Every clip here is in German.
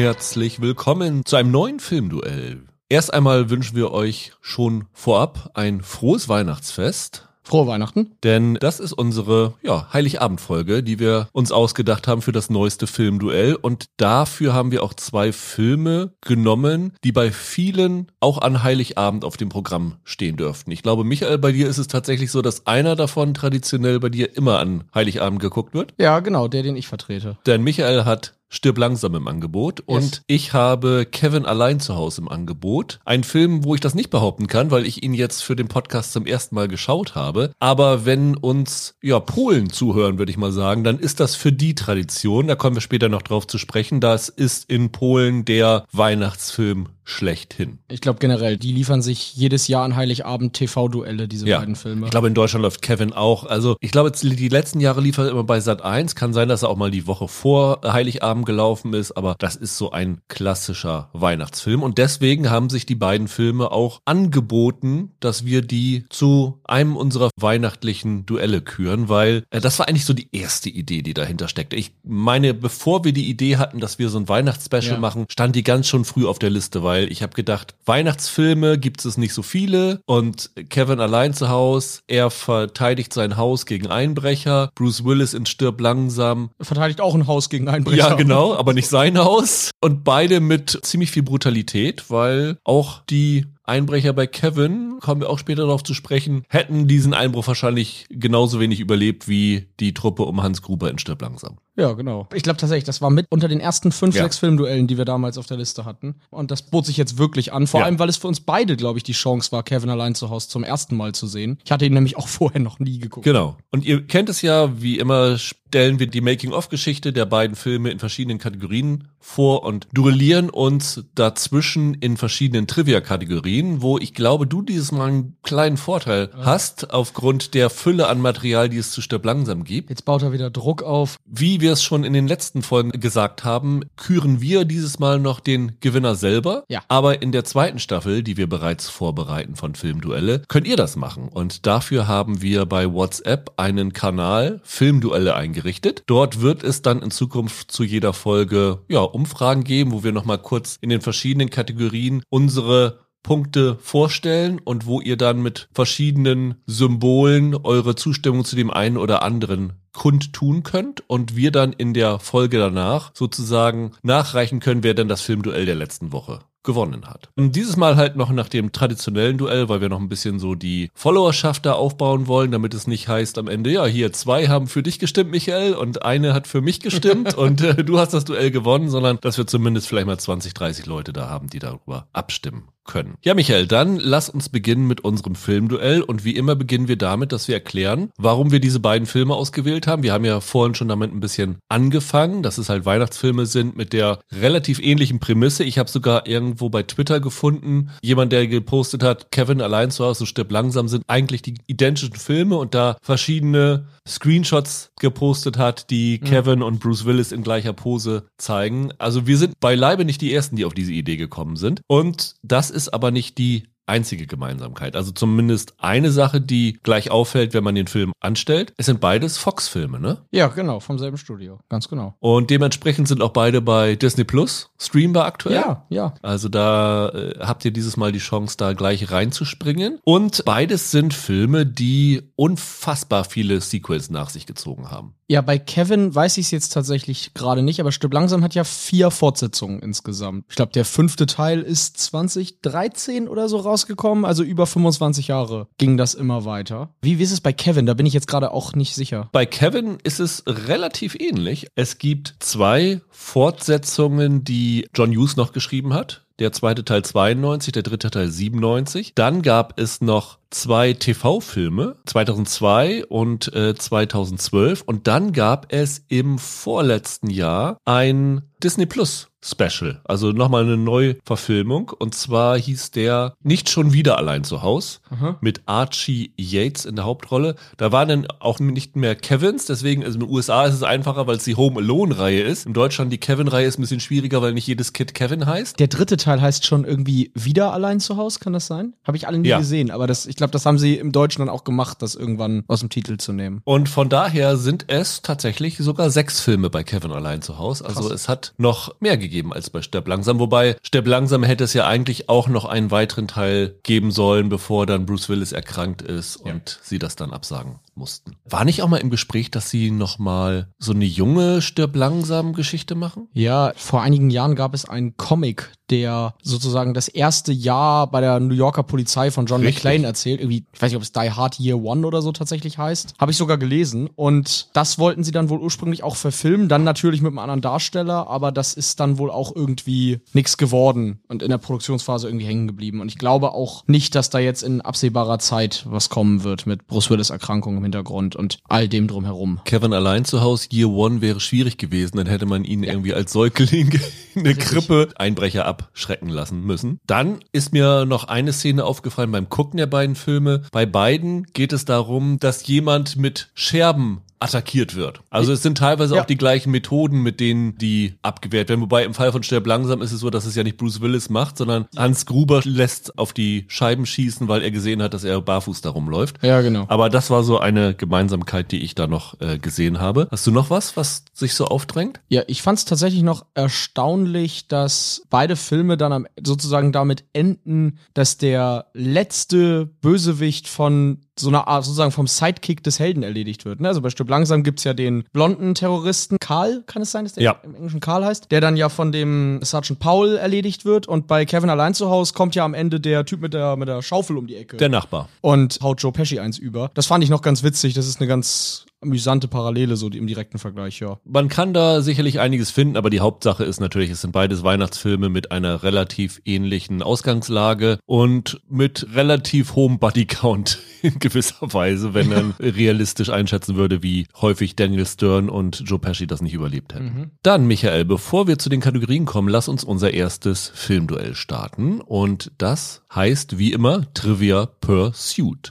Herzlich willkommen zu einem neuen Filmduell. Erst einmal wünschen wir euch schon vorab ein frohes Weihnachtsfest. Frohe Weihnachten. Denn das ist unsere ja, Heiligabendfolge, die wir uns ausgedacht haben für das neueste Filmduell. Und dafür haben wir auch zwei Filme genommen, die bei vielen auch an Heiligabend auf dem Programm stehen dürften. Ich glaube, Michael, bei dir ist es tatsächlich so, dass einer davon traditionell bei dir immer an Heiligabend geguckt wird. Ja, genau, der, den ich vertrete. Denn Michael hat Stirb langsam im Angebot Yes. und ich habe Kevin allein zu Hause im Angebot. Ein Film, wo ich das nicht behaupten kann, weil ich ihn jetzt für den Podcast zum ersten Mal geschaut habe. Aber wenn uns ja Polen zuhören, würde ich mal sagen, dann ist das für die Tradition. Da kommen wir später noch drauf zu sprechen. Das ist in Polen der Weihnachtsfilm schlechthin. Ich glaube generell, die liefern sich jedes Jahr an Heiligabend TV-Duelle, diese beiden Filme. Ich glaube, in Deutschland läuft Kevin auch. Also, ich glaube, die letzten Jahre lief er immer bei Sat 1. Kann sein, dass er auch mal die Woche vor Heiligabend gelaufen ist, aber das ist so ein klassischer Weihnachtsfilm. Und deswegen haben sich die beiden Filme auch angeboten, dass wir die zu einem unserer weihnachtlichen Duelle küren, weil äh, das war eigentlich so die erste Idee, die dahinter steckte. Ich meine, bevor wir die Idee hatten, dass wir so ein Weihnachtsspecial Ja. machen, stand die ganz schon früh auf der Liste, weil ich habe gedacht, Weihnachtsfilme gibt es nicht so viele und Kevin allein zu Hause, er verteidigt sein Haus gegen Einbrecher, Bruce Willis in Stirb langsam. Verteidigt auch ein Haus gegen Einbrecher. Ja, genau, aber nicht sein Haus. Und beide mit ziemlich viel Brutalität, weil auch die Einbrecher bei Kevin, kommen wir auch später darauf zu sprechen, hätten diesen Einbruch wahrscheinlich genauso wenig überlebt wie die Truppe um Hans Gruber in Stirb langsam. Ja, genau. Ich glaube tatsächlich, das war mit unter den ersten fünf, Ja. sechs Filmduellen, die wir damals auf der Liste hatten. Und das bot sich jetzt wirklich an. Vor Ja. allem, weil es für uns beide, glaube ich, die Chance war, Kevin allein zu Hause zum ersten Mal zu sehen. Ich hatte ihn nämlich auch vorher noch nie geguckt. Genau. Und ihr kennt es ja, wie immer stellen wir die Making-of-Geschichte der beiden Filme in verschiedenen Kategorien vor und duellieren uns dazwischen in verschiedenen Trivia-Kategorien, wo ich glaube, du dieses Mal einen kleinen Vorteil hast, aufgrund der Fülle an Material, die es zu Stirb langsam gibt. Jetzt baut er wieder Druck auf. Wie wir es schon in den letzten Folgen gesagt haben, küren wir dieses Mal noch den Gewinner selber. Ja. Aber in der zweiten Staffel, die wir bereits vorbereiten von Filmduelle, könnt ihr das machen. Und dafür haben wir bei WhatsApp einen Kanal Filmduelle eingerichtet. Dort wird es dann in Zukunft zu jeder Folge ja, Umfragen geben, wo wir nochmal kurz in den verschiedenen Kategorien unsere Punkte vorstellen und wo ihr dann mit verschiedenen Symbolen eure Zustimmung zu dem einen oder anderen kundtun könnt und wir dann in der Folge danach sozusagen nachreichen können, wer denn das Filmduell der letzten Woche gewonnen hat. Und dieses Mal halt noch nach dem traditionellen Duell, weil wir noch ein bisschen so die Followerschaft da aufbauen wollen, damit es nicht heißt am Ende, ja, hier zwei haben für dich gestimmt, Michael, und eine hat für mich gestimmt und äh, du hast das Duell gewonnen, sondern dass wir zumindest vielleicht mal 20, 30 Leute da haben, die darüber abstimmen können. Ja, Michael, dann lass uns beginnen mit unserem Filmduell und wie immer beginnen wir damit, dass wir erklären, warum wir diese beiden Filme ausgewählt haben. Wir haben ja vorhin schon damit ein bisschen angefangen, dass es halt Weihnachtsfilme sind mit der relativ ähnlichen Prämisse. Ich habe sogar irgendwo bei Twitter gefunden, jemand, der gepostet hat, Kevin allein zu Hause und stirbt langsam sind eigentlich die identischen Filme und da verschiedene Screenshots gepostet hat, die Kevin und Bruce Willis in gleicher Pose zeigen. Also wir sind beileibe nicht die ersten, die auf diese Idee gekommen sind. Und das ist aber nicht die einzige Gemeinsamkeit. Also zumindest eine Sache, die gleich auffällt, wenn man den Film anstellt. Es sind beides Fox-Filme, ne? Ja, genau, vom selben Studio. Ganz genau. Und dementsprechend sind auch beide bei Disney Plus streambar aktuell. Ja, ja. Also da äh, habt ihr dieses Mal die Chance, da gleich reinzuspringen. Und beides sind Filme, die unfassbar viele Sequels nach sich gezogen haben. Ja, bei Kevin weiß ich es jetzt tatsächlich gerade nicht, aber Stück langsam hat ja vier Fortsetzungen insgesamt. Ich glaube, der fünfte Teil ist 2013 oder so rausgekommen, also über 25 Jahre ging das immer weiter. Wie, wie ist es bei Kevin? Da bin ich jetzt gerade auch nicht sicher. Bei Kevin ist es relativ ähnlich. Es gibt zwei Fortsetzungen, die John Hughes noch geschrieben hat. Der zweite Teil 92, der dritte Teil 97. Dann gab es noch zwei TV-Filme, 2002 und äh, 2012. Und dann gab es im vorletzten Jahr ein Disney Plus Special, also nochmal eine Neuverfilmung. Und zwar hieß der Nicht schon wieder allein zu Haus Aha. mit Archie Yates in der Hauptrolle. Da waren dann auch nicht mehr Kevins, deswegen also in den USA ist es einfacher, weil es die Home Alone Reihe ist. In Deutschland die Kevin-Reihe ist ein bisschen schwieriger, weil nicht jedes Kid Kevin heißt. Der dritte Teil heißt schon irgendwie wieder allein zu Hause, kann das sein? Habe ich alle nie Ja. gesehen, aber das, ich glaube, das haben sie im Deutschen dann auch gemacht, das irgendwann aus dem Titel zu nehmen. Und von daher sind es tatsächlich sogar sechs Filme bei Kevin allein zu Hause. Also Krass. es hat noch mehr gegeben. Gegeben als bei Stirb langsam. Wobei Stirb langsam hätte es ja eigentlich auch noch einen weiteren Teil geben sollen, bevor dann Bruce Willis erkrankt ist und ja. sie das dann absagen mussten. War nicht auch mal im Gespräch, dass sie noch mal so eine junge Stirb langsam Geschichte machen? Ja, vor einigen Jahren gab es einen Comic, der sozusagen das erste Jahr bei der New Yorker Polizei von John Richtig. McClane erzählt. Irgendwie, ich weiß nicht, ob es Die Hard Year One oder so tatsächlich heißt. Habe ich sogar gelesen. Und das wollten sie dann wohl ursprünglich auch verfilmen. Dann natürlich mit einem anderen Darsteller, aber das ist dann wohl auch irgendwie nichts geworden und in der Produktionsphase irgendwie hängen geblieben. Und ich glaube auch nicht, dass da jetzt in absehbarer Zeit was kommen wird mit Bruce Willis Erkrankung im Hintergrund und all dem drumherum. Kevin allein zu Hause, Year One wäre schwierig gewesen. Dann hätte man ihn ja. irgendwie als Säugling in eine Krippe Einbrecher abschrecken lassen müssen. Dann ist mir noch eine Szene aufgefallen beim Gucken der beiden Filme. Bei beiden geht es darum, dass jemand mit Scherben attackiert wird. Also es sind teilweise ja. auch die gleichen Methoden, mit denen die abgewehrt werden. Wobei im Fall von Sterb langsam ist es so, dass es ja nicht Bruce Willis macht, sondern Hans Gruber lässt auf die Scheiben schießen, weil er gesehen hat, dass er barfuß darum läuft. Ja, genau. Aber das war so eine Gemeinsamkeit, die ich da noch äh, gesehen habe. Hast du noch was, was sich so aufdrängt? Ja, ich fand es tatsächlich noch erstaunlich, dass beide Filme dann am, sozusagen damit enden, dass der letzte Bösewicht von so einer Art sozusagen vom Sidekick des Helden erledigt wird. Ne? Also bei Stück langsam gibt's ja den blonden Terroristen Karl, kann es sein, dass der ja. im Englischen Karl heißt, der dann ja von dem Sergeant Paul erledigt wird und bei Kevin allein zu Hause kommt ja am Ende der Typ mit der, mit der Schaufel um die Ecke. Der Nachbar. Und haut Joe Pesci eins über. Das fand ich noch ganz witzig. Das ist eine ganz amüsante Parallele so im direkten Vergleich, ja. Man kann da sicherlich einiges finden, aber die Hauptsache ist natürlich, es sind beides Weihnachtsfilme mit einer relativ ähnlichen Ausgangslage und mit relativ hohem Bodycount in gewisser Weise, wenn man realistisch einschätzen würde, wie häufig Daniel Stern und Joe Pesci das nicht überlebt hätten. Mhm. Dann, Michael, bevor wir zu den Kategorien kommen, lass uns unser erstes Filmduell starten und das heißt wie immer Trivia Pursuit.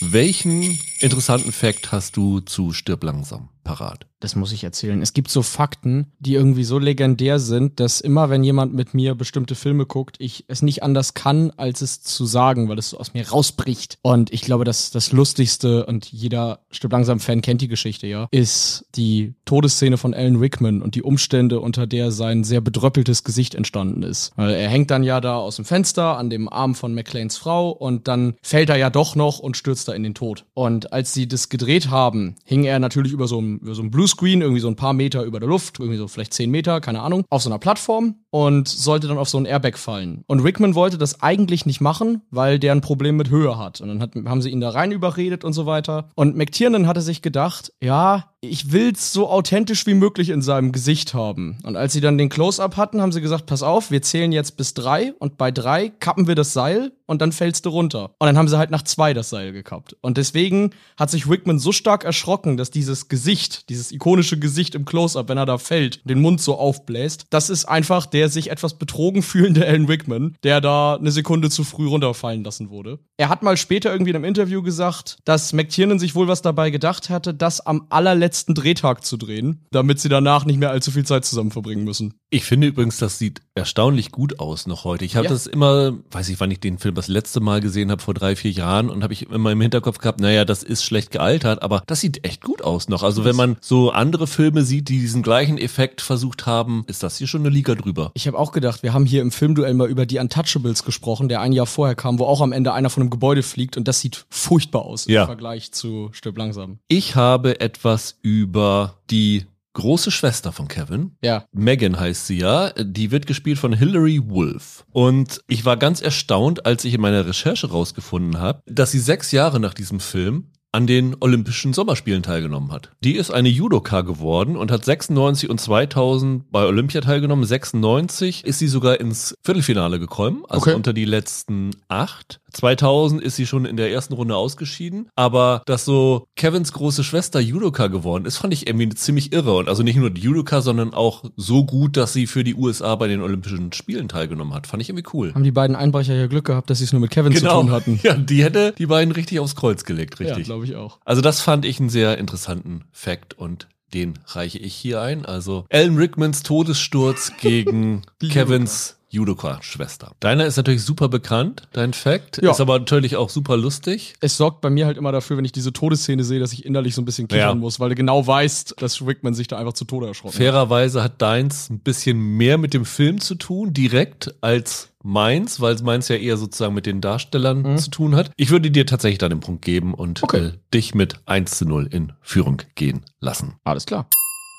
Welchen interessanten Fakt hast du zu Stirb langsam parat? das muss ich erzählen. Es gibt so Fakten, die irgendwie so legendär sind, dass immer, wenn jemand mit mir bestimmte Filme guckt, ich es nicht anders kann, als es zu sagen, weil es so aus mir rausbricht. Und ich glaube, dass das Lustigste, und jeder Stück langsam Fan kennt die Geschichte, ja, ist die Todesszene von Alan Rickman und die Umstände, unter der sein sehr bedröppeltes Gesicht entstanden ist. Weil er hängt dann ja da aus dem Fenster an dem Arm von McLeans Frau und dann fällt er ja doch noch und stürzt da in den Tod. Und als sie das gedreht haben, hing er natürlich über so einem, so Bluescreen, irgendwie so ein paar Meter über der Luft, irgendwie so vielleicht zehn Meter, keine Ahnung, auf so einer Plattform und sollte dann auf so ein Airbag fallen. Und Rickman wollte das eigentlich nicht machen, weil der ein Problem mit Höhe hat. Und dann hat, haben sie ihn da rein überredet und so weiter. Und McTiernan hatte sich gedacht, ja, ich will's so authentisch wie möglich in seinem Gesicht haben. Und als sie dann den Close-Up hatten, haben sie gesagt, pass auf, wir zählen jetzt bis drei und bei drei kappen wir das Seil und dann fällst du runter. Und dann haben sie halt nach zwei das Seil gekappt. Und deswegen hat sich Rickman so stark erschrocken, dass dieses Gesicht, dieses ikonische Gesicht im Close-Up, wenn er da fällt, den Mund so aufbläst, das ist einfach der sich etwas betrogen fühlende Alan Rickman, der da eine Sekunde zu früh runterfallen lassen wurde. Er hat mal später irgendwie in einem Interview gesagt, dass McTiernan sich wohl was dabei gedacht hatte, das am allerletzten Drehtag zu drehen, damit sie danach nicht mehr allzu viel Zeit zusammen verbringen müssen. Ich finde übrigens, das sieht erstaunlich gut aus noch heute. Ich habe ja. das immer, weiß ich, wann ich den Film das letzte Mal gesehen habe, vor drei, vier Jahren und habe ich immer im Hinterkopf gehabt, naja, das ist schlecht gealtert, aber das sieht echt gut aus noch. Also wenn man so andere Filme sieht, die diesen gleichen Effekt versucht haben, ist das hier schon eine Liga drüber. Ich habe auch gedacht, wir haben hier im Filmduell mal über die Untouchables gesprochen, der ein Jahr vorher kam, wo auch am Ende einer von einem Gebäude fliegt und das sieht furchtbar aus ja. im Vergleich zu Stirb langsam. Ich habe etwas über die große Schwester von Kevin. Ja. Megan heißt sie ja. Die wird gespielt von Hilary Wolf. Und ich war ganz erstaunt, als ich in meiner Recherche rausgefunden habe, dass sie sechs Jahre nach diesem Film an den Olympischen Sommerspielen teilgenommen hat. Die ist eine Judoka geworden und hat 96 und 2000 bei Olympia teilgenommen. 96 ist sie sogar ins Viertelfinale gekommen, also okay. unter die letzten acht. 2000 ist sie schon in der ersten Runde ausgeschieden, aber dass so Kevins große Schwester Judoka geworden ist, fand ich irgendwie ziemlich irre und also nicht nur die Judoka, sondern auch so gut, dass sie für die USA bei den Olympischen Spielen teilgenommen hat. Fand ich irgendwie cool. Haben die beiden Einbrecher ja Glück gehabt, dass sie es nur mit Kevin genau. zu tun hatten. Ja, die hätte die beiden richtig aufs Kreuz gelegt, richtig. Ja, glaube ich auch. Also das fand ich einen sehr interessanten Fakt und den reiche ich hier ein. Also Alan Rickmans Todessturz gegen Kevins Judoka-Schwester. Deiner ist natürlich super bekannt, dein Fact, Ja. ist aber natürlich auch super lustig. Es sorgt bei mir halt immer dafür, wenn ich diese Todesszene sehe, dass ich innerlich so ein bisschen kichern Ja. muss, weil du genau weißt, dass Rickman sich da einfach zu Tode erschrocken hat. Fairerweise hat deins ein bisschen mehr mit dem Film zu tun, direkt, als meins, weil meins ja eher sozusagen mit den Darstellern zu tun hat. Ich würde dir tatsächlich dann den Punkt geben und Okay. äh, dich mit 1 zu 0 in Führung gehen lassen. Alles klar.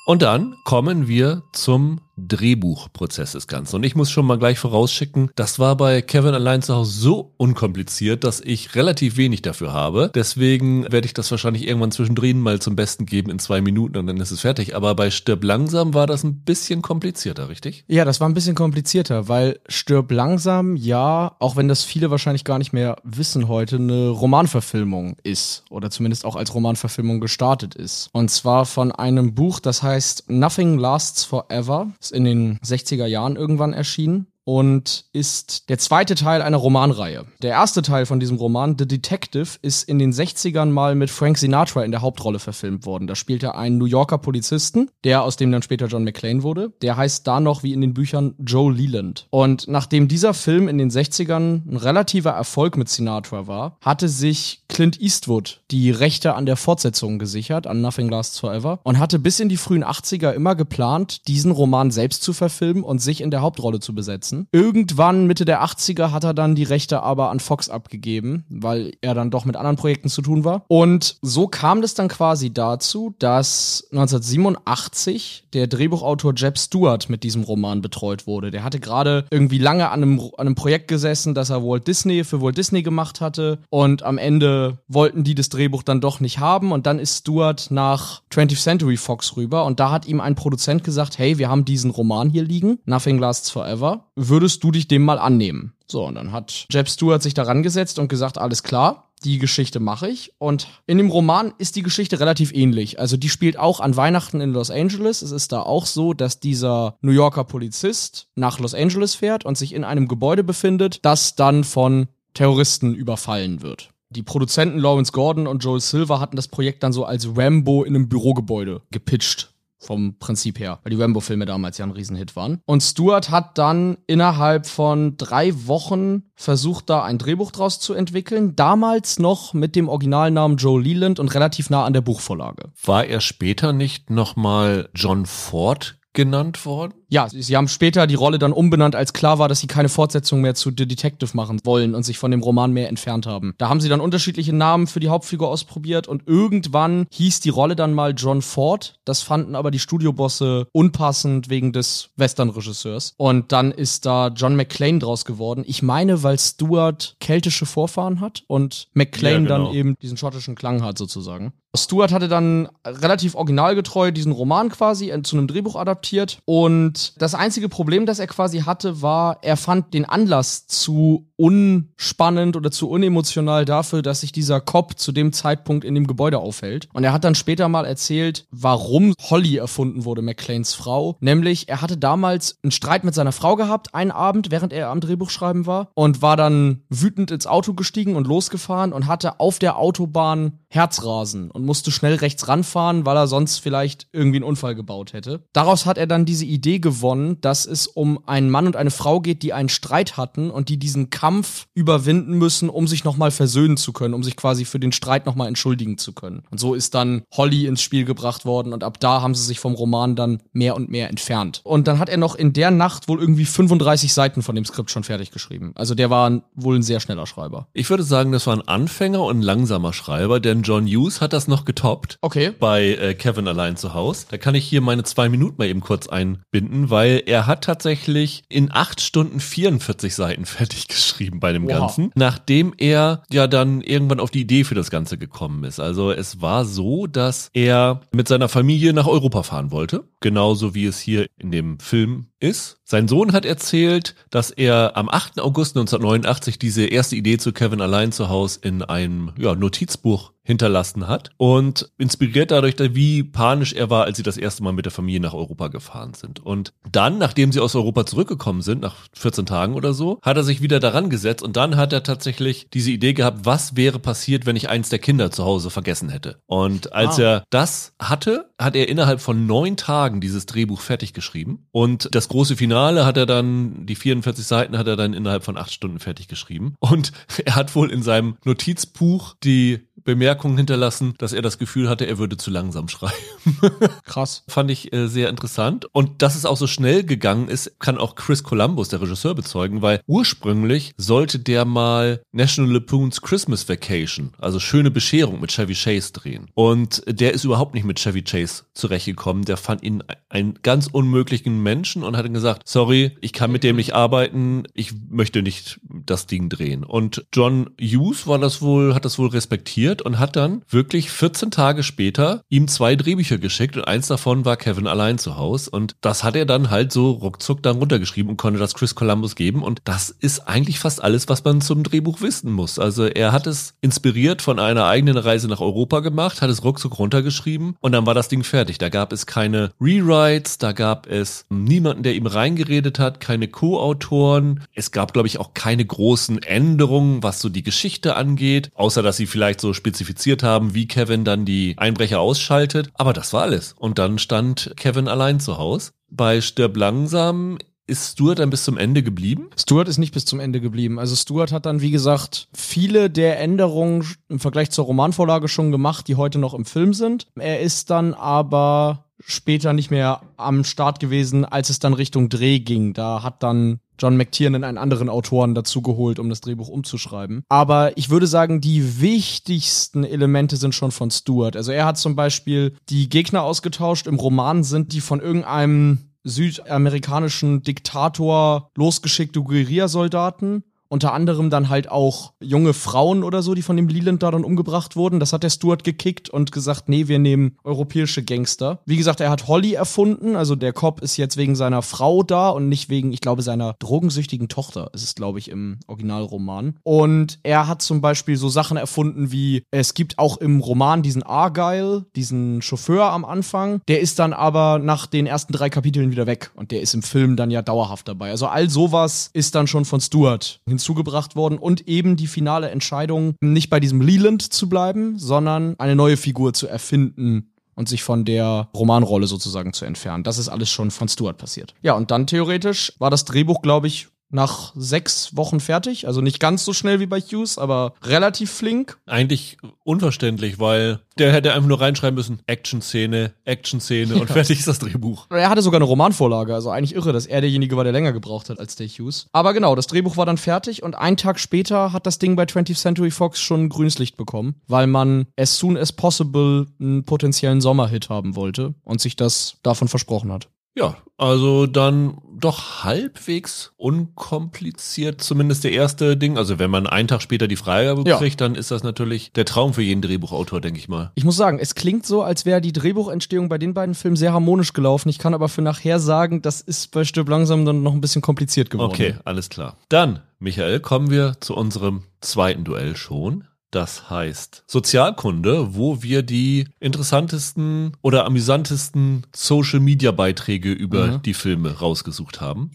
Und dann kommen wir zum Drehbuchprozess des Ganzen. Und ich muss schon mal gleich vorausschicken, das war bei Kevin allein zu Hause so unkompliziert, dass ich relativ wenig dafür habe. Deswegen werde ich das wahrscheinlich irgendwann zwischendrin mal zum Besten geben in zwei Minuten und dann ist es fertig. Aber bei Stirb langsam war das ein bisschen komplizierter, richtig? Ja, das war ein bisschen komplizierter, weil Stirb langsam, ja, auch wenn das viele wahrscheinlich gar nicht mehr wissen heute, eine Romanverfilmung ist. Oder zumindest auch als Romanverfilmung gestartet ist. Und zwar von einem Buch, das heißt Nothing Lasts Forever. Ist in den 60er Jahren irgendwann erschienen. Und ist der zweite Teil einer Romanreihe. Der erste Teil von diesem Roman, The Detective, ist in den 60ern mal mit Frank Sinatra in der Hauptrolle verfilmt worden. Da spielt er einen New Yorker Polizisten, der aus dem dann später John McClane wurde. Der heißt da noch wie in den Büchern Joe Leland. Und nachdem dieser Film in den 60ern ein relativer Erfolg mit Sinatra war, hatte sich Clint Eastwood die Rechte an der Fortsetzung gesichert, an Nothing Lasts Forever, und hatte bis in die frühen 80er immer geplant, diesen Roman selbst zu verfilmen und sich in der Hauptrolle zu besetzen. Irgendwann Mitte der 80er hat er dann die Rechte aber an Fox abgegeben, weil er dann doch mit anderen Projekten zu tun war. Und so kam es dann quasi dazu, dass 1987 der Drehbuchautor Jeb Stewart mit diesem Roman betreut wurde. Der hatte gerade irgendwie lange an einem, an einem Projekt gesessen, das er Walt Disney für Walt Disney gemacht hatte. Und am Ende wollten die das Drehbuch dann doch nicht haben. Und dann ist Stewart nach 20th Century Fox rüber. Und da hat ihm ein Produzent gesagt, hey, wir haben diesen Roman hier liegen, Nothing Lasts Forever. Würdest du dich dem mal annehmen? So, und dann hat Jeb Stewart sich daran gesetzt und gesagt, alles klar, die Geschichte mache ich. Und in dem Roman ist die Geschichte relativ ähnlich. Also die spielt auch an Weihnachten in Los Angeles. Es ist da auch so, dass dieser New Yorker Polizist nach Los Angeles fährt und sich in einem Gebäude befindet, das dann von Terroristen überfallen wird. Die Produzenten Lawrence Gordon und Joel Silver hatten das Projekt dann so als Rambo in einem Bürogebäude gepitcht. Vom Prinzip her, weil die Rambo-Filme damals ja ein Riesenhit waren. Und Stewart hat dann innerhalb von drei Wochen versucht, da ein Drehbuch draus zu entwickeln. Damals noch mit dem Originalnamen Joe Leland und relativ nah an der Buchvorlage. War er später nicht nochmal John Ford genannt worden? Ja, sie sie haben später die Rolle dann umbenannt, als klar war, dass sie keine Fortsetzung mehr zu The Detective machen wollen und sich von dem Roman mehr entfernt haben. Da haben sie dann unterschiedliche Namen für die Hauptfigur ausprobiert und irgendwann hieß die Rolle dann mal John Ford. Das fanden aber die Studiobosse unpassend wegen des Western-Regisseurs. Und dann ist da John McClane draus geworden. Ich meine, weil Stewart keltische Vorfahren hat und McClane Ja, genau. dann eben diesen schottischen Klang hat sozusagen. Stewart hatte dann relativ originalgetreu diesen Roman quasi zu einem Drehbuch adaptiert und das einzige Problem, das er quasi hatte, war, er fand den Anlass zu unspannend oder zu unemotional dafür, dass sich dieser Cop zu dem Zeitpunkt in dem Gebäude aufhält. Und er hat dann später mal erzählt, warum Holly erfunden wurde, McClanes Frau. Nämlich, er hatte damals einen Streit mit seiner Frau gehabt, einen Abend, während er am Drehbuchschreiben war und war dann wütend ins Auto gestiegen und losgefahren und hatte auf der Autobahn Herzrasen und musste schnell rechts ranfahren, weil er sonst vielleicht irgendwie einen Unfall gebaut hätte. Daraus hat er dann diese Idee gewonnen, dass es um einen Mann und eine Frau geht, die einen Streit hatten und die diesen Kampf überwinden müssen, um sich nochmal versöhnen zu können, um sich quasi für den Streit nochmal entschuldigen zu können. Und so ist dann Holly ins Spiel gebracht worden und ab da haben sie sich vom Roman dann mehr und mehr entfernt. Und dann hat er noch in der Nacht wohl irgendwie 35 Seiten von dem Skript schon fertig geschrieben. Also der war wohl ein sehr schneller Schreiber. Ich würde sagen, das war ein Anfänger und ein langsamer Schreiber, denn John Hughes hat das noch getoppt. Okay. bei äh, Kevin allein zu Hause. Da kann ich hier meine zwei Minuten mal eben kurz einbinden, weil er hat tatsächlich in acht Stunden 44 Seiten fertig geschrieben bei dem Oha. Ganzen, nachdem er ja dann irgendwann auf die Idee für das Ganze gekommen ist. Also es war so, dass er mit seiner Familie nach Europa fahren wollte, genauso wie es hier in dem Film ist. Sein Sohn hat erzählt, dass er am 8. August 1989 diese erste Idee zu Kevin allein zu Hause in einem ja, Notizbuch hinterlassen hat und inspiriert dadurch, wie panisch er war, als sie das erste Mal mit der Familie nach Europa gefahren sind. Und dann, nachdem sie aus Europa zurückgekommen sind, nach 14 Tagen oder so, hat er sich wieder daran gesetzt und dann hat er tatsächlich diese Idee gehabt, was wäre passiert, wenn ich eins der Kinder zu Hause vergessen hätte. Und als Ah. er das hatte, hat er innerhalb von neun Tagen dieses Drehbuch fertig geschrieben und das große Finale Finale hat er dann, die 44 Seiten hat er dann innerhalb von acht Stunden fertig geschrieben. Und er hat wohl in seinem Notizbuch die Bemerkung hinterlassen, dass er das Gefühl hatte, er würde zu langsam schreiben. Krass. Fand ich äh, sehr interessant. Und dass es auch so schnell gegangen ist, kann auch Chris Columbus, der Regisseur, bezeugen, weil ursprünglich sollte der mal National Lampoon's Christmas Vacation, also schöne Bescherung mit Chevy Chase drehen. Und der ist überhaupt nicht mit Chevy Chase zurechtgekommen. Der fand ihn einen ganz unmöglichen Menschen und hat ihm gesagt, sorry, ich kann mit dem nicht arbeiten, ich möchte nicht das Ding drehen. Und John Hughes war das wohl, hat das wohl respektiert und hat dann wirklich 14 Tage später ihm zwei Drehbücher geschickt und eins davon war Kevin allein zu Hause und das hat er dann halt so ruckzuck dann runtergeschrieben und konnte das Chris Columbus geben und das ist eigentlich fast alles, was man zum Drehbuch wissen muss. Also er hat es inspiriert von einer eigenen Reise nach Europa gemacht, hat es ruckzuck runtergeschrieben und dann war das Ding fertig. Da gab es keine Rewrites, da gab es niemanden, der ihm reingeredet hat, keine Co-Autoren. Es gab, glaube ich, auch keine großen Änderungen, was so die Geschichte angeht, außer dass sie vielleicht so spezifiziert haben, wie Kevin dann die Einbrecher ausschaltet. Aber das war alles. Und dann stand Kevin allein zu Hause. Bei Stirb langsam ist Stuart dann bis zum Ende geblieben? Stuart ist nicht bis zum Ende geblieben. Also Stuart hat dann, wie gesagt, viele der Änderungen im Vergleich zur Romanvorlage schon gemacht, die heute noch im Film sind. Er ist dann aber später nicht mehr am Start gewesen, als es dann Richtung Dreh ging. Da hat dann John McTiernan einen anderen Autoren dazu geholt, um das Drehbuch umzuschreiben. Aber ich würde sagen, die wichtigsten Elemente sind schon von Stewart. Also er hat zum Beispiel die Gegner ausgetauscht. Im Roman sind die von irgendeinem südamerikanischen Diktator losgeschickte Guerilla-Soldaten unter anderem dann halt auch junge Frauen oder so, die von dem Leland da dann umgebracht wurden. Das hat der Stuart gekickt und gesagt, nee, wir nehmen europäische Gangster. Wie gesagt, er hat Holly erfunden, also der Cop ist jetzt wegen seiner Frau da und nicht wegen, ich glaube, seiner drogensüchtigen Tochter, ist es, glaube ich, im Originalroman. Und er hat zum Beispiel so Sachen erfunden wie, es gibt auch im Roman diesen Argyle, diesen Chauffeur am Anfang, der ist dann aber nach den ersten drei Kapiteln wieder weg und der ist im Film dann ja dauerhaft dabei. Also all sowas ist dann schon von Stuart hinzugebracht worden und eben die finale Entscheidung, nicht bei diesem Leland zu bleiben, sondern eine neue Figur zu erfinden und sich von der Romanrolle sozusagen zu entfernen. Das ist alles schon von Stuart passiert. Ja, und dann theoretisch war das Drehbuch, glaube ich, nach sechs Wochen fertig. Also nicht ganz so schnell wie bei Hughes, aber relativ flink. Eigentlich unverständlich, weil der hätte einfach nur reinschreiben müssen, Action-Szene, Action-Szene und fertig ist das Drehbuch. Er hatte sogar eine Romanvorlage, also eigentlich irre, dass er derjenige war, der länger gebraucht hat als der Hughes. Aber genau, das Drehbuch war dann fertig und einen Tag später hat das Ding bei 20th Century Fox schon grünes Licht bekommen, weil man as soon as possible einen potenziellen Sommerhit haben wollte und sich das davon versprochen hat. Ja, also dann doch halbwegs unkompliziert, zumindest der erste Ding. Also wenn man einen Tag später die Freigabe Ja. kriegt, dann ist das natürlich der Traum für jeden Drehbuchautor, denke ich mal. Ich muss sagen, es klingt so, als wäre die Drehbuchentstehung bei den beiden Filmen sehr harmonisch gelaufen. Ich kann aber für nachher sagen, das ist bei Stirb langsam dann noch ein bisschen kompliziert geworden. Okay, alles klar. Dann, Michael, kommen wir zu unserem zweiten Duell schon. Das heißt Sozialkunde, wo wir die interessantesten oder amüsantesten Social-Media-Beiträge über Mhm. die Filme rausgesucht haben.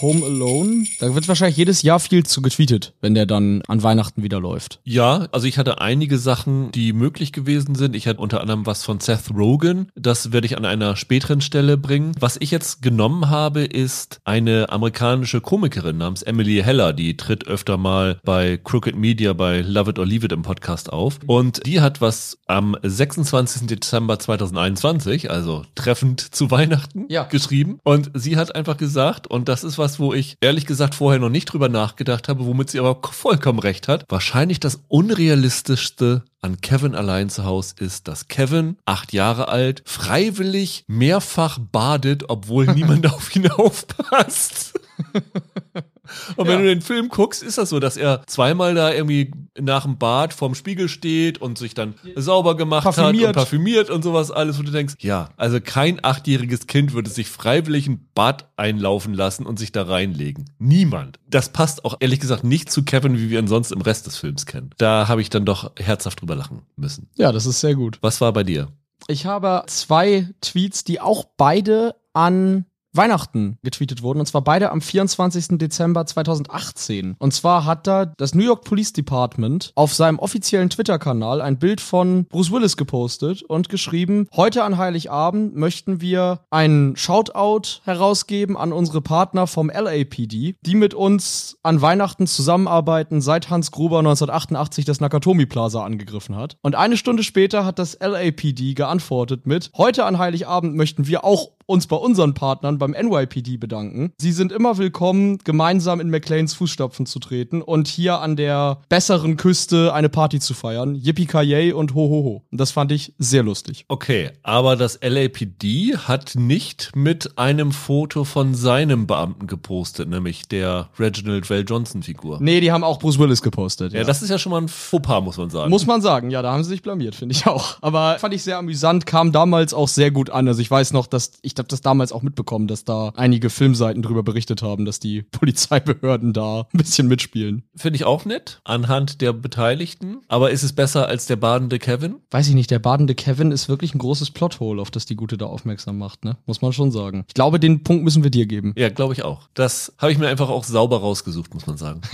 Home Alone, da wird wahrscheinlich jedes Jahr viel zu getweetet, wenn der dann an Weihnachten wieder läuft. Ja, also ich hatte einige Sachen, die möglich gewesen sind. Ich hatte unter anderem was von Seth Rogen. Das werde ich an einer späteren Stelle bringen. Was ich jetzt genommen habe, ist eine amerikanische Komikerin namens Emily Heller. Die tritt öfter mal bei Crooked Media, bei Love It or Leave It im Podcast auf. Und die hat was am 26. Dezember 2021, also treffend zu Weihnachten, Ja. geschrieben. Und sie hat einfach gesagt, und das ist was, wo ich ehrlich gesagt vorher noch nicht drüber nachgedacht habe, womit sie aber vollkommen recht hat. Wahrscheinlich das unrealistischste an Kevin allein zu Hause ist, dass Kevin, acht Jahre alt, freiwillig mehrfach badet, obwohl niemand auf ihn aufpasst. Und wenn Ja. du den Film guckst, ist das so, dass er zweimal da irgendwie nach dem Bad vorm Spiegel steht und sich dann sauber gemacht hat Parfümiert. und parfümiert und sowas alles, wo du denkst, ja, also kein achtjähriges Kind würde sich freiwillig ein Bad einlaufen lassen und sich da reinlegen. Niemand. Das passt auch ehrlich gesagt nicht zu Kevin, wie wir ihn sonst im Rest des Films kennen. Da habe ich dann doch herzhaft drüber lachen müssen. Ja, das ist sehr gut. Was war bei dir? Ich habe zwei Tweets, die auch beide an Weihnachten getweetet wurden. Und zwar beide am 24. Dezember 2018. Und zwar hat da das New York Police Department auf seinem offiziellen Twitter-Kanal ein Bild von Bruce Willis gepostet und geschrieben, heute an Heiligabend möchten wir einen Shoutout herausgeben an unsere Partner vom LAPD, die mit uns an Weihnachten zusammenarbeiten, seit Hans Gruber 1988 das Nakatomi Plaza angegriffen hat. Und eine Stunde später hat das LAPD geantwortet mit, heute an Heiligabend möchten wir auch uns bei unseren Partnern beim NYPD bedanken. Sie sind immer willkommen, gemeinsam in McLeans Fußstapfen zu treten und hier an der besseren Küste eine Party zu feiern. Yippie und ho ho ho. Und das fand ich sehr lustig. Okay, aber das LAPD hat nicht mit einem Foto von seinem Beamten gepostet, nämlich der Reginald Vale Johnson Figur. Nee, die haben auch Bruce Willis gepostet. Ja, das ist ja schon mal ein Fauxpas, muss man sagen. Muss man sagen, ja, da haben sie sich blamiert, finde ich auch. Aber fand ich sehr amüsant, kam damals auch sehr gut an. Also ich weiß noch, dass ich habe das damals auch mitbekommen, dass da einige Filmseiten drüber berichtet haben, dass die Polizeibehörden da ein bisschen mitspielen. Finde ich auch nett, anhand der Beteiligten. Aber ist es besser als der badende Kevin? Weiß ich nicht, der badende Kevin ist wirklich ein großes Plothole, auf das die Gute da aufmerksam macht, ne? Muss man schon sagen. Ich glaube, den Punkt müssen wir dir geben. Ja, glaube ich auch. Das habe ich mir einfach auch sauber rausgesucht, muss man sagen.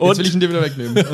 Jetzt will ich ihn dir wieder wegnehmen.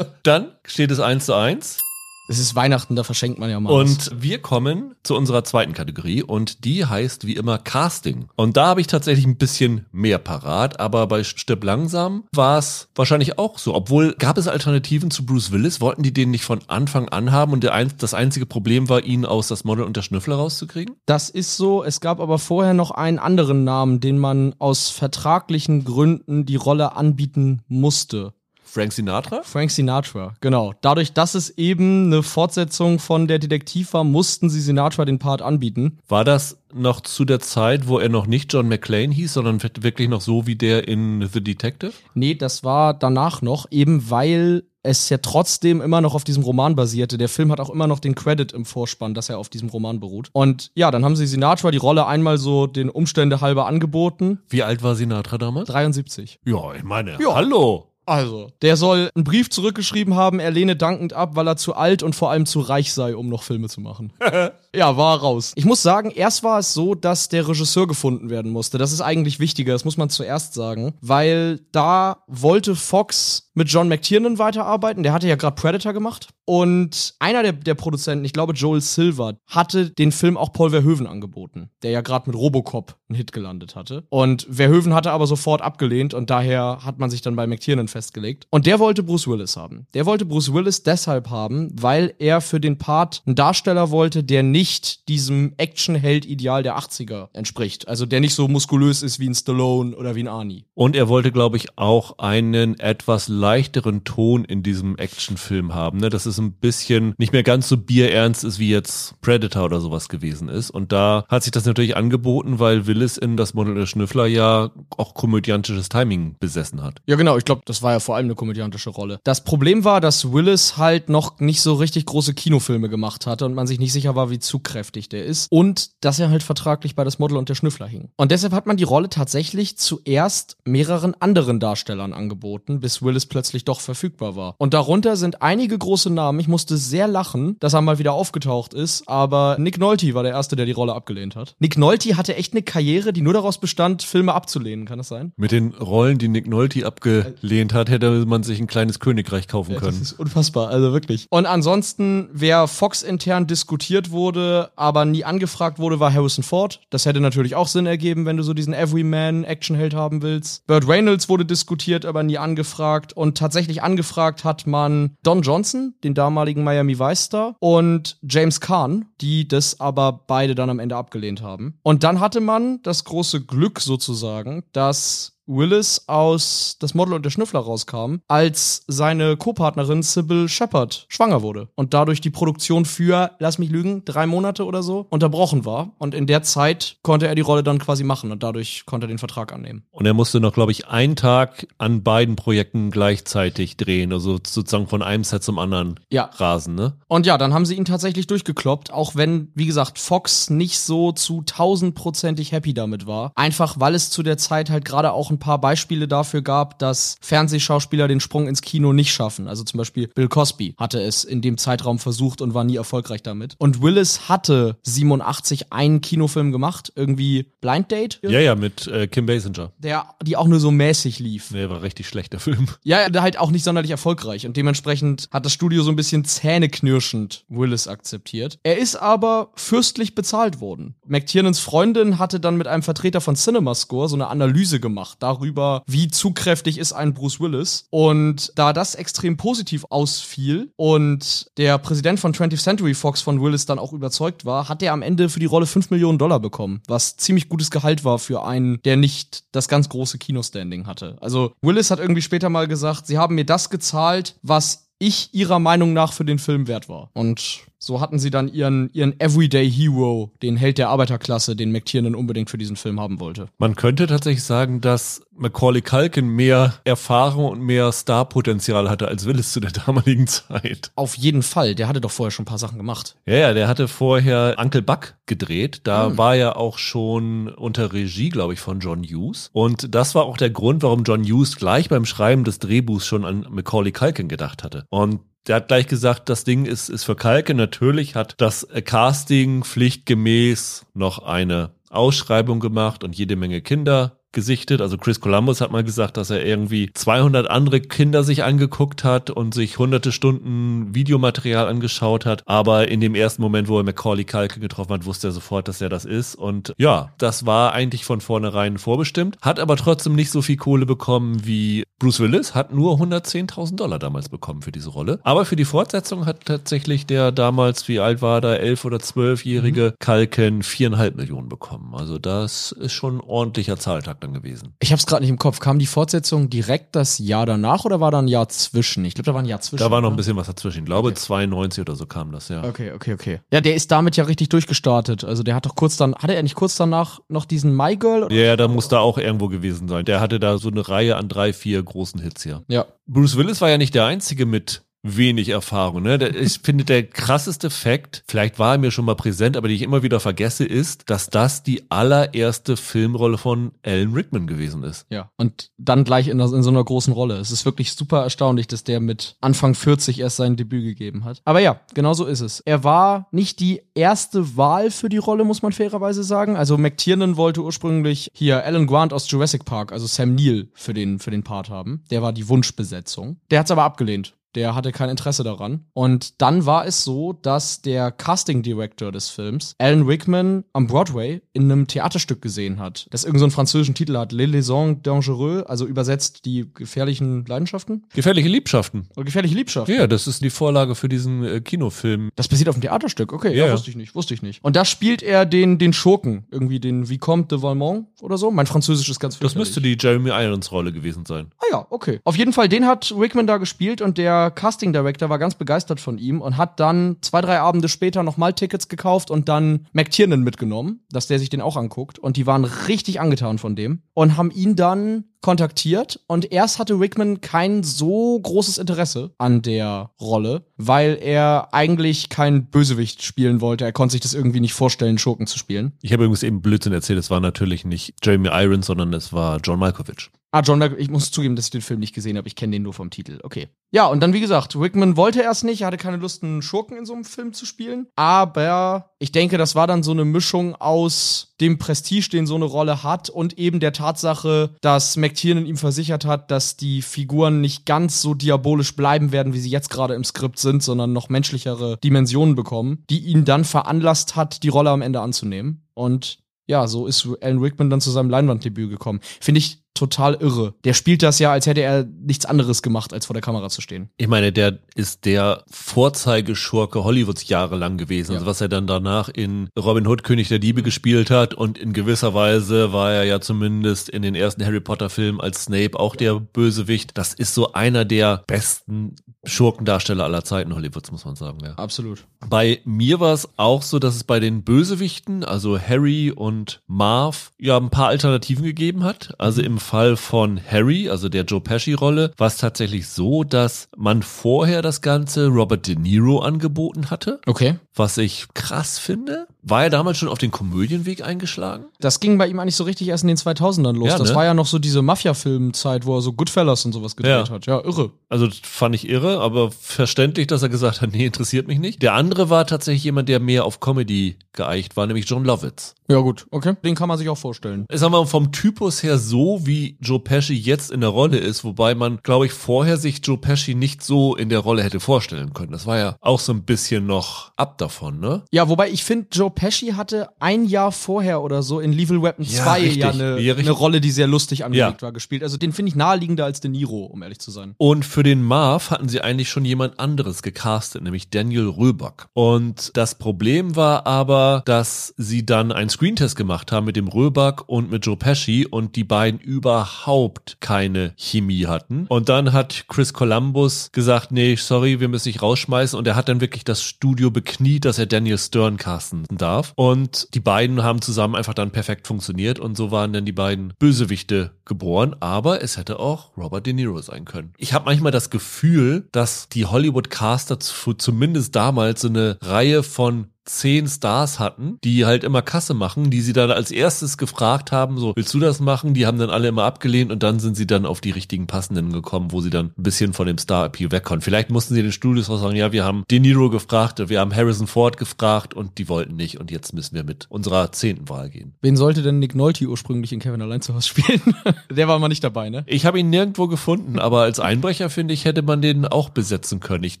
Dann steht es eins zu eins. Es ist Weihnachten, da verschenkt man ja mal. Und was. wir kommen zu unserer zweiten Kategorie und die heißt wie immer Casting. Und da habe ich tatsächlich ein bisschen mehr parat, aber bei Stipp langsam war es wahrscheinlich auch so. Obwohl gab es Alternativen zu Bruce Willis, wollten die den nicht von Anfang an haben und der das einzige Problem war, ihn aus das Model und der Schnüffler rauszukriegen? Das ist so. Es gab aber vorher noch einen anderen Namen, den man aus vertraglichen Gründen die Rolle anbieten musste. Frank Sinatra? Frank Sinatra, genau. Dadurch, dass es eben eine Fortsetzung von Der Detektiv war, mussten sie Sinatra den Part anbieten. War das noch zu der Zeit, wo er noch nicht John McClane hieß, sondern wirklich noch so wie der in The Detective? Nee, das war danach noch, eben weil es ja trotzdem immer noch auf diesem Roman basierte. Der Film hat auch immer noch den Credit im Vorspann, dass er auf diesem Roman beruht. Und ja, dann haben sie Sinatra die Rolle einmal so den Umstände halber angeboten. Wie alt war Sinatra damals? 73. Ja, ich meine, ja. hallo. Also, der soll einen Brief zurückgeschrieben haben, er lehne dankend ab, weil er zu alt und vor allem zu reich sei, um noch Filme zu machen. ja, war raus. Ich muss sagen, erst war es so, dass der Regisseur gefunden werden musste. Das ist eigentlich wichtiger, das muss man zuerst sagen, weil da wollte Fox mit John McTiernan weiterarbeiten. Der hatte ja gerade Predator gemacht. Und einer der, der Produzenten, ich glaube Joel Silver, hatte den Film auch Paul Verhoeven angeboten, der ja gerade mit Robocop einen Hit gelandet hatte. Und Verhoeven hatte aber sofort abgelehnt und daher hat man sich dann bei McTiernan festgelegt. Und der wollte Bruce Willis haben. Der wollte Bruce Willis deshalb haben, weil er für den Part einen Darsteller wollte, der nicht diesem Actionheld-Ideal der 80er entspricht. Also der nicht so muskulös ist wie ein Stallone oder wie ein Arnie. Und er wollte, glaube ich, auch einen etwas leichteren Ton in diesem Actionfilm haben. Ne? Das ist ein bisschen nicht mehr ganz so bierernst ist, wie jetzt Predator oder sowas gewesen ist. Und da hat sich das natürlich angeboten, weil Willis in das Model der Schnüffler ja auch komödiantisches Timing besessen hat. Ja, genau. Ich glaube, das war ja vor allem eine komödiantische Rolle. Das Problem war, dass Willis halt noch nicht so richtig große Kinofilme gemacht hatte und man sich nicht sicher war, wie zugkräftig der ist. Und dass er halt vertraglich bei das Model und der Schnüffler hing. Und deshalb hat man die Rolle tatsächlich zuerst mehreren anderen Darstellern angeboten, bis Willis plötzlich doch verfügbar war. Und darunter sind einige große Namen. Ich musste sehr lachen, dass er mal wieder aufgetaucht ist, aber Nick Nolte war der Erste, der die Rolle abgelehnt hat. Nick Nolte hatte echt eine Karriere, die nur daraus bestand, Filme abzulehnen, kann das sein? Mit den Rollen, die Nick Nolte abgelehnt hat, hätte man sich ein kleines Königreich kaufen können. Das ist unfassbar, also wirklich. Und ansonsten, wer Fox intern diskutiert wurde, aber nie angefragt wurde, war Harrison Ford. Das hätte natürlich auch Sinn ergeben, wenn du so diesen Everyman-Actionheld haben willst. Burt Reynolds wurde diskutiert, aber nie angefragt. Und tatsächlich angefragt hat man Don Johnson, den damaligen Miami Vice und James Kahn, die das aber beide dann am Ende abgelehnt haben. Und dann hatte man das große Glück sozusagen, dass Willis aus Das Model und der Schnüffler rauskam, als seine Co-Partnerin Sybil Shepard schwanger wurde und dadurch die Produktion für, lass mich lügen, drei Monate oder so unterbrochen war. Und in der Zeit konnte er die Rolle dann quasi machen und dadurch konnte er den Vertrag annehmen. Und er musste noch, glaube ich, einen Tag an beiden Projekten gleichzeitig drehen, also sozusagen von einem Set zum anderen ja. rasen, ne? Und ja, dann haben sie ihn tatsächlich durchgekloppt, auch wenn, wie gesagt, Fox nicht so zu tausendprozentig happy damit war. Einfach weil es zu der Zeit halt gerade auch ein paar Beispiele dafür gab, dass Fernsehschauspieler den Sprung ins Kino nicht schaffen. Also zum Beispiel Bill Cosby hatte es in dem Zeitraum versucht und war nie erfolgreich damit. Und Willis hatte 87 einen Kinofilm gemacht, irgendwie Blind Date. Ja, ja, mit äh, Kim Basinger. Der, die auch nur so mäßig lief. Nee, war richtig schlechter Film. Ja, der halt auch nicht sonderlich erfolgreich und dementsprechend hat das Studio so ein bisschen zähneknirschend Willis akzeptiert. Er ist aber fürstlich bezahlt worden. McTiernans Freundin hatte dann mit einem Vertreter von CinemaScore so eine Analyse gemacht darüber, wie zugkräftig ist ein Bruce Willis. Und da das extrem positiv ausfiel und der Präsident von 20th Century Fox von Willis dann auch überzeugt war, hat er am Ende für die Rolle 5 Millionen Dollar bekommen, was ziemlich gutes Gehalt war für einen, der nicht das ganz große Kinostanding hatte. Also Willis hat irgendwie später mal gesagt, sie haben mir das gezahlt, was ich ihrer Meinung nach für den Film wert war. Und so hatten sie dann ihren, ihren Everyday Hero, den Held der Arbeiterklasse, den McTiernan unbedingt für diesen Film haben wollte. Man könnte tatsächlich sagen, dass Macaulay Culkin mehr Erfahrung und mehr Starpotenzial hatte als Willis zu der damaligen Zeit. Auf jeden Fall. Der hatte doch vorher schon ein paar Sachen gemacht. Ja, ja, der hatte vorher Uncle Buck gedreht. Da hm. war er auch schon unter Regie, glaube ich, von John Hughes. Und das war auch der Grund, warum John Hughes gleich beim Schreiben des Drehbuchs schon an Macaulay Culkin gedacht hatte. Und der hat gleich gesagt, das Ding ist, ist für Kalke. Natürlich hat das Casting pflichtgemäß noch eine Ausschreibung gemacht und jede Menge Kinder gesichtet. Also Chris Columbus hat mal gesagt, dass er irgendwie 200 andere Kinder sich angeguckt hat und sich hunderte Stunden Videomaterial angeschaut hat. Aber in dem ersten Moment, wo er Macaulay Culkin getroffen hat, wusste er sofort, dass er das ist. Und ja, das war eigentlich von vornherein vorbestimmt. Hat aber trotzdem nicht so viel Kohle bekommen wie Bruce Willis. Hat nur 110.000 Dollar damals bekommen für diese Rolle. Aber für die Fortsetzung hat tatsächlich der damals, wie alt war da, elf oder zwölfjährige mhm. Culkin viereinhalb Millionen bekommen. Also das ist schon ein ordentlicher Zahltag dann gewesen. Ich habe es gerade nicht im Kopf. Kam die Fortsetzung direkt das Jahr danach oder war da ein Jahr zwischen? Ich glaube, da war ein Jahr zwischen. Da war noch ein bisschen was dazwischen. Ich glaube, okay. 92 oder so kam das, ja. Okay, okay, okay. Ja, der ist damit ja richtig durchgestartet. Also der hat doch kurz dann, hatte er nicht kurz danach noch diesen My Girl? Ja, ja, da muss da auch irgendwo gewesen sein. Der hatte da so eine Reihe an drei, vier großen Hits hier. Ja. Bruce Willis war ja nicht der Einzige mit wenig Erfahrung. Ne? Ich finde, der krasseste Fakt, vielleicht war er mir schon mal präsent, aber die ich immer wieder vergesse, ist, dass das die allererste Filmrolle von Alan Rickman gewesen ist. Ja, und dann gleich in, in so einer großen Rolle. Es ist wirklich super erstaunlich, dass der mit Anfang 40 erst sein Debüt gegeben hat. Aber ja, genau so ist es. Er war nicht die erste Wahl für die Rolle, muss man fairerweise sagen. Also McTiernan wollte ursprünglich hier Alan Grant aus Jurassic Park, also Sam Neill, für den, für den Part haben. Der war die Wunschbesetzung. Der hat es aber abgelehnt der hatte kein Interesse daran. Und dann war es so, dass der Casting Director des Films, Alan Rickman, am Broadway in einem Theaterstück gesehen hat, das irgendeinen so französischen Titel hat, Les Liaisons Dangereux, also übersetzt die gefährlichen Leidenschaften. Gefährliche Liebschaften. Oder gefährliche Liebschaften. Ja, das ist die Vorlage für diesen äh, Kinofilm. Das basiert auf einem Theaterstück, okay, ja, ja, wusste ich nicht, wusste ich nicht. Und da spielt er den, den Schurken, irgendwie den Vicomte de Valmont oder so. Mein Französisch ist ganz Das müsste die Jeremy Irons Rolle gewesen sein. Ah ja, okay. Auf jeden Fall, den hat Rickman da gespielt und der Casting Director war ganz begeistert von ihm und hat dann zwei, drei Abende später nochmal Tickets gekauft und dann McTiernan mitgenommen, dass der sich den auch anguckt. Und die waren richtig angetan von dem und haben ihn dann kontaktiert und erst hatte Rickman kein so großes Interesse an der Rolle, weil er eigentlich kein Bösewicht spielen wollte. Er konnte sich das irgendwie nicht vorstellen, Schurken zu spielen. Ich habe übrigens eben Blödsinn erzählt, es war natürlich nicht Jeremy Irons, sondern es war John Malkovich. Ah, John Malkovich, ich muss zugeben, dass ich den Film nicht gesehen habe. Ich kenne den nur vom Titel. Okay. Ja, und dann, wie gesagt, Rickman wollte erst nicht, er hatte keine Lust, einen Schurken in so einem Film zu spielen. Aber ich denke, das war dann so eine Mischung aus dem Prestige, den so eine Rolle hat und eben der Tatsache, dass McTiernan ihm versichert hat, dass die Figuren nicht ganz so diabolisch bleiben werden, wie sie jetzt gerade im Skript sind, sondern noch menschlichere Dimensionen bekommen, die ihn dann veranlasst hat, die Rolle am Ende anzunehmen. Und ja, so ist Alan Rickman dann zu seinem Leinwanddebüt gekommen. Finde ich total irre. Der spielt das ja, als hätte er nichts anderes gemacht, als vor der Kamera zu stehen. Ich meine, der ist der Vorzeigeschurke Hollywoods jahrelang gewesen. Ja. Also was er dann danach in Robin Hood König der Diebe gespielt hat und in gewisser Weise war er ja zumindest in den ersten Harry Potter Filmen als Snape auch der Bösewicht. Das ist so einer der besten Schurkendarsteller aller Zeiten Hollywoods, muss man sagen. Ja. Absolut. Bei mir war es auch so, dass es bei den Bösewichten, also Harry und Marv, ja ein paar Alternativen gegeben hat. Also im Fall von Harry, also der Joe Pesci-Rolle, war es tatsächlich so, dass man vorher das Ganze Robert De Niro angeboten hatte. Okay. Was ich krass finde, War er damals schon auf den Komödienweg eingeschlagen? Das ging bei ihm eigentlich so richtig erst in den 2000ern los. Ja, das ne? war ja noch so diese Mafia-Film-Zeit, wo er so Goodfellas und sowas gedreht Ja. hat. Ja, irre. Also fand ich irre, aber verständlich, dass er gesagt hat, nee, interessiert mich nicht. Der andere war tatsächlich jemand, der mehr auf Comedy geeicht war, nämlich John Lovitz. Ja, gut, okay. Den kann man sich auch vorstellen. Sag mal, vom Typus her so, wie Joe Pesci jetzt in der Rolle ist, wobei man, glaube ich, vorher sich Joe Pesci nicht so in der Rolle hätte vorstellen können. Das war ja auch so ein bisschen noch ab davon, ne? Ja, wobei ich finde, Joe Pesci hatte ein Jahr vorher oder so in Lethal Weapon Ja, 2 richtig. ja eine, Ja, eine Rolle, die sehr lustig angelegt Ja. war, gespielt. Also den finde ich naheliegender als De Niro, um ehrlich zu sein. Und für den Marv hatten sie eigentlich schon jemand anderes gecastet, nämlich Daniel Röback. Und das Problem war aber, dass sie dann einen Screentest gemacht haben mit dem Röback und mit Joe Pesci und die beiden überhaupt keine Chemie hatten. Und dann hat Chris Columbus gesagt, nee, sorry, wir müssen dich rausschmeißen. Und er hat dann wirklich das Studio bekniet, dass er Daniel Stern casten darf. Und die beiden haben zusammen einfach dann perfekt funktioniert und so waren dann die beiden Bösewichte geboren. Aber es hätte auch Robert De Niro sein können. Ich habe manchmal das Gefühl, dass die Hollywood-Caster zu- zumindest damals so eine Reihe von zehn Stars hatten, die halt immer Kasse machen, die sie dann als erstes gefragt haben, so, willst du das machen? Die haben dann alle immer abgelehnt und dann sind sie dann auf die richtigen Passenden gekommen, wo sie dann ein bisschen von dem Star-Appeal wegkommen. Vielleicht mussten sie den Studios auch sagen, ja, wir haben De Niro gefragt, wir haben Harrison Ford gefragt und die wollten nicht und jetzt müssen wir mit unserer zehnten Wahl gehen. Wen sollte denn Nick Nolte ursprünglich in Kevin allein zu Hause spielen? Der war mal nicht dabei, ne? Ich habe ihn nirgendwo gefunden, aber als Einbrecher, finde ich, hätte man den auch besetzen können. Ich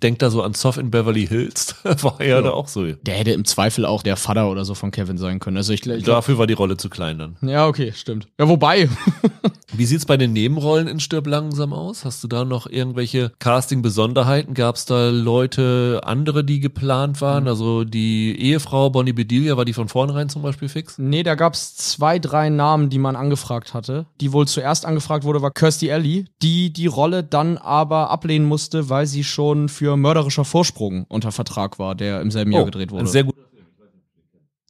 denke da so an Zoff in Beverly Hills. War ja, da auch so. Der hätte im Zweifel auch der Vater oder so von Kevin sein können. Also ich, ich Dafür war die Rolle zu klein dann. Ja, okay, stimmt. Ja, wobei. Wie sieht's bei den Nebenrollen in Stirb langsam aus? Hast du da noch irgendwelche Casting-Besonderheiten? Gab's da Leute, andere, die geplant waren? Also die Ehefrau Bonnie Bedelia, war die von vornherein zum Beispiel fix? nee, da gab's zwei, drei Namen, die man angefragt hatte. Die wohl zuerst angefragt wurde, war Kirstie Alley, die die Rolle dann aber ablehnen musste, weil sie schon für mörderischer Vorsprung unter Vertrag war, der im selben Jahr gedreht wurde.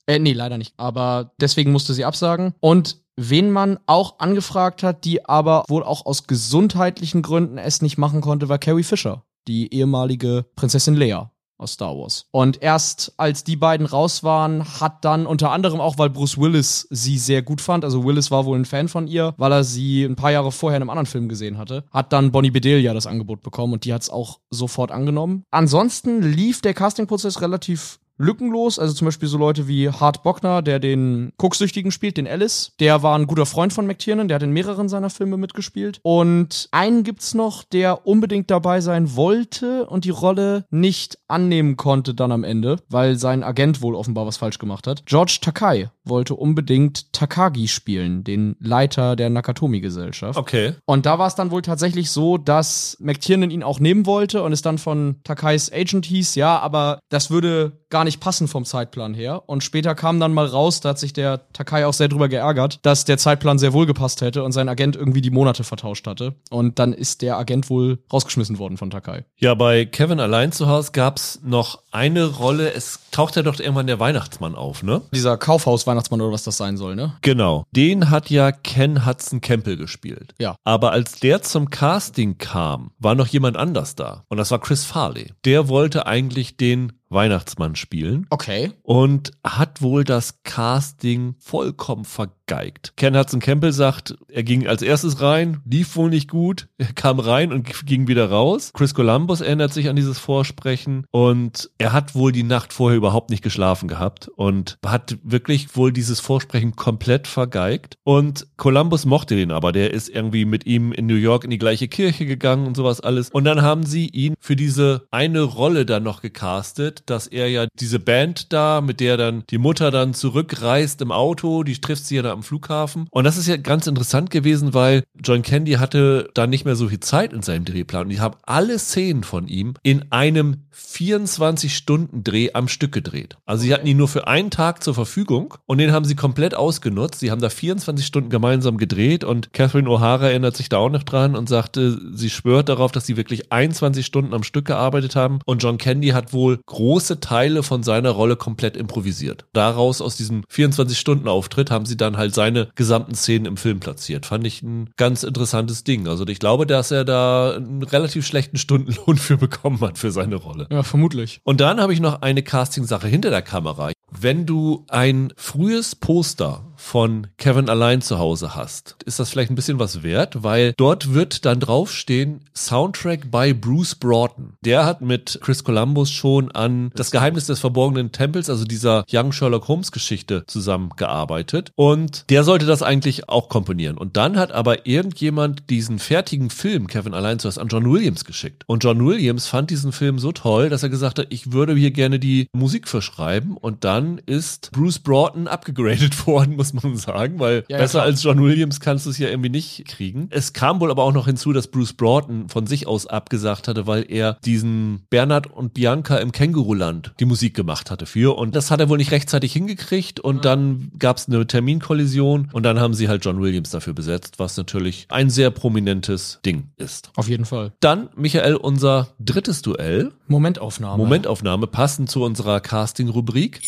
Äh, nee, leider nicht. Aber deswegen musste sie absagen. Und wen man auch angefragt hat, die aber wohl auch aus gesundheitlichen Gründen es nicht machen konnte, war Carrie Fisher, die ehemalige Prinzessin Leia aus Star Wars. Und erst als die beiden raus waren, hat dann unter anderem auch, weil Bruce Willis sie sehr gut fand, also Willis war wohl ein Fan von ihr, weil er sie ein paar Jahre vorher in einem anderen Film gesehen hatte, hat dann Bonnie Bedelia das Angebot bekommen und die hat es auch sofort angenommen. Ansonsten lief der Castingprozess relativ lückenlos. Also zum Beispiel so Leute wie Hart Bockner, der den Koksüchtigen spielt, den Alice. Der war ein guter Freund von McTiernan, der hat in mehreren seiner Filme mitgespielt. Und einen gibt's noch, der unbedingt dabei sein wollte und die Rolle nicht annehmen konnte dann am Ende, weil sein Agent wohl offenbar was falsch gemacht hat. George Takai wollte unbedingt Takagi spielen, den Leiter der Nakatomi-Gesellschaft. Okay. Und da war es dann wohl tatsächlich so, dass McTiernan ihn auch nehmen wollte und es dann von Takais Agent hieß, ja, aber das würde gar nicht passen vom Zeitplan her. Und später kam dann mal raus, da hat sich der Takai auch sehr drüber geärgert, dass der Zeitplan sehr wohl gepasst hätte und sein Agent irgendwie die Monate vertauscht hatte. Und dann ist der Agent wohl rausgeschmissen worden von Takai. Ja, bei Kevin allein zu Hause gab's noch eine Rolle. Es taucht ja doch irgendwann der Weihnachtsmann auf, ne? Dieser Kaufhaus-Weihnachtsmann oder was das sein soll, ne? Genau. Den hat ja Ken Hudson Campbell gespielt. Ja. Aber als der zum Casting kam, war noch jemand anders da. Und das war Chris Farley. Der wollte eigentlich den Weihnachtsmann spielen Okay. und hat wohl das Casting vollkommen vergeigt. Ken Hudson Campbell sagt, er ging als erstes rein, lief wohl nicht gut, er kam rein und ging wieder raus. Chris Columbus erinnert sich an dieses Vorsprechen und er hat wohl die Nacht vorher überhaupt nicht geschlafen gehabt und hat wirklich wohl dieses Vorsprechen komplett vergeigt. Und Columbus mochte den aber, der ist irgendwie mit ihm in New York in die gleiche Kirche gegangen und sowas alles. Und dann haben sie ihn für diese eine Rolle dann noch gecastet, dass er ja diese Band da, mit der dann die Mutter dann zurückreist im Auto, die trifft sie ja da am Flughafen. Und das ist ja ganz interessant gewesen, weil John Candy hatte da nicht mehr so viel Zeit in seinem Drehplan. Und die haben alle Szenen von ihm in einem 24-Stunden-Dreh am Stück gedreht. Also sie hatten ihn nur für einen Tag zur Verfügung und den haben sie komplett ausgenutzt. Sie haben da 24 Stunden gemeinsam gedreht und Catherine O'Hara erinnert sich da auch noch dran und sagte, sie schwört darauf, dass sie wirklich 21 Stunden am Stück gearbeitet haben und John Candy hat wohl große Teile von seiner Rolle komplett improvisiert. Daraus aus diesem 24-Stunden-Auftritt haben sie dann halt seine gesamten Szenen im Film platziert. Fand ich ein ganz interessantes Ding. Also ich glaube, dass er da einen relativ schlechten Stundenlohn für bekommen hat für seine Rolle. Ja, vermutlich. Und dann habe ich noch eine Casting-Sache hinter der Kamera. Wenn du ein frühes Poster von Kevin allein zu Hause hast, ist das vielleicht ein bisschen was wert, weil dort wird dann draufstehen Soundtrack by Bruce Broughton. Der hat mit Chris Columbus schon an Das Geheimnis des verborgenen Tempels, also dieser Young Sherlock Holmes Geschichte zusammengearbeitet und der sollte das eigentlich auch komponieren. Und dann hat aber irgendjemand diesen fertigen Film Kevin allein zu Hause an John Williams geschickt. Und John Williams fand diesen Film so toll, dass er gesagt hat, ich würde hier gerne die Musik verschreiben und dann ist Bruce Broughton abgegradet worden, muss man sagen, weil Ja, ja, besser klar. als John Williams kannst du es ja irgendwie nicht kriegen. Es kam wohl aber auch noch hinzu, dass Bruce Broughton von sich aus abgesagt hatte, weil er diesen Bernhard und Bianca im Känguruland die Musik gemacht hatte für. Und das hat er wohl nicht rechtzeitig hingekriegt und dann gab es eine Terminkollision und dann haben sie halt John Williams dafür besetzt, was natürlich ein sehr prominentes Ding ist. Auf jeden Fall. Dann, Michael, unser drittes Duell. Momentaufnahme. Momentaufnahme passend zu unserer Casting-Rubrik.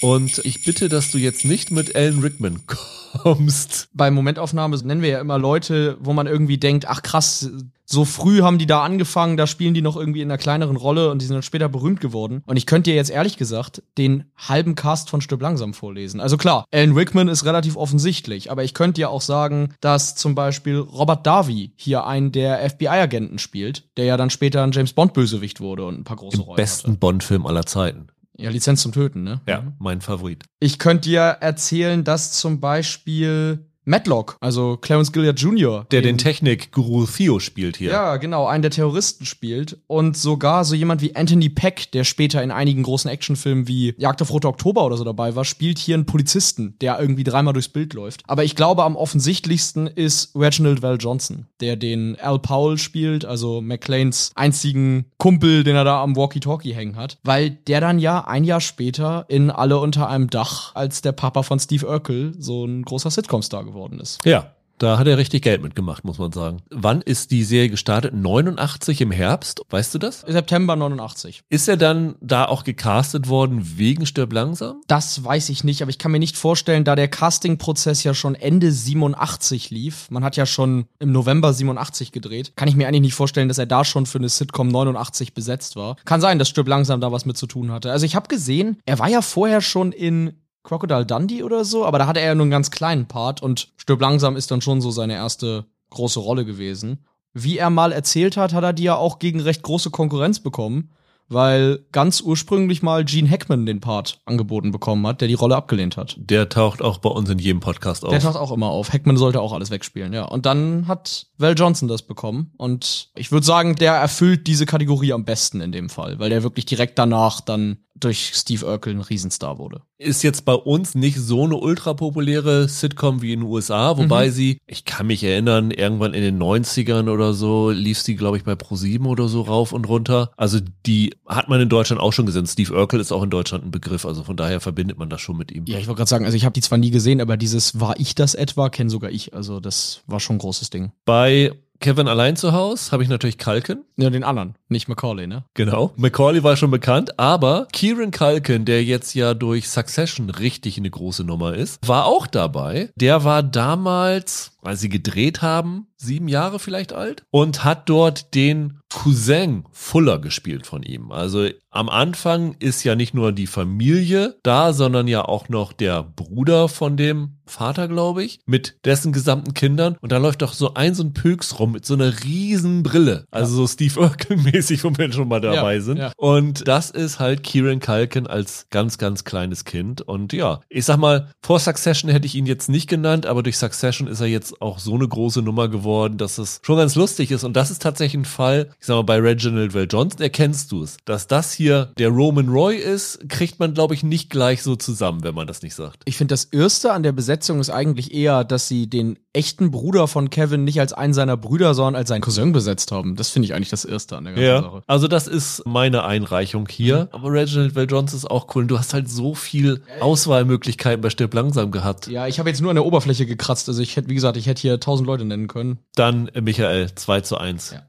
Und ich bitte, dass du jetzt nicht mit Alan Rickman kommst. Bei Momentaufnahme nennen wir ja immer Leute, wo man irgendwie denkt, ach krass, so früh haben die da angefangen, da spielen die noch irgendwie in einer kleineren Rolle und die sind dann später berühmt geworden. Und ich könnte dir jetzt ehrlich gesagt den halben Cast von Stück langsam vorlesen. Also klar, Alan Rickman ist relativ offensichtlich, aber ich könnte ja auch sagen, dass zum Beispiel Robert Davi hier einen der FBI-Agenten spielt, der ja dann später ein James Bond-Bösewicht wurde und ein paar große Im Rollen besten Bond-Film aller Zeiten. Ja, Lizenz zum Töten, ne? Ja, mein Favorit. Ich könnte dir erzählen, dass zum Beispiel Matlock, also Clarence Gilliard Jr., Der den Technik-Guru Theo spielt hier. ja, genau, einen der Terroristen spielt. Und sogar so jemand wie Anthony Peck, der später in einigen großen Actionfilmen wie Jagd auf Rote Oktober oder so dabei war, spielt hier einen Polizisten, der irgendwie dreimal durchs Bild läuft. Aber ich glaube, am offensichtlichsten ist Reginald Val Johnson, der den Al Powell spielt, also McLeans einzigen Kumpel, den er da am Walkie-Talkie hängen hat. Weil der dann ja ein Jahr später in Alle unter einem Dach als der Papa von Steve Urkel so ein großer Sitcom-Star geworden ist. Ja, da hat er richtig Geld mitgemacht, muss man sagen. Wann ist die Serie gestartet? 89 im Herbst? Weißt du das? September 89. Ist er dann da auch gecastet worden wegen Stirb langsam? Das weiß ich nicht, aber ich kann mir nicht vorstellen, da der Casting-Prozess ja schon Ende 87 lief, man hat ja schon im November 87 gedreht, kann ich mir eigentlich nicht vorstellen, dass er da schon für eine Sitcom 89 besetzt war. Kann sein, dass Stirb langsam da was mit zu tun hatte. Also ich habe gesehen, er war ja vorher schon in Crocodile Dundee oder so, aber da hatte er ja nur einen ganz kleinen Part und Stirb langsam ist dann schon so seine erste große Rolle gewesen. Wie er mal erzählt hat, hat er die ja auch gegen recht große Konkurrenz bekommen, weil ganz ursprünglich mal Gene Hackman den Part angeboten bekommen hat, der die Rolle abgelehnt hat. Der taucht auch bei uns in jedem Podcast auf. Der taucht auch immer auf. Hackman sollte auch alles wegspielen, ja. Und dann hat Val Johnson das bekommen. Und ich würde sagen, der erfüllt diese Kategorie am besten in dem Fall, weil der wirklich direkt danach dann durch Steve Urkel ein Riesenstar wurde. ist jetzt bei uns nicht so eine ultra populäre Sitcom wie in den USA, wobei Mhm. sie, ich kann mich erinnern, irgendwann in den 90ern oder so lief sie, glaube ich, bei ProSieben oder so rauf und runter. Also die hat man in Deutschland auch schon gesehen. Steve Urkel ist auch in Deutschland ein Begriff, also von daher verbindet man das schon mit ihm. Ja, ich wollte gerade sagen, also ich habe die zwar nie gesehen, aber dieses war ich das etwa, kenne sogar ich. Also das war schon ein großes Ding. Bei Kevin allein zu Haus habe ich natürlich Kalken. Ja, den anderen, nicht Macaulay, ne? Genau. Macaulay war schon bekannt, aber Kieran Culkin, der jetzt ja durch Succession richtig eine große Nummer ist, war auch dabei. Der war damals, als sie gedreht haben, sieben Jahre vielleicht alt und hat dort den Cousin Fuller gespielt von ihm. Also am Anfang ist ja nicht nur die Familie da, sondern ja auch noch der Bruder von dem Vater, glaube ich, mit dessen gesamten Kindern. Und da läuft doch so ein so ein Pöks rum mit so einer riesen Brille. Also so Steve Urkel-mäßig, wo wir schon mal dabei Ja, sind. ja. Und das ist halt Kieran Culkin als ganz, ganz kleines Kind. Und ja, ich sag mal, vor Succession hätte ich ihn jetzt nicht genannt, aber durch Succession ist er jetzt auch so eine große Nummer geworden, dass es schon ganz lustig ist. Und das ist tatsächlich ein Fall, ich sag mal, bei Reginald Val Johnson erkennst du es. Dass das hier der Roman Roy ist, kriegt man, glaube ich, nicht gleich so zusammen, wenn man das nicht sagt. Ich finde, das Erste an der Besetzung ist eigentlich eher, dass sie den echten Bruder von Kevin nicht als einen seiner Brüder, sondern als seinen Cousin besetzt haben. Das finde ich eigentlich das Erste an der ganzen Sache. Also das ist meine Einreichung hier. Aber Reginald Val Johnson ist auch cool. Und du hast halt so viel Auswahlmöglichkeiten bei Stirb langsam gehabt. Ja, ich habe jetzt nur an der Oberfläche gekratzt. Also ich hätte, wie gesagt, ich hätte hier tausend Leute nennen können. Dann äh, Michael, 2 zu 1. Ja.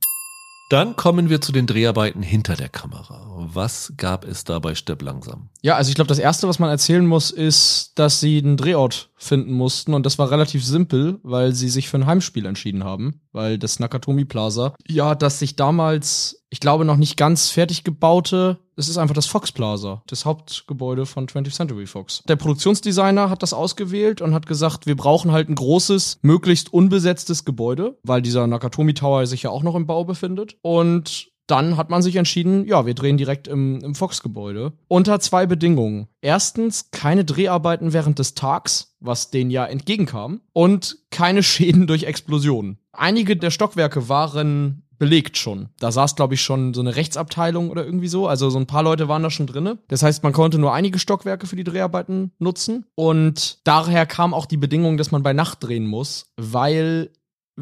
Dann kommen wir zu den Dreharbeiten hinter der Kamera. Was gab es da bei Stepp langsam? Ja, also ich glaube, das Erste, was man erzählen muss, ist, dass sie einen Drehort finden mussten. Und das war relativ simpel, weil sie sich für ein Heimspiel entschieden haben. Weil das Nakatomi Plaza, ja, das sich damals, ich glaube, noch nicht ganz fertig gebaute, es ist einfach das Fox Plaza, das Hauptgebäude von 20th Century Fox. Der Produktionsdesigner hat das ausgewählt und hat gesagt, wir brauchen halt ein großes, möglichst unbesetztes Gebäude, weil dieser Nakatomi Tower sich ja auch noch im Bau befindet. Und dann hat man sich entschieden, ja, wir drehen direkt im, im Fox-Gebäude. Unter zwei Bedingungen. Erstens, keine Dreharbeiten während des Tags, was denen ja entgegenkam. Und keine Schäden durch Explosionen. Einige der Stockwerke waren belegt schon. Da saß, glaube ich, schon so eine Rechtsabteilung oder irgendwie so. Also so ein paar Leute waren da schon drinne. Das heißt, man konnte nur einige Stockwerke für die Dreharbeiten nutzen. Und daher kam auch die Bedingung, dass man bei Nacht drehen muss, weil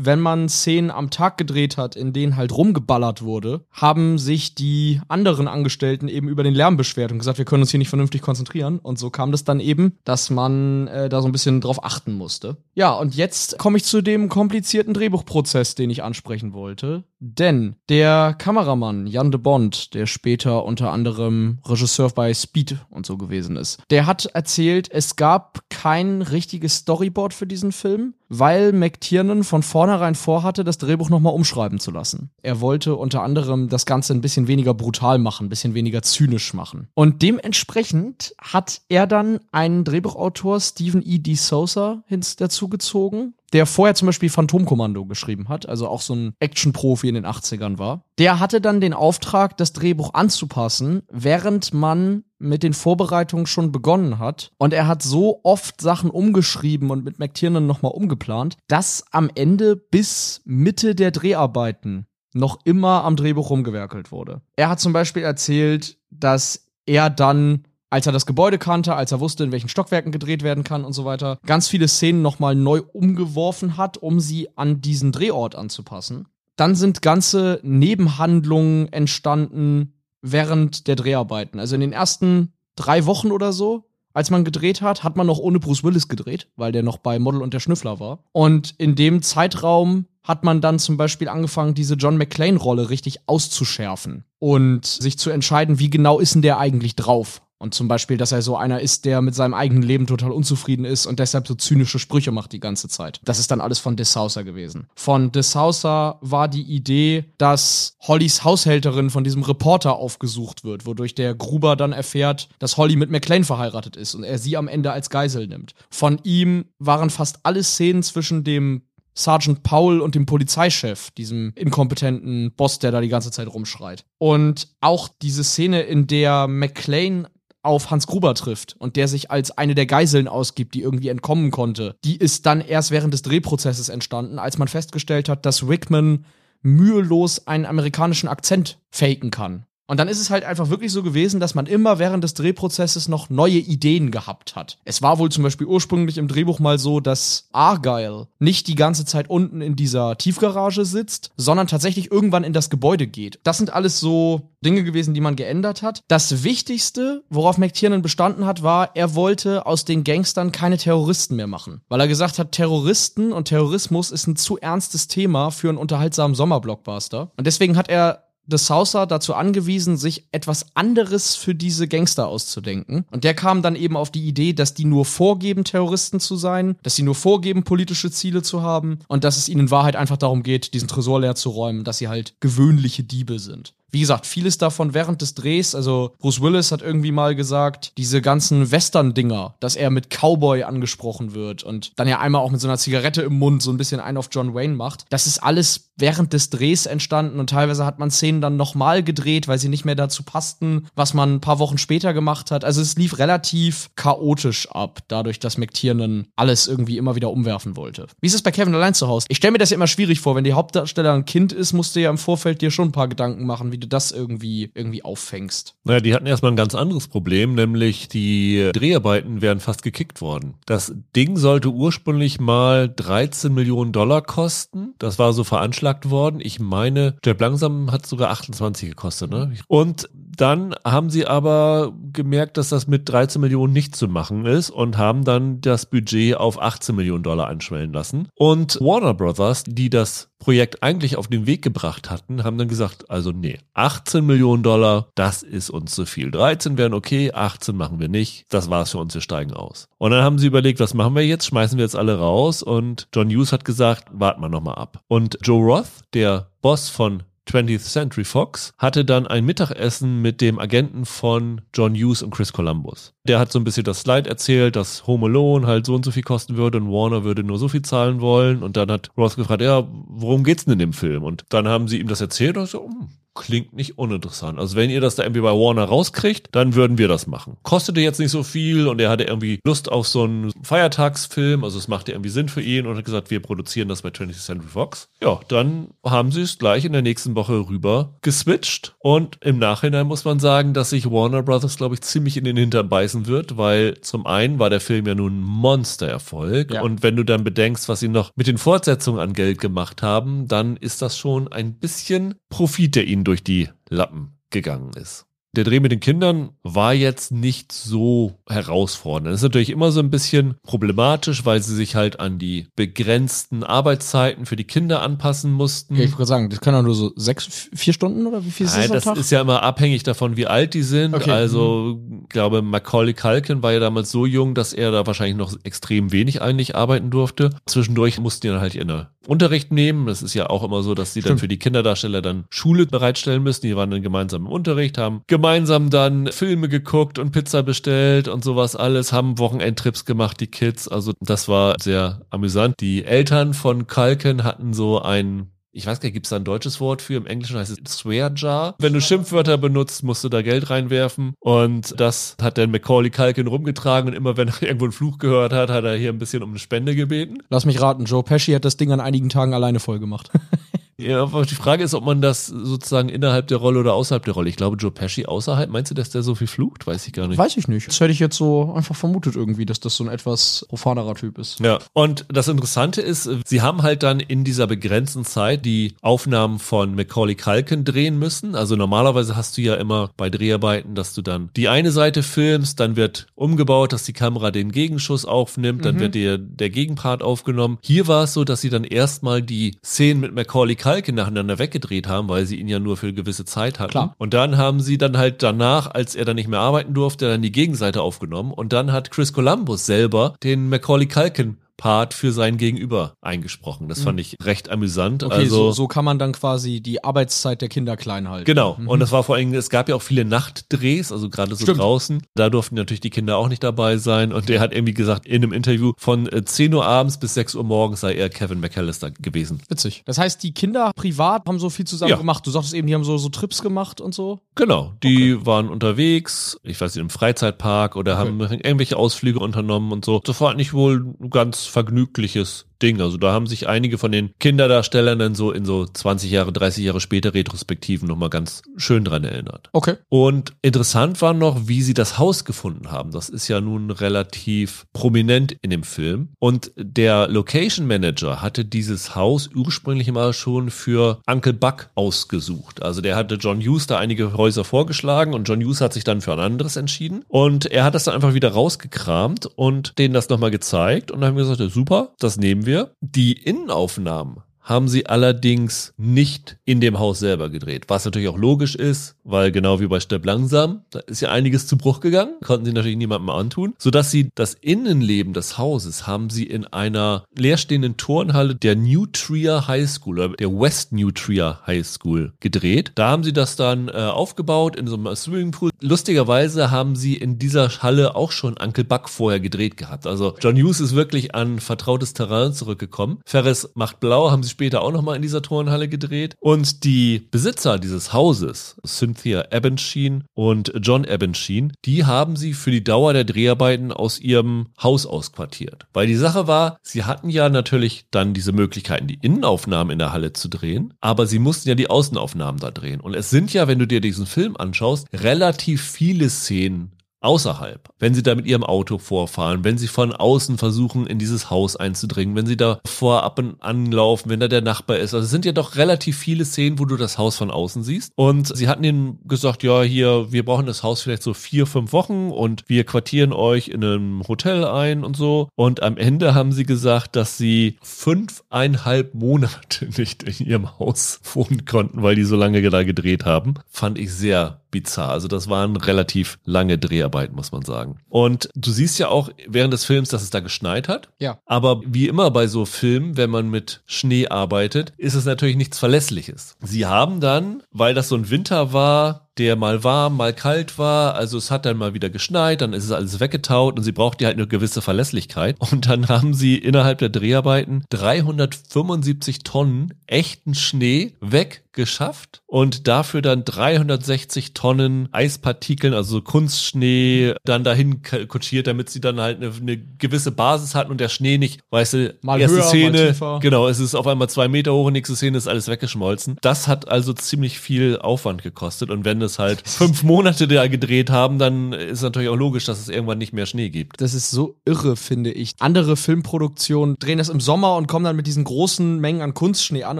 wenn man Szenen am Tag gedreht hat, in denen halt rumgeballert wurde, haben sich die anderen Angestellten eben über den Lärm beschwert und gesagt, wir können uns hier nicht vernünftig konzentrieren. Und so kam das dann eben, dass man äh, da so ein bisschen drauf achten musste. Ja, und jetzt komme ich zu dem komplizierten Drehbuchprozess, den ich ansprechen wollte. Denn der Kameramann Jan de Bond, der später unter anderem Regisseur bei Speed und so gewesen ist, der hat erzählt, es gab kein richtiges Storyboard für diesen Film, weil McTiernan von vornherein vorhatte, das Drehbuch nochmal umschreiben zu lassen. Er wollte unter anderem das Ganze ein bisschen weniger brutal machen, ein bisschen weniger zynisch machen. Und dementsprechend hat er dann einen Drehbuchautor, Stephen E. D. Sousa, hinzugezogen, der vorher zum Beispiel Phantomkommando geschrieben hat, also auch so ein Action-Profi in den 80ern war. Der hatte dann den Auftrag, das Drehbuch anzupassen, während man mit den Vorbereitungen schon begonnen hat. Und er hat so oft Sachen umgeschrieben und mit McTiernan nochmal umgeplant, dass am Ende bis Mitte der Dreharbeiten noch immer am Drehbuch rumgewerkelt wurde. Er hat zum Beispiel erzählt, dass er dann als er das Gebäude kannte, als er wusste, in welchen Stockwerken gedreht werden kann und so weiter, ganz viele Szenen nochmal neu umgeworfen hat, um sie an diesen Drehort anzupassen. Dann sind ganze Nebenhandlungen entstanden während der Dreharbeiten. Also in den ersten drei Wochen oder so, als man gedreht hat, hat man noch ohne Bruce Willis gedreht, weil der noch bei Model und der Schnüffler war. Und in dem Zeitraum hat man dann zum Beispiel angefangen, diese John McClane-Rolle richtig auszuschärfen und sich zu entscheiden, wie genau ist denn der eigentlich drauf? Und zum Beispiel, dass er so einer ist, der mit seinem eigenen Leben total unzufrieden ist und deshalb so zynische Sprüche macht die ganze Zeit. Das ist dann alles von De Sousa gewesen. Von De Sousa war die Idee, dass Hollys Haushälterin von diesem Reporter aufgesucht wird, wodurch der Gruber dann erfährt, dass Holly mit McLean verheiratet ist und er sie am Ende als Geisel nimmt. Von ihm waren fast alle Szenen zwischen dem Sergeant Paul und dem Polizeichef, diesem inkompetenten Boss, der da die ganze Zeit rumschreit. Und auch diese Szene, in der McLean auf Hans Gruber trifft und der sich als eine der Geiseln ausgibt, die irgendwie entkommen konnte, die ist dann erst während des Drehprozesses entstanden, als man festgestellt hat, dass Rickman mühelos einen amerikanischen Akzent faken kann. Und dann ist es halt einfach wirklich so gewesen, dass man immer während des Drehprozesses noch neue Ideen gehabt hat. Es war wohl zum Beispiel ursprünglich im Drehbuch mal so, dass Argyle nicht die ganze Zeit unten in dieser Tiefgarage sitzt, sondern tatsächlich irgendwann in das Gebäude geht. Das sind alles so Dinge gewesen, die man geändert hat. Das Wichtigste, worauf McTiernan bestanden hat, war, er wollte aus den Gangstern keine Terroristen mehr machen. Weil er gesagt hat, Terroristen und Terrorismus ist ein zu ernstes Thema für einen unterhaltsamen Sommerblockbuster. Und deswegen hat er de Sousa dazu angewiesen, sich etwas anderes für diese Gangster auszudenken. Und der kam dann eben auf die Idee, dass die nur vorgeben, Terroristen zu sein, dass sie nur vorgeben, politische Ziele zu haben und dass es ihnen in Wahrheit einfach darum geht, diesen Tresor leer zu räumen, dass sie halt gewöhnliche Diebe sind. Wie gesagt, vieles davon während des Drehs, also Bruce Willis hat irgendwie mal gesagt, diese ganzen Western-Dinger, dass er mit Cowboy angesprochen wird und dann ja einmal auch mit so einer Zigarette im Mund so ein bisschen einen auf John Wayne macht. Das ist alles während des Drehs entstanden und teilweise hat man Szenen dann nochmal gedreht, weil sie nicht mehr dazu passten, was man ein paar Wochen später gemacht hat. Also es lief relativ chaotisch ab, dadurch, dass McTiernan alles irgendwie immer wieder umwerfen wollte. Wie ist es bei Kevin allein zu Hause? Ich stelle mir das ja immer schwierig vor, wenn die Hauptdarsteller ein Kind ist, musst du ja im Vorfeld dir schon ein paar Gedanken machen, wie du das irgendwie, irgendwie auffängst. Naja, die hatten erstmal ein ganz anderes Problem, nämlich die Dreharbeiten wären fast gekickt worden. Das Ding sollte ursprünglich mal 13 Millionen Dollar kosten. Das war so veranschlagt worden. Ich meine, Jeb Langsam hat sogar 28 gekostet, ne? Und Dann haben sie aber gemerkt, dass das mit 13 Millionen nicht zu machen ist und haben dann das Budget auf 18 Millionen Dollar anschwellen lassen. Und Warner Brothers, die das Projekt eigentlich auf den Weg gebracht hatten, haben dann gesagt, also nee, 18 Millionen Dollar, das ist uns zu viel. 13 wären okay, 18 machen wir nicht. Das war's für uns, wir steigen aus. Und dann haben sie überlegt, was machen wir jetzt? Schmeißen wir jetzt alle raus? Und John Hughes hat gesagt, warten wir nochmal ab. Und Joe Roth, der Boss von 20th Century Fox, hatte dann ein Mittagessen mit dem Agenten von John Hughes und Chris Columbus. Der hat so ein bisschen das Slide erzählt, dass Home Alone halt so und so viel kosten würde und Warner würde nur so viel zahlen wollen. Und dann hat Roth gefragt, ja, worum geht's denn in dem Film? Und dann haben sie ihm das erzählt und so, hm, klingt nicht uninteressant. Also wenn ihr das da irgendwie bei Warner rauskriegt, dann würden wir das machen. Kostete jetzt nicht so viel und er hatte irgendwie Lust auf so einen Feiertagsfilm, also es machte irgendwie Sinn für ihn und hat gesagt, wir produzieren das bei 20th Century Fox. Ja, dann haben sie es gleich in der nächsten Woche rüber geswitcht und im Nachhinein muss man sagen, dass sich Warner Brothers, glaube ich, ziemlich in den Hintern beißen wird, weil zum einen war der Film ja nun ein Monstererfolg ja. und wenn du dann bedenkst, was sie noch mit den Fortsetzungen an Geld gemacht haben, dann ist das schon ein bisschen Profit, der ihnen durch die Lappen gegangen ist. Der Dreh mit den Kindern war jetzt nicht so herausfordernd. Das ist natürlich immer so ein bisschen problematisch, weil sie sich halt an die begrenzten Arbeitszeiten für die Kinder anpassen mussten. Ja, ich würde sagen, das können auch nur so sechs, vier Stunden oder wie viel ist Nein, das? Das ist ja immer abhängig davon, wie alt die sind. Okay. Also, mhm. ich glaube, Macaulay Culkin war ja damals so jung, dass er da wahrscheinlich noch extrem wenig eigentlich arbeiten durfte. Zwischendurch mussten die dann halt ihren Unterricht nehmen. Das ist ja auch immer so, dass sie dann für die Kinderdarsteller dann Schule bereitstellen müssen. Die waren dann gemeinsam im Unterricht, haben gemeinsam dann Filme geguckt und Pizza bestellt und sowas alles, haben Wochenendtrips gemacht, die Kids. Also das war sehr amüsant. Die Eltern von Kalken hatten so ein ich weiß gar nicht, gibt es da ein deutsches Wort für? Im Englischen heißt es Swear Jar. Wenn du Schimpfwörter benutzt, musst du da Geld reinwerfen. Und das hat dann Macaulay Culkin rumgetragen. Und immer wenn er irgendwo einen Fluch gehört hat, hat er hier ein bisschen um eine Spende gebeten. Lass mich raten, Joe Pesci hat das Ding an einigen Tagen alleine voll gemacht. Ja, aber die Frage ist, ob man das sozusagen innerhalb der Rolle oder außerhalb der Rolle. Ich glaube, Joe Pesci außerhalb, meinst du, dass der so viel flucht? Weiß ich gar nicht. Weiß ich nicht. Das hätte ich jetzt so einfach vermutet irgendwie, dass das so ein etwas profanerer Typ ist. Ja. Und das Interessante ist, sie haben halt dann in dieser begrenzten Zeit die Aufnahmen von Macaulay Culkin drehen müssen. Also normalerweise hast du ja immer bei Dreharbeiten, dass du dann die eine Seite filmst, dann wird umgebaut, dass die Kamera den Gegenschuss aufnimmt, dann mhm. wird dir der Gegenpart aufgenommen. Hier war es so, dass sie dann erstmal die Szenen mit Macaulay Culkin Kalkin nacheinander weggedreht haben, weil sie ihn ja nur für eine gewisse Zeit hatten. Klar. Und dann haben sie dann halt danach, als er dann nicht mehr arbeiten durfte, dann die Gegenseite aufgenommen. Und dann hat Chris Columbus selber den Macaulay Culkin Part für sein Gegenüber eingesprochen. Das fand mhm. ich recht amüsant. Okay, also, so, so kann man dann quasi die Arbeitszeit der Kinder klein halten. Genau. Mhm. Und das war vor allem, es gab ja auch viele Nachtdrehs, also gerade so Stimmt. draußen. Da durften natürlich die Kinder auch nicht dabei sein. Und der hat irgendwie gesagt in einem Interview, von 10 äh, Uhr abends bis 6 Uhr morgens sei er Kevin McAllister gewesen. Witzig. Das heißt, die Kinder privat haben so viel zusammen ja. gemacht. Du sagtest eben, die haben so, so Trips gemacht und so. Genau. Die okay. waren unterwegs, ich weiß nicht, im Freizeitpark oder okay. haben irgendwelche Ausflüge unternommen und so. Das war nicht wohl ganz vergnügliches Ding. Also da haben sich einige von den Kinderdarstellern dann so in so 20 Jahre, 30 Jahre später Retrospektiven nochmal ganz schön dran erinnert. Okay. Und interessant war noch, wie sie das Haus gefunden haben. Das ist ja nun relativ prominent in dem Film. Und der Location Manager hatte dieses Haus ursprünglich mal schon für Uncle Buck ausgesucht. Also der hatte John Hughes da einige Häuser vorgeschlagen und John Hughes hat sich dann für ein anderes entschieden. Und er hat das dann einfach wieder rausgekramt und denen das nochmal gezeigt und dann haben wir gesagt, super, das nehmen wir wir. Die Innenaufnahmen haben sie allerdings nicht in dem Haus selber gedreht. Was natürlich auch logisch ist, weil genau wie bei Stepp langsam, da ist ja einiges zu Bruch gegangen, konnten sie natürlich niemandem antun, sodass sie das Innenleben des Hauses haben sie in einer leerstehenden Turnhalle der New Trier High School, oder der West New Trier High School gedreht. Da haben sie das dann äh, aufgebaut in so einem Swimmingpool. Lustigerweise haben sie in dieser Halle auch schon Uncle Buck vorher gedreht gehabt. Also John Hughes ist wirklich an vertrautes Terrain zurückgekommen. Ferris macht blau, haben sie später auch nochmal in dieser Turnhalle gedreht. Und die Besitzer dieses Hauses, Cynthia Ebensheen und John Ebensheen, die haben sie für die Dauer der Dreharbeiten aus ihrem Haus ausquartiert. Weil die Sache war, sie hatten ja natürlich dann diese Möglichkeiten, die Innenaufnahmen in der Halle zu drehen, aber sie mussten ja die Außenaufnahmen da drehen. Und es sind ja, wenn du dir diesen Film anschaust, relativ viele Szenen außerhalb, wenn sie da mit ihrem Auto vorfahren, wenn sie von außen versuchen, in dieses Haus einzudringen, wenn sie da vorab und anlaufen, wenn da der Nachbar ist. Also es sind ja doch relativ viele Szenen, wo du das Haus von außen siehst. Und sie hatten ihnen gesagt, ja, hier, wir brauchen das Haus vielleicht so vier, fünf Wochen und wir quartieren euch in einem Hotel ein und so. Und am Ende haben sie gesagt, dass sie fünfeinhalb Monate nicht in ihrem Haus wohnen konnten, weil die so lange da gedreht haben. Fand ich sehr bizarr. Also das waren relativ lange Dreharbeiten, muss man sagen. Und du siehst ja auch während des Films, dass es da geschneit hat. Ja. Aber wie immer bei so Filmen, wenn man mit Schnee arbeitet, ist es natürlich nichts Verlässliches. Sie haben dann, weil das so ein Winter war, der mal warm, mal kalt war. Also es hat dann mal wieder geschneit, dann ist es alles weggetaut und sie braucht ja halt eine gewisse Verlässlichkeit. Und dann haben sie innerhalb der Dreharbeiten 375 Tonnen echten Schnee weggeschafft und dafür dann 360 Tonnen Eispartikeln, also so Kunstschnee, dann dahin kutschiert, damit sie dann halt eine, eine gewisse Basis hatten und der Schnee nicht, weißt du, Mal erste höher, mal Szene, tiefer. genau, es ist auf einmal zwei Meter hoch, nächste Szene ist alles weggeschmolzen. Das hat also ziemlich viel Aufwand gekostet und wenn es halt fünf Monate da gedreht haben, dann ist natürlich auch logisch, dass es irgendwann nicht mehr Schnee gibt. Das ist so irre, finde ich. Andere Filmproduktionen drehen das im Sommer und kommen dann mit diesen großen Mengen an Kunstschnee an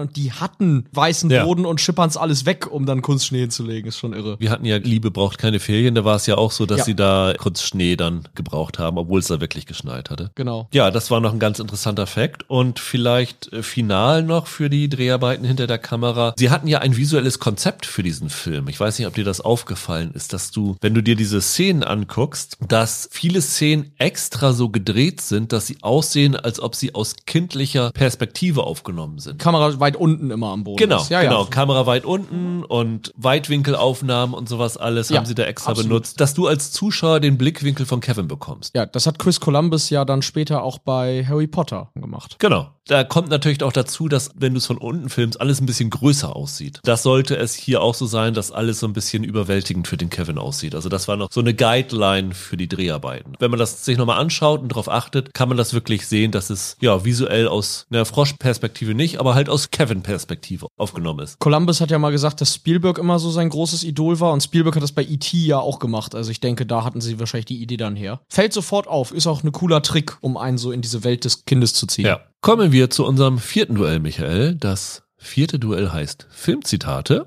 und die hatten weißen Ja. Boden und schippern es alles weg, um dann Kunstschnee hinzulegen. Ist schon irre. Wir hatten ja Liebe braucht keine Ferien, da war es ja auch so, dass Ja. sie da kurz Schnee dann gebraucht haben, obwohl es da wirklich geschneit hatte. Genau. Ja, das war noch ein ganz interessanter Fakt und vielleicht äh, final noch für die Dreharbeiten hinter der Kamera. Sie hatten ja ein visuelles Konzept für diesen Film. Ich weiß nicht, ob dir das aufgefallen ist, dass du, wenn du dir diese Szenen anguckst, dass viele Szenen extra so gedreht sind, dass sie aussehen, als ob sie aus kindlicher Perspektive aufgenommen sind. Kamera weit unten immer am Boden. Genau, ja, genau. Ja. Kamera weit unten und Weitwinkelaufnahmen und sowas alles Ja, haben sie da extra absolut. benutzt, dass du als Zuschauer den Blickwinkel von Kevin bekommst. ja, das hat Chris Columbus ja dann später auch bei Harry Potter gemacht. Genau. Da kommt natürlich auch dazu, dass, wenn du es von unten filmst, alles ein bisschen größer aussieht. Das sollte es hier auch so sein, dass alles so ein bisschen überwältigend für den Kevin aussieht. Also das war noch so eine Guideline für die Dreharbeiten. Wenn man das sich nochmal anschaut und darauf achtet, kann man das wirklich sehen, dass es ja visuell aus einer Frosch-Perspektive nicht, aber halt aus Kevin-Perspektive aufgenommen ist. Columbus hat ja mal gesagt, dass Spielberg immer so sein großes Idol war und Spielberg hat das bei E.T. ja auch gemacht. Also ich denke, da hatten sie wahrscheinlich die Idee dann her. Fällt sofort auf, ist auch ein cooler Trick, um einen so in diese Welt des Kindes zu ziehen. Ja. Kommen wir zu unserem vierten Duell, Michael. Das vierte Duell heißt Filmzitate,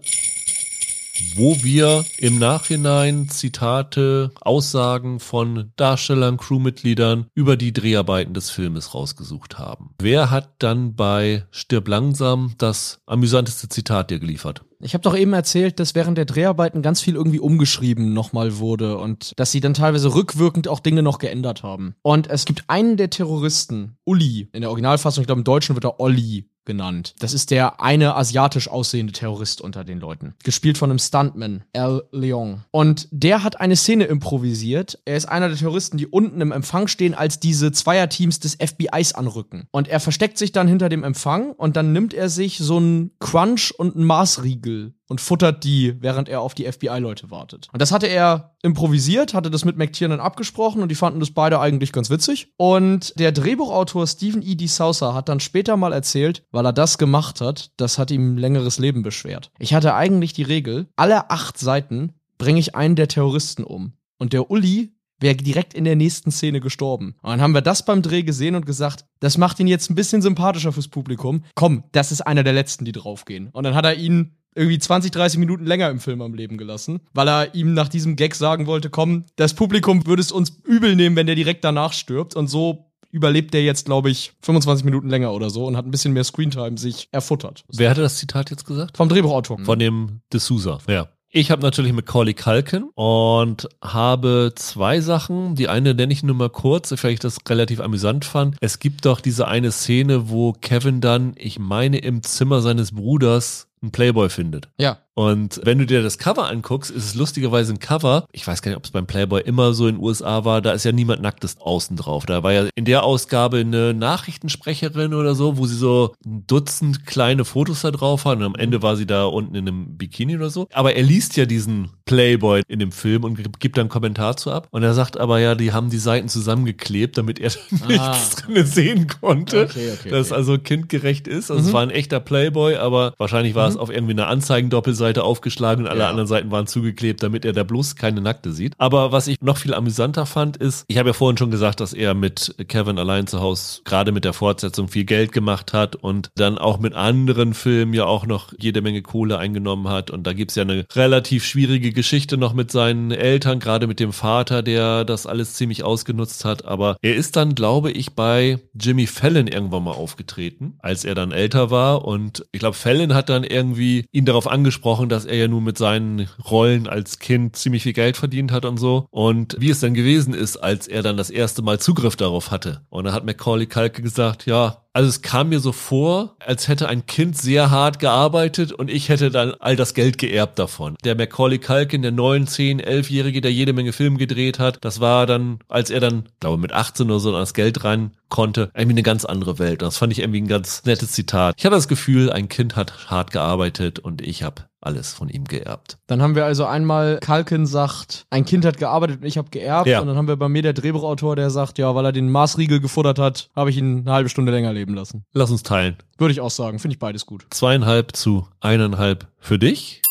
wo wir im Nachhinein Zitate, Aussagen von Darstellern, Crewmitgliedern über die Dreharbeiten des Filmes rausgesucht haben. Wer hat dann bei Stirb langsam das amüsanteste Zitat dir geliefert? Ich habe doch eben erzählt, dass während der Dreharbeiten ganz viel irgendwie umgeschrieben nochmal wurde und dass sie dann teilweise rückwirkend auch Dinge noch geändert haben. Und es gibt einen der Terroristen, Uli, in der Originalfassung, ich glaube im Deutschen wird er Olli genannt. Das ist der eine asiatisch aussehende Terrorist unter den Leuten. Gespielt von einem Stuntman, Al Leong. Und der hat eine Szene improvisiert. Er ist einer der Terroristen, die unten im Empfang stehen, als diese Zweierteams des FBIs anrücken. Und er versteckt sich dann hinter dem Empfang und dann nimmt er sich so einen Crunch und einen Maßriegel und futtert die, während er auf die FBI-Leute wartet. Und das hatte er improvisiert, hatte das mit McTiernan abgesprochen und die fanden das beide eigentlich ganz witzig. Und der Drehbuchautor Stephen E. D. Sousa hat dann später mal erzählt, weil er das gemacht hat, das hat ihm längeres Leben beschwert. Ich hatte eigentlich die Regel, alle acht Seiten bringe ich einen der Terroristen um. Und der Uli wäre direkt in der nächsten Szene gestorben. Und dann haben wir das beim Dreh gesehen und gesagt, das macht ihn jetzt ein bisschen sympathischer fürs Publikum. Komm, das ist einer der letzten, die draufgehen. Und dann hat er ihn irgendwie 20, 30 Minuten länger im Film am Leben gelassen, weil er ihm nach diesem Gag sagen wollte, komm, das Publikum würde es uns übel nehmen, wenn der direkt danach stirbt. Und so überlebt der jetzt, glaube ich, 25 Minuten länger oder so und hat ein bisschen mehr Screentime sich erfuttert. Wer hatte das Zitat jetzt gesagt? Vom Drehbuchautor. Von dem D'Souza. Ja. Ich habe natürlich Macaulay Culkin und habe zwei Sachen. Die eine nenne ich nur mal kurz, weil ich das relativ amüsant fand. Es gibt doch diese eine Szene, wo Kevin dann, ich meine, im Zimmer seines Bruders einen Playboy findet. ja. Und wenn du dir das Cover anguckst, ist es lustigerweise ein Cover. Ich weiß gar nicht, ob es beim Playboy immer so in den USA war. Da ist ja niemand nacktes außen drauf. Da war ja in der Ausgabe eine Nachrichtensprecherin oder so, wo sie so ein Dutzend kleine Fotos da drauf hat. Und am Ende war sie da unten in einem Bikini oder so. Aber er liest ja diesen Playboy in dem Film und gibt dann einen Kommentar zu ab. Und er sagt aber ja, die haben die Seiten zusammengeklebt, damit er dann nichts drin sehen konnte. Okay, okay, Dass okay. also kindgerecht ist. Also es war ein echter Playboy, aber wahrscheinlich war es auf irgendwie einer Anzeigendoppelseite Seite aufgeschlagen und alle Ja. anderen Seiten waren zugeklebt, damit er da bloß keine Nackte sieht. Aber was ich noch viel amüsanter fand, ist, ich habe ja vorhin schon gesagt, dass er mit Kevin allein zu Hause gerade mit der Fortsetzung viel Geld gemacht hat und dann auch mit anderen Filmen ja auch noch jede Menge Kohle eingenommen hat. Und da gibt's ja eine relativ schwierige Geschichte noch mit seinen Eltern, gerade mit dem Vater, der das alles ziemlich ausgenutzt hat. Aber er ist dann, glaube ich, bei Jimmy Fallon irgendwann mal aufgetreten, als er dann älter war. Und ich glaube, Fallon hat dann irgendwie ihn darauf angesprochen, dass er ja nun mit seinen Rollen als Kind ziemlich viel Geld verdient hat und so. Und wie es dann gewesen ist, als er dann das erste Mal Zugriff darauf hatte. Und dann hat Macaulay Culkin gesagt, ja, also es kam mir so vor, als hätte ein Kind sehr hart gearbeitet und ich hätte dann all das Geld geerbt davon. Der Macaulay Culkin, der 9, 10, 11-Jährige, der jede Menge Filme gedreht hat, das war dann, als er dann, glaube mit 18 oder so an das Geld rein konnte, irgendwie eine ganz andere Welt. Das fand ich irgendwie ein ganz nettes Zitat. Ich hatte das Gefühl, ein Kind hat hart gearbeitet und ich habe alles von ihm geerbt. Dann haben wir also einmal, Kalkin sagt, ein Kind hat gearbeitet und ich habe geerbt. Ja. Und dann haben wir bei mir der Drehbuchautor, der sagt, ja, weil er den Maßriegel gefuttert hat, habe ich ihn eine halbe Stunde länger leben lassen. Lass uns teilen. Würde ich auch sagen, finde ich beides gut. Zweieinhalb zu eineinhalb für dich.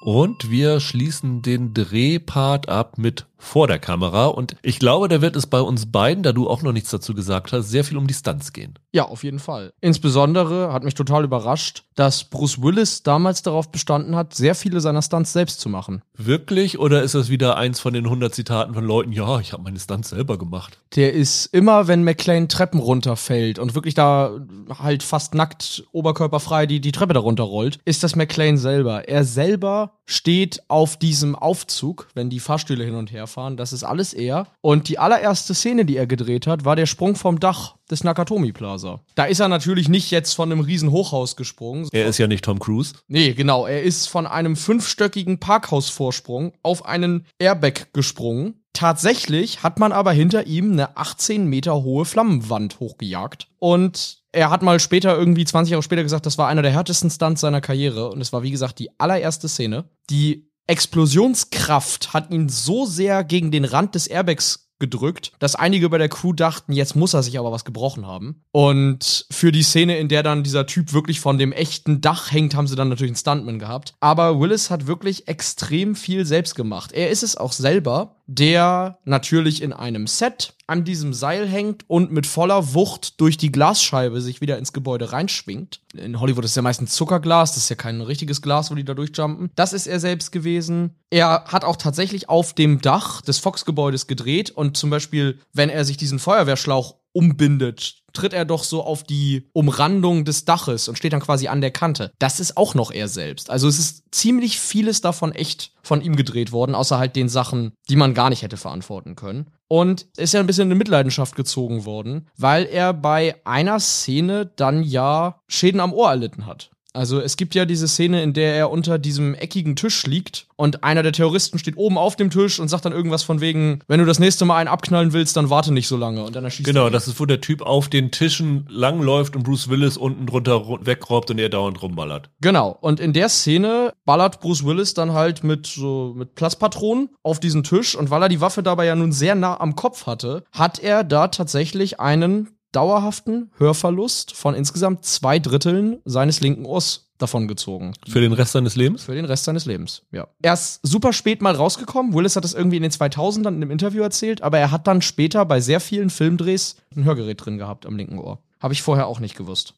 Und wir schließen den Drehpart ab mit vor der Kamera. Und ich glaube, da wird es bei uns beiden, da du auch noch nichts dazu gesagt hast, sehr viel um die Stunts gehen. Ja, auf jeden Fall. Insbesondere hat mich total überrascht, dass Bruce Willis damals darauf bestanden hat, sehr viele seiner Stunts selbst zu machen. Wirklich? Oder ist das wieder eins von den 100 Zitaten von Leuten, ja, ich habe meine Stunts selber gemacht? Der ist immer, wenn McLean Treppen runterfällt und wirklich da halt fast nackt, oberkörperfrei die, die Treppe darunter rollt, ist das McLean selber. Er selber steht auf diesem Aufzug, wenn die Fahrstühle hin und her fahren. Das ist alles er. Und die allererste Szene, die er gedreht hat, war der Sprung vom Dach des Nakatomi Plaza. Da ist er natürlich nicht jetzt von einem riesen Hochhaus gesprungen. Er ist ja nicht Tom Cruise. Nee, genau. Er ist von einem fünfstöckigen Parkhausvorsprung auf einen Airbag gesprungen. Tatsächlich hat man aber hinter ihm eine 18 Meter hohe Flammenwand hochgejagt. Und er hat mal später, irgendwie 20 Jahre später gesagt, das war einer der härtesten Stunts seiner Karriere. Und es war, wie gesagt, die allererste Szene. Die Explosionskraft hat ihn so sehr gegen den Rand des Airbags gedrückt, dass einige bei der Crew dachten, jetzt muss er sich aber was gebrochen haben. Und für die Szene, in der dann dieser Typ wirklich von dem echten Dach hängt, haben sie dann natürlich einen Stuntman gehabt. Aber Willis hat wirklich extrem viel selbst gemacht. Er ist es auch selber, der natürlich in einem Set an diesem Seil hängt und mit voller Wucht durch die Glasscheibe sich wieder ins Gebäude reinschwingt. In Hollywood ist ja meistens Zuckerglas, das ist ja kein richtiges Glas, wo die da durchjumpen. Das ist er selbst gewesen. Er hat auch tatsächlich auf dem Dach des Fox-Gebäudes gedreht und zum Beispiel, wenn er sich diesen Feuerwehrschlauch umbindet, tritt er doch so auf die Umrandung des Daches und steht dann quasi an der Kante. Das ist auch noch er selbst. Also es ist ziemlich vieles davon echt von ihm gedreht worden, außer halt den Sachen, die man gar nicht hätte verantworten können. Und ist ja ein bisschen in Mitleidenschaft gezogen worden, weil er bei einer Szene dann ja Schäden am Ohr erlitten hat. Also es gibt ja diese Szene, in der er unter diesem eckigen Tisch liegt und einer der Terroristen steht oben auf dem Tisch und sagt dann irgendwas von wegen, wenn du das nächste Mal einen abknallen willst, dann warte nicht so lange und dann erschießt Genau, er das ist, wo der Typ auf den Tischen langläuft und Bruce Willis unten drunter ru- wegrobbt und er dauernd rumballert. Genau. Und in der Szene ballert Bruce Willis dann halt mit so mit Platzpatronen auf diesen Tisch und weil er die Waffe dabei ja nun sehr nah am Kopf hatte, hat er da tatsächlich einen dauerhaften Hörverlust von insgesamt zwei Dritteln seines linken Ohrs davongezogen. Für den Rest seines Lebens? Für den Rest seines Lebens, ja. Er ist super spät mal rausgekommen. Willis hat das irgendwie in den 2000ern in einem Interview erzählt, aber er hat dann später bei sehr vielen Filmdrehs ein Hörgerät drin gehabt am linken Ohr. Habe ich vorher auch nicht gewusst.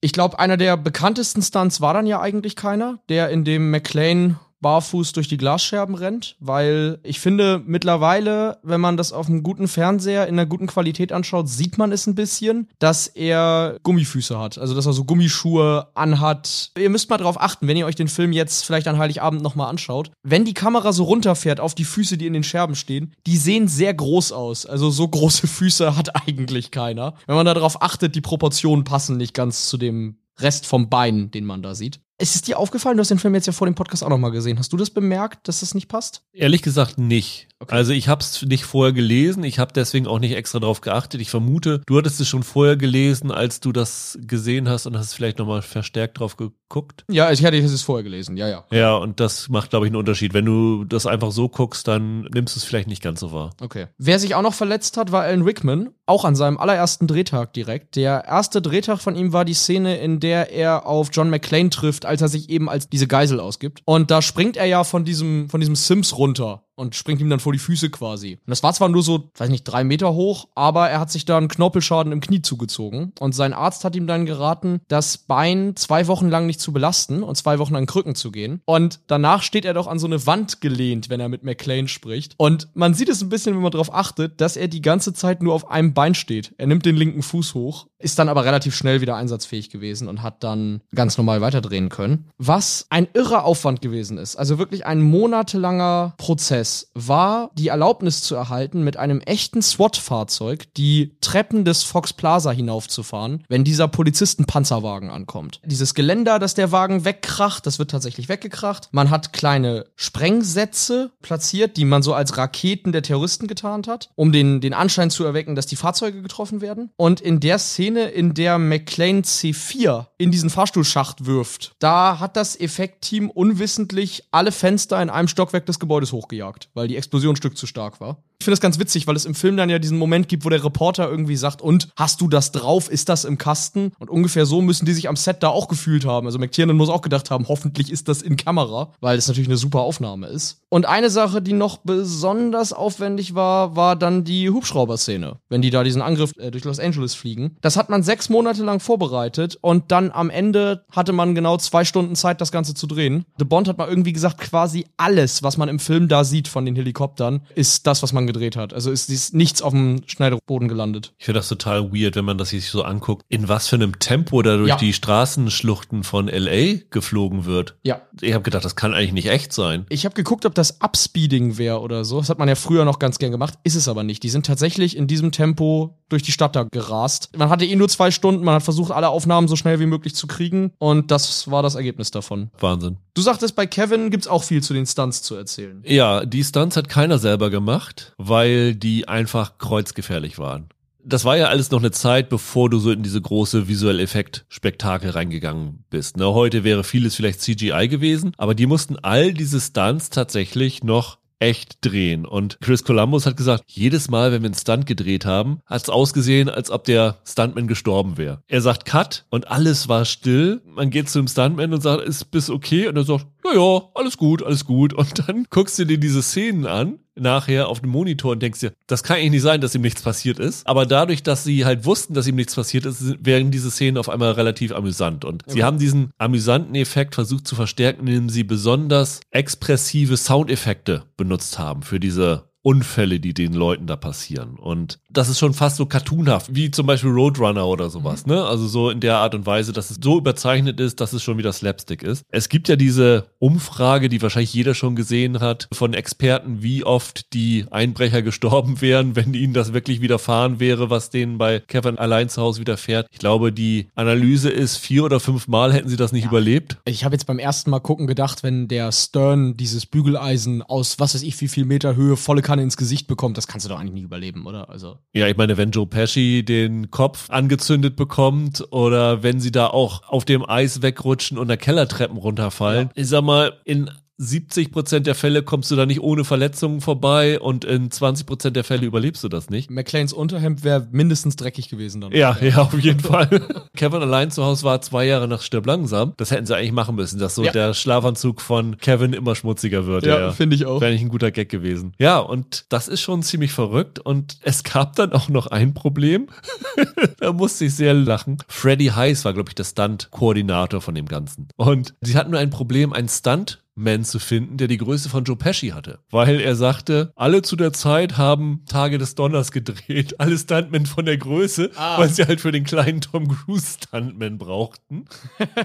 Ich glaube, einer der bekanntesten Stunts war dann ja eigentlich keiner, der in dem McLean barfuß durch die Glasscherben rennt, weil ich finde, mittlerweile, wenn man das auf einem guten Fernseher in einer guten Qualität anschaut, sieht man es ein bisschen, dass er Gummifüße hat. Also, dass er so Gummischuhe anhat. Ihr müsst mal drauf achten, wenn ihr euch den Film jetzt vielleicht an Heiligabend nochmal anschaut. Wenn die Kamera so runterfährt auf die Füße, die in den Scherben stehen, die sehen sehr groß aus. Also, so große Füße hat eigentlich keiner. Wenn man darauf achtet, die Proportionen passen nicht ganz zu dem Rest vom Bein, den man da sieht. Ist es dir aufgefallen? Du hast den Film jetzt ja vor dem Podcast auch nochmal gesehen. Hast du das bemerkt, dass das nicht passt? Ehrlich gesagt nicht. Okay. Also ich habe es nicht vorher gelesen, ich habe deswegen auch nicht extra drauf geachtet. Ich vermute, du hattest es schon vorher gelesen, als du das gesehen hast und hast vielleicht nochmal verstärkt drauf geguckt. Ja, ich hatte es vorher gelesen, ja, ja. Ja, und das macht, glaube ich, einen Unterschied. Wenn du das einfach so guckst, dann nimmst du es vielleicht nicht ganz so wahr. Okay. Wer sich auch noch verletzt hat, war Alan Rickman, auch an seinem allerersten Drehtag direkt. Der erste Drehtag von ihm war die Szene, in der er auf John McClane trifft, als er sich eben als diese Geisel ausgibt. Und da springt er ja von diesem, von diesem Sims runter und springt ihm dann vor die Füße quasi. Und das war zwar nur so, weiß nicht, drei Meter hoch, aber er hat sich da einen Knorpelschaden im Knie zugezogen. Und sein Arzt hat ihm dann geraten, das Bein zwei Wochen lang nicht zu belasten und zwei Wochen an Krücken zu gehen. Und danach steht er doch an so eine Wand gelehnt, wenn er mit McLean spricht. Und man sieht es ein bisschen, wenn man darauf achtet, dass er die ganze Zeit nur auf einem Bein steht. Er nimmt den linken Fuß hoch, ist dann aber relativ schnell wieder einsatzfähig gewesen und hat dann ganz normal weiterdrehen können. Was ein irrer Aufwand gewesen ist. Also wirklich ein monatelanger Prozess Prozess war, die Erlaubnis zu erhalten, mit einem echten SWAT-Fahrzeug die Treppen des Fox Plaza hinaufzufahren, wenn dieser Polizistenpanzerwagen ankommt. Dieses Geländer, das der Wagen wegkracht, das wird tatsächlich weggekracht. Man hat kleine Sprengsätze platziert, die man so als Raketen der Terroristen getarnt hat, um den, den Anschein zu erwecken, dass die Fahrzeuge getroffen werden. Und in der Szene, in der McLean C4 in diesen Fahrstuhlschacht wirft, da hat das Effektteam unwissentlich alle Fenster in einem Stockwerk des Gebäudes hochgejagt abgejagt, weil die Explosion ein Stück zu stark war. Ich finde das ganz witzig, weil es im Film dann ja diesen Moment gibt, wo der Reporter irgendwie sagt, und hast du das drauf? Ist das im Kasten? Und ungefähr so müssen die sich am Set da auch gefühlt haben. Also McTiernan muss auch gedacht haben, hoffentlich ist das in Kamera, weil es natürlich eine super Aufnahme ist. Und eine Sache, die noch besonders aufwendig war, war dann die Hubschrauber-Szene. Wenn die da diesen Angriff äh, durch Los Angeles fliegen. Das hat man sechs Monate lang vorbereitet und dann am Ende hatte man genau zwei Stunden Zeit, das Ganze zu drehen. The Bond hat mal irgendwie gesagt, quasi alles, was man im Film da sieht von den Helikoptern, ist das, was man gedreht hat. Also ist, ist nichts auf dem Schneiderboden gelandet. Ich finde das total weird, wenn man das sich so anguckt, in was für einem Tempo da durch ja. die Straßenschluchten von LA geflogen wird. Ja. Ich habe gedacht, das kann eigentlich nicht echt sein. Ich habe geguckt, ob das Upspeeding wäre oder so. Das hat man ja früher noch ganz gern gemacht. Ist es aber nicht. Die sind tatsächlich in diesem Tempo durch die Stadt da gerast. Man hatte eh nur zwei Stunden. Man hat versucht, alle Aufnahmen so schnell wie möglich zu kriegen. Und das war das Ergebnis davon. Wahnsinn. Du sagtest, bei Kevin gibt's auch viel zu den Stunts zu erzählen. Ja, die Stunts hat keiner selber gemacht, weil die einfach kreuzgefährlich waren. Das war ja alles noch eine Zeit, bevor du so in diese große visuelle Effekt-Spektakel reingegangen bist. Ne? Heute wäre vieles vielleicht CGI gewesen, aber die mussten all diese Stunts tatsächlich noch echt drehen. Und Chris Columbus hat gesagt, jedes Mal, wenn wir einen Stunt gedreht haben, hat es ausgesehen, als ob der Stuntman gestorben wäre. Er sagt Cut und alles war still. Man geht zu dem Stuntman und sagt, ist bis okay? Und er sagt, ja, ja, alles gut, alles gut. Und dann guckst du dir diese Szenen an nachher auf dem Monitor und denkst dir, das kann eigentlich nicht sein, dass ihm nichts passiert ist. Aber dadurch, dass sie halt wussten, dass ihm nichts passiert ist, wären diese Szenen auf einmal relativ amüsant. Und okay. sie haben diesen amüsanten Effekt versucht zu verstärken, indem sie besonders expressive Soundeffekte benutzt haben für diese Unfälle, die den Leuten da passieren. Und das ist schon fast so cartoonhaft, wie zum Beispiel Roadrunner oder sowas, ne? Also so in der Art und Weise, dass es so überzeichnet ist, dass es schon wieder Slapstick ist. Es gibt ja diese Umfrage, die wahrscheinlich jeder schon gesehen hat, von Experten, wie oft die Einbrecher gestorben wären, wenn ihnen das wirklich widerfahren wäre, was denen bei Kevin allein zu Hause widerfährt. Ich glaube, die Analyse ist, vier oder fünf Mal hätten sie das nicht ja. überlebt. Ich habe jetzt beim ersten Mal gucken gedacht, wenn der Stern dieses Bügeleisen aus was weiß ich wie viel Meter Höhe volle Kanne ins Gesicht bekommt, das kannst du doch eigentlich nicht überleben, oder? Also. Ja, ich meine, wenn Joe Pesci den Kopf angezündet bekommt oder wenn sie da auch auf dem Eis wegrutschen und der Kellertreppen runterfallen, ja. ich sag mal, in 70 Prozent der Fälle kommst du da nicht ohne Verletzungen vorbei und in 20 Prozent der Fälle überlebst du das nicht. McLeans Unterhemd wäre mindestens dreckig gewesen dann. Ja, ja, auf jeden Fall. Kevin allein zu Hause war zwei Jahre nach Stirb langsam. Das hätten sie eigentlich machen müssen, dass so ja. der Schlafanzug von Kevin immer schmutziger wird. Ja, ja. finde ich auch. Wäre eigentlich ein guter Gag gewesen. Ja, und das ist schon ziemlich verrückt und es gab dann auch noch ein Problem. da musste ich sehr lachen. Freddy Heiss war, glaube ich, der Stunt-Koordinator von dem Ganzen. Und sie hatten nur ein Problem, ein Stunt man zu finden, der die Größe von Joe Pesci hatte. Weil er sagte, alle zu der Zeit haben Tage des Donners gedreht, alle Stuntmen von der Größe, ah. weil sie halt für den kleinen Tom Cruise Stuntman brauchten.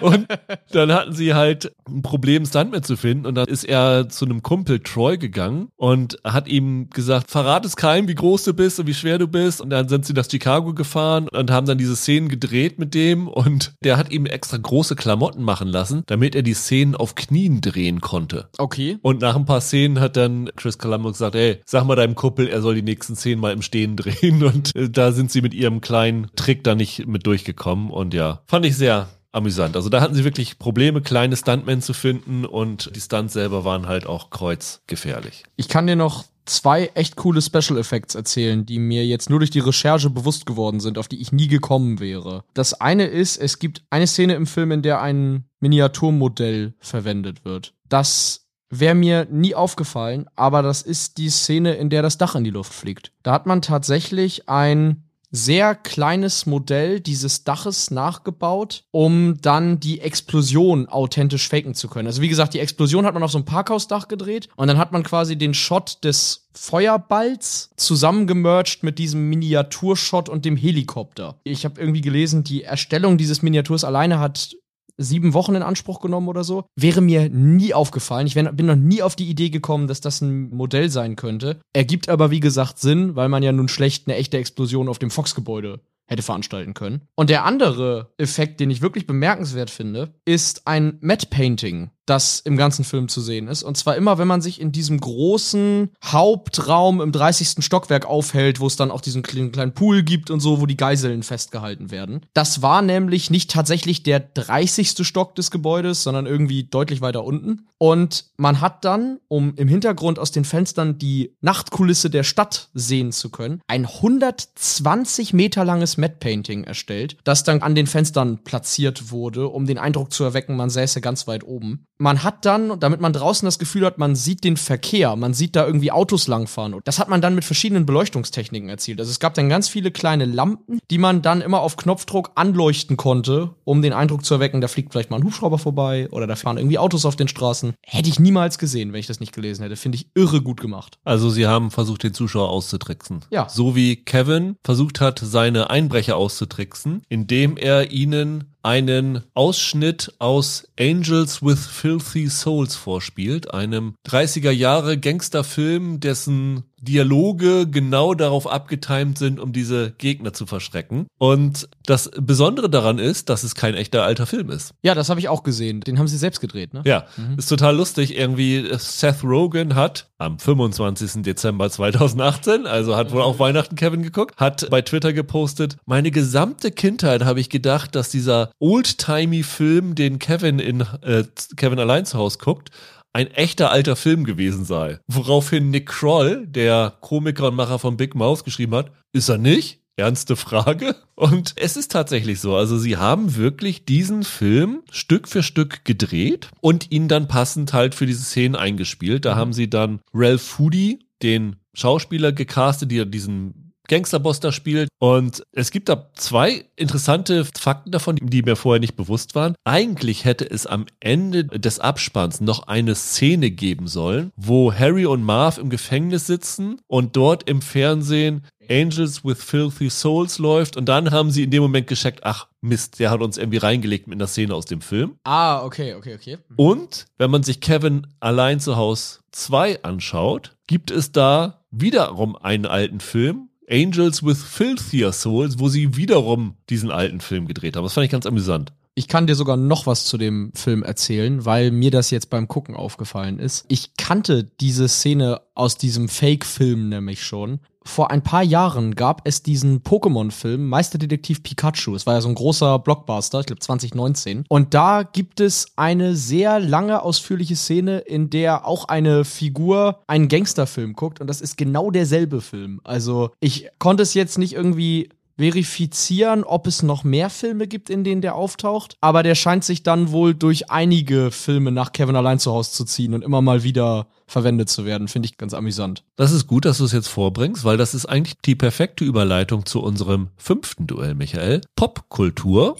und dann hatten sie halt ein Problem, Stuntman zu finden. Und dann ist er zu einem Kumpel Troy gegangen und hat ihm gesagt, verrat es keinem, wie groß du bist und wie schwer du bist. Und dann sind sie nach Chicago gefahren und haben dann diese Szenen gedreht mit dem. Und der hat ihm extra große Klamotten machen lassen, damit er die Szenen auf Knien drehen konnte. Okay. Und nach ein paar Szenen hat dann Chris Columbus gesagt, ey, sag mal deinem Kuppel, er soll die nächsten Szenen mal im Stehen drehen. Und äh, da sind sie mit ihrem kleinen Trick da nicht mit durchgekommen. Und ja, fand ich sehr amüsant. Also da hatten sie wirklich Probleme, kleine Stuntmen zu finden und die Stunts selber waren halt auch kreuzgefährlich. Ich kann dir noch zwei echt coole Special Effects erzählen, die mir jetzt nur durch die Recherche bewusst geworden sind, auf die ich nie gekommen wäre. Das eine ist, es gibt eine Szene im Film, in der ein Miniaturmodell verwendet wird. Das wäre mir nie aufgefallen, aber das ist die Szene, in der das Dach in die Luft fliegt. Da hat man tatsächlich ein sehr kleines Modell dieses Daches nachgebaut, um dann die Explosion authentisch faken zu können. Also wie gesagt, die Explosion hat man auf so einem Parkhausdach gedreht und dann hat man quasi den Shot des Feuerballs zusammengemercht mit diesem Miniaturshot und dem Helikopter. Ich habe irgendwie gelesen, die Erstellung dieses Miniaturs alleine hat sieben Wochen in Anspruch genommen oder so. Wäre mir nie aufgefallen. Ich bin noch nie auf die Idee gekommen, dass das ein Modell sein könnte. Ergibt aber, wie gesagt, Sinn, weil man ja nun schlecht eine echte Explosion auf dem Fox-Gebäude hätte veranstalten können. Und der andere Effekt, den ich wirklich bemerkenswert finde, ist ein Matte Painting das im ganzen Film zu sehen ist. Und zwar immer, wenn man sich in diesem großen Hauptraum im 30. Stockwerk aufhält, wo es dann auch diesen kleinen, Pool gibt und so, wo die Geiseln festgehalten werden. Das war nämlich nicht tatsächlich der 30. Stock des Gebäudes, sondern irgendwie deutlich weiter unten. Und man hat dann, um im Hintergrund aus den Fenstern die Nachtkulisse der Stadt sehen zu können, ein 120 Meter langes Matte Painting erstellt, das dann an den Fenstern platziert wurde, um den Eindruck zu erwecken, man säße ganz weit oben man hat dann, damit man draußen das Gefühl hat, man sieht den Verkehr, man sieht da irgendwie Autos langfahren. Und das hat man dann mit verschiedenen Beleuchtungstechniken erzielt. Also es gab dann ganz viele kleine Lampen, die man dann immer auf Knopfdruck anleuchten konnte, um den Eindruck zu erwecken, da fliegt vielleicht mal ein Hubschrauber vorbei oder da fahren irgendwie Autos auf den Straßen. Hätte ich niemals gesehen, wenn ich das nicht gelesen hätte. Finde ich irre gut gemacht. Also sie haben versucht, den Zuschauer auszutricksen. Ja. So wie Kevin versucht hat, seine Einbrecher auszutricksen, indem er ihnen einen Ausschnitt aus Angels with Filthy Souls vorspielt, einem 30er Jahre Gangsterfilm, dessen Dialoge genau darauf abgetimt sind, um diese Gegner zu verschrecken. Und das Besondere daran ist, dass es kein echter alter Film ist. Ja, das habe ich auch gesehen. Den haben sie selbst gedreht, ne? Ja, mhm. ist total lustig. Irgendwie Seth Rogen hat am 25. Dezember 2018, also hat wohl auch Weihnachten Kevin geguckt, hat bei Twitter gepostet, meine gesamte Kindheit habe ich gedacht, dass dieser oldtimey Film, den Kevin in äh, Kevin allein zu Hause guckt, ein echter alter Film gewesen sei. Woraufhin Nick Kroll, der Komiker und Macher von Big Mouth, geschrieben hat, ist er nicht? Ernste Frage. Und es ist tatsächlich so. Also sie haben wirklich diesen Film Stück für Stück gedreht und ihn dann passend halt für diese Szenen eingespielt. Da haben sie dann Ralph Foodie, den Schauspieler gecastet, der diesen Gangsterboss da spielt. Und es gibt da zwei interessante Fakten davon, die mir vorher nicht bewusst waren. Eigentlich hätte es am Ende des Abspanns noch eine Szene geben sollen, wo Harry und Marv im Gefängnis sitzen und dort im Fernsehen Angels with Filthy Souls läuft und dann haben sie in dem Moment gescheckt, ach Mist, der hat uns irgendwie reingelegt mit einer Szene aus dem Film. Ah, okay, okay, okay. Und wenn man sich Kevin allein zu Hause 2 anschaut, gibt es da wiederum einen alten Film, Angels with Filthier Souls, wo sie wiederum diesen alten Film gedreht haben. Das fand ich ganz amüsant. Ich kann dir sogar noch was zu dem Film erzählen, weil mir das jetzt beim Gucken aufgefallen ist. Ich kannte diese Szene aus diesem Fake-Film nämlich schon vor ein paar Jahren gab es diesen Pokémon-Film Meisterdetektiv Pikachu. Es war ja so ein großer Blockbuster, ich glaube 2019. Und da gibt es eine sehr lange, ausführliche Szene, in der auch eine Figur einen Gangsterfilm guckt. Und das ist genau derselbe Film. Also ich konnte es jetzt nicht irgendwie verifizieren, ob es noch mehr Filme gibt, in denen der auftaucht. Aber der scheint sich dann wohl durch einige Filme nach Kevin allein zu Hause zu ziehen und immer mal wieder verwendet zu werden. Finde ich ganz amüsant. Das ist gut, dass du es jetzt vorbringst, weil das ist eigentlich die perfekte Überleitung zu unserem fünften Duell, Michael. Popkultur,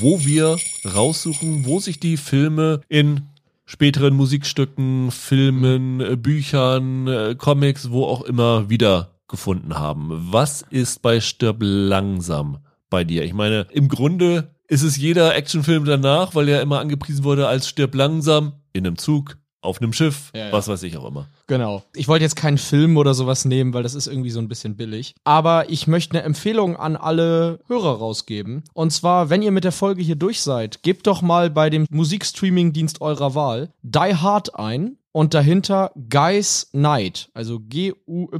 wo wir raussuchen, wo sich die Filme in späteren Musikstücken, Filmen, Büchern, äh, Comics, wo auch immer wieder gefunden haben. Was ist bei Stirb langsam bei dir? Ich meine, im Grunde ist es jeder Actionfilm danach, weil er immer angepriesen wurde als Stirb langsam in einem Zug, auf einem Schiff, ja, ja. was weiß ich auch immer. Genau. Ich wollte jetzt keinen Film oder sowas nehmen, weil das ist irgendwie so ein bisschen billig. Aber ich möchte eine Empfehlung an alle Hörer rausgeben. Und zwar, wenn ihr mit der Folge hier durch seid, gebt doch mal bei dem Musikstreaming-Dienst eurer Wahl Die Hard ein und dahinter Guys Night, also G-U-Y-Z-N-I-T-E.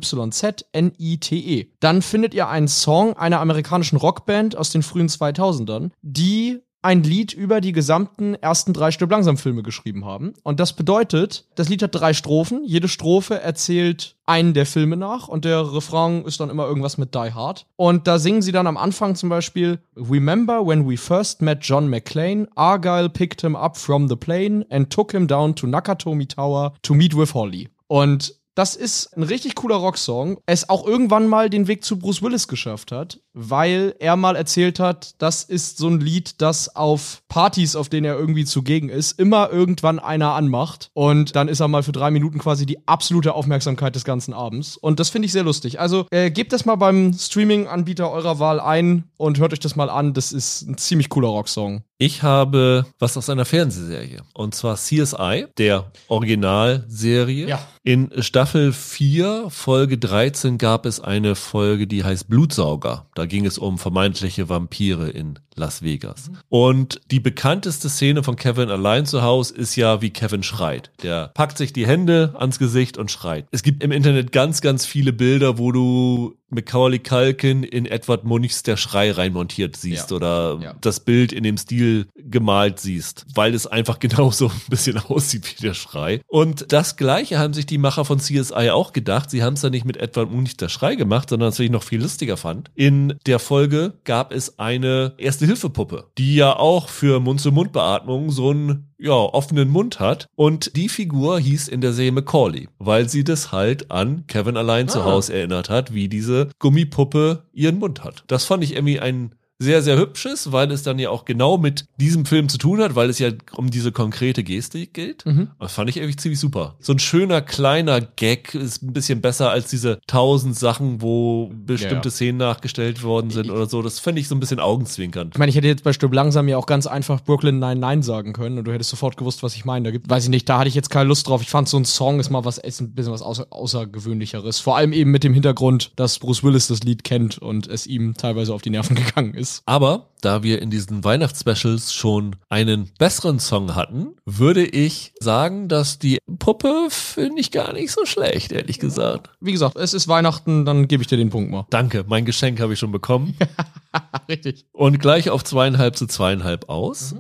Dann findet ihr einen Song einer amerikanischen Rockband aus den frühen 2000ern, die ein Lied über die gesamten ersten drei Stück langsam Filme geschrieben haben. Und das bedeutet, das Lied hat drei Strophen. Jede Strophe erzählt einen der Filme nach und der Refrain ist dann immer irgendwas mit Die Hard. Und da singen sie dann am Anfang zum Beispiel Remember when we first met John McClane, Argyle picked him up from the plane and took him down to Nakatomi Tower to meet with Holly. Und das ist ein richtig cooler Rocksong. Es auch irgendwann mal den Weg zu Bruce Willis geschafft hat, weil er mal erzählt hat, das ist so ein Lied, das auf Partys, auf denen er irgendwie zugegen ist, immer irgendwann einer anmacht. Und dann ist er mal für drei Minuten quasi die absolute Aufmerksamkeit des ganzen Abends. Und das finde ich sehr lustig. Also äh, gebt das mal beim Streaming-Anbieter eurer Wahl ein und hört euch das mal an. Das ist ein ziemlich cooler Rocksong. Ich habe was aus einer Fernsehserie. Und zwar CSI, der Originalserie. Ja. In Staffel 4, Folge 13 gab es eine Folge, die heißt Blutsauger. Da ging es um vermeintliche Vampire in Las Vegas. Und die bekannteste Szene von Kevin allein zu Hause ist ja, wie Kevin schreit. Der packt sich die Hände ans Gesicht und schreit. Es gibt im Internet ganz, ganz viele Bilder, wo du Macaulay Culkin in Edward Munichs Der Schrei reinmontiert siehst Ja. oder Ja. das Bild in dem Stil gemalt siehst, weil es einfach genauso ein bisschen aussieht wie der Schrei. Und das Gleiche haben sich die Macher von CSI auch gedacht. Sie haben es ja nicht mit Edward Munich Der Schrei gemacht, sondern was ich noch viel lustiger fand. In der Folge gab es eine Erste-Hilfe-Puppe, die ja auch für Mund-zu-Mund-Beatmung so einen ja, offenen Mund hat. Und die Figur hieß in der Serie Macaulay, weil sie das halt an Kevin allein zu Ah. Hause erinnert hat, wie diese Gummipuppe ihren Mund hat. Das fand ich irgendwie ein sehr, sehr hübsches, weil es dann ja auch genau mit diesem Film zu tun hat, weil es ja um diese konkrete Gestik geht. Mhm. Das fand ich irgendwie ziemlich super. So ein schöner, kleiner Gag ist ein bisschen besser als diese tausend Sachen, wo bestimmte Ja, ja. Szenen nachgestellt worden sind oder so. Das fände ich so ein bisschen augenzwinkernd. Ich meine, ich hätte jetzt bei Stück langsam ja auch ganz einfach Brooklyn 99 sagen können und du hättest sofort gewusst, was ich meine. Da gibt, weiß ich nicht, da hatte ich jetzt keine Lust drauf. Ich fand so ein Song ist mal was, ist ein bisschen was außer, Außergewöhnlicheres. Vor allem eben mit dem Hintergrund, dass Bruce Willis das Lied kennt und es ihm teilweise auf die Nerven gegangen ist. Aber da wir in diesen Weihnachtsspecials schon einen besseren Song hatten, würde ich sagen, dass die Puppe finde ich gar nicht so schlecht, ehrlich gesagt. Wie gesagt, es ist Weihnachten, dann gebe ich dir den Punkt mal. Danke, mein Geschenk habe ich schon bekommen. Richtig. Und gleich auf zweieinhalb zu zweieinhalb aus.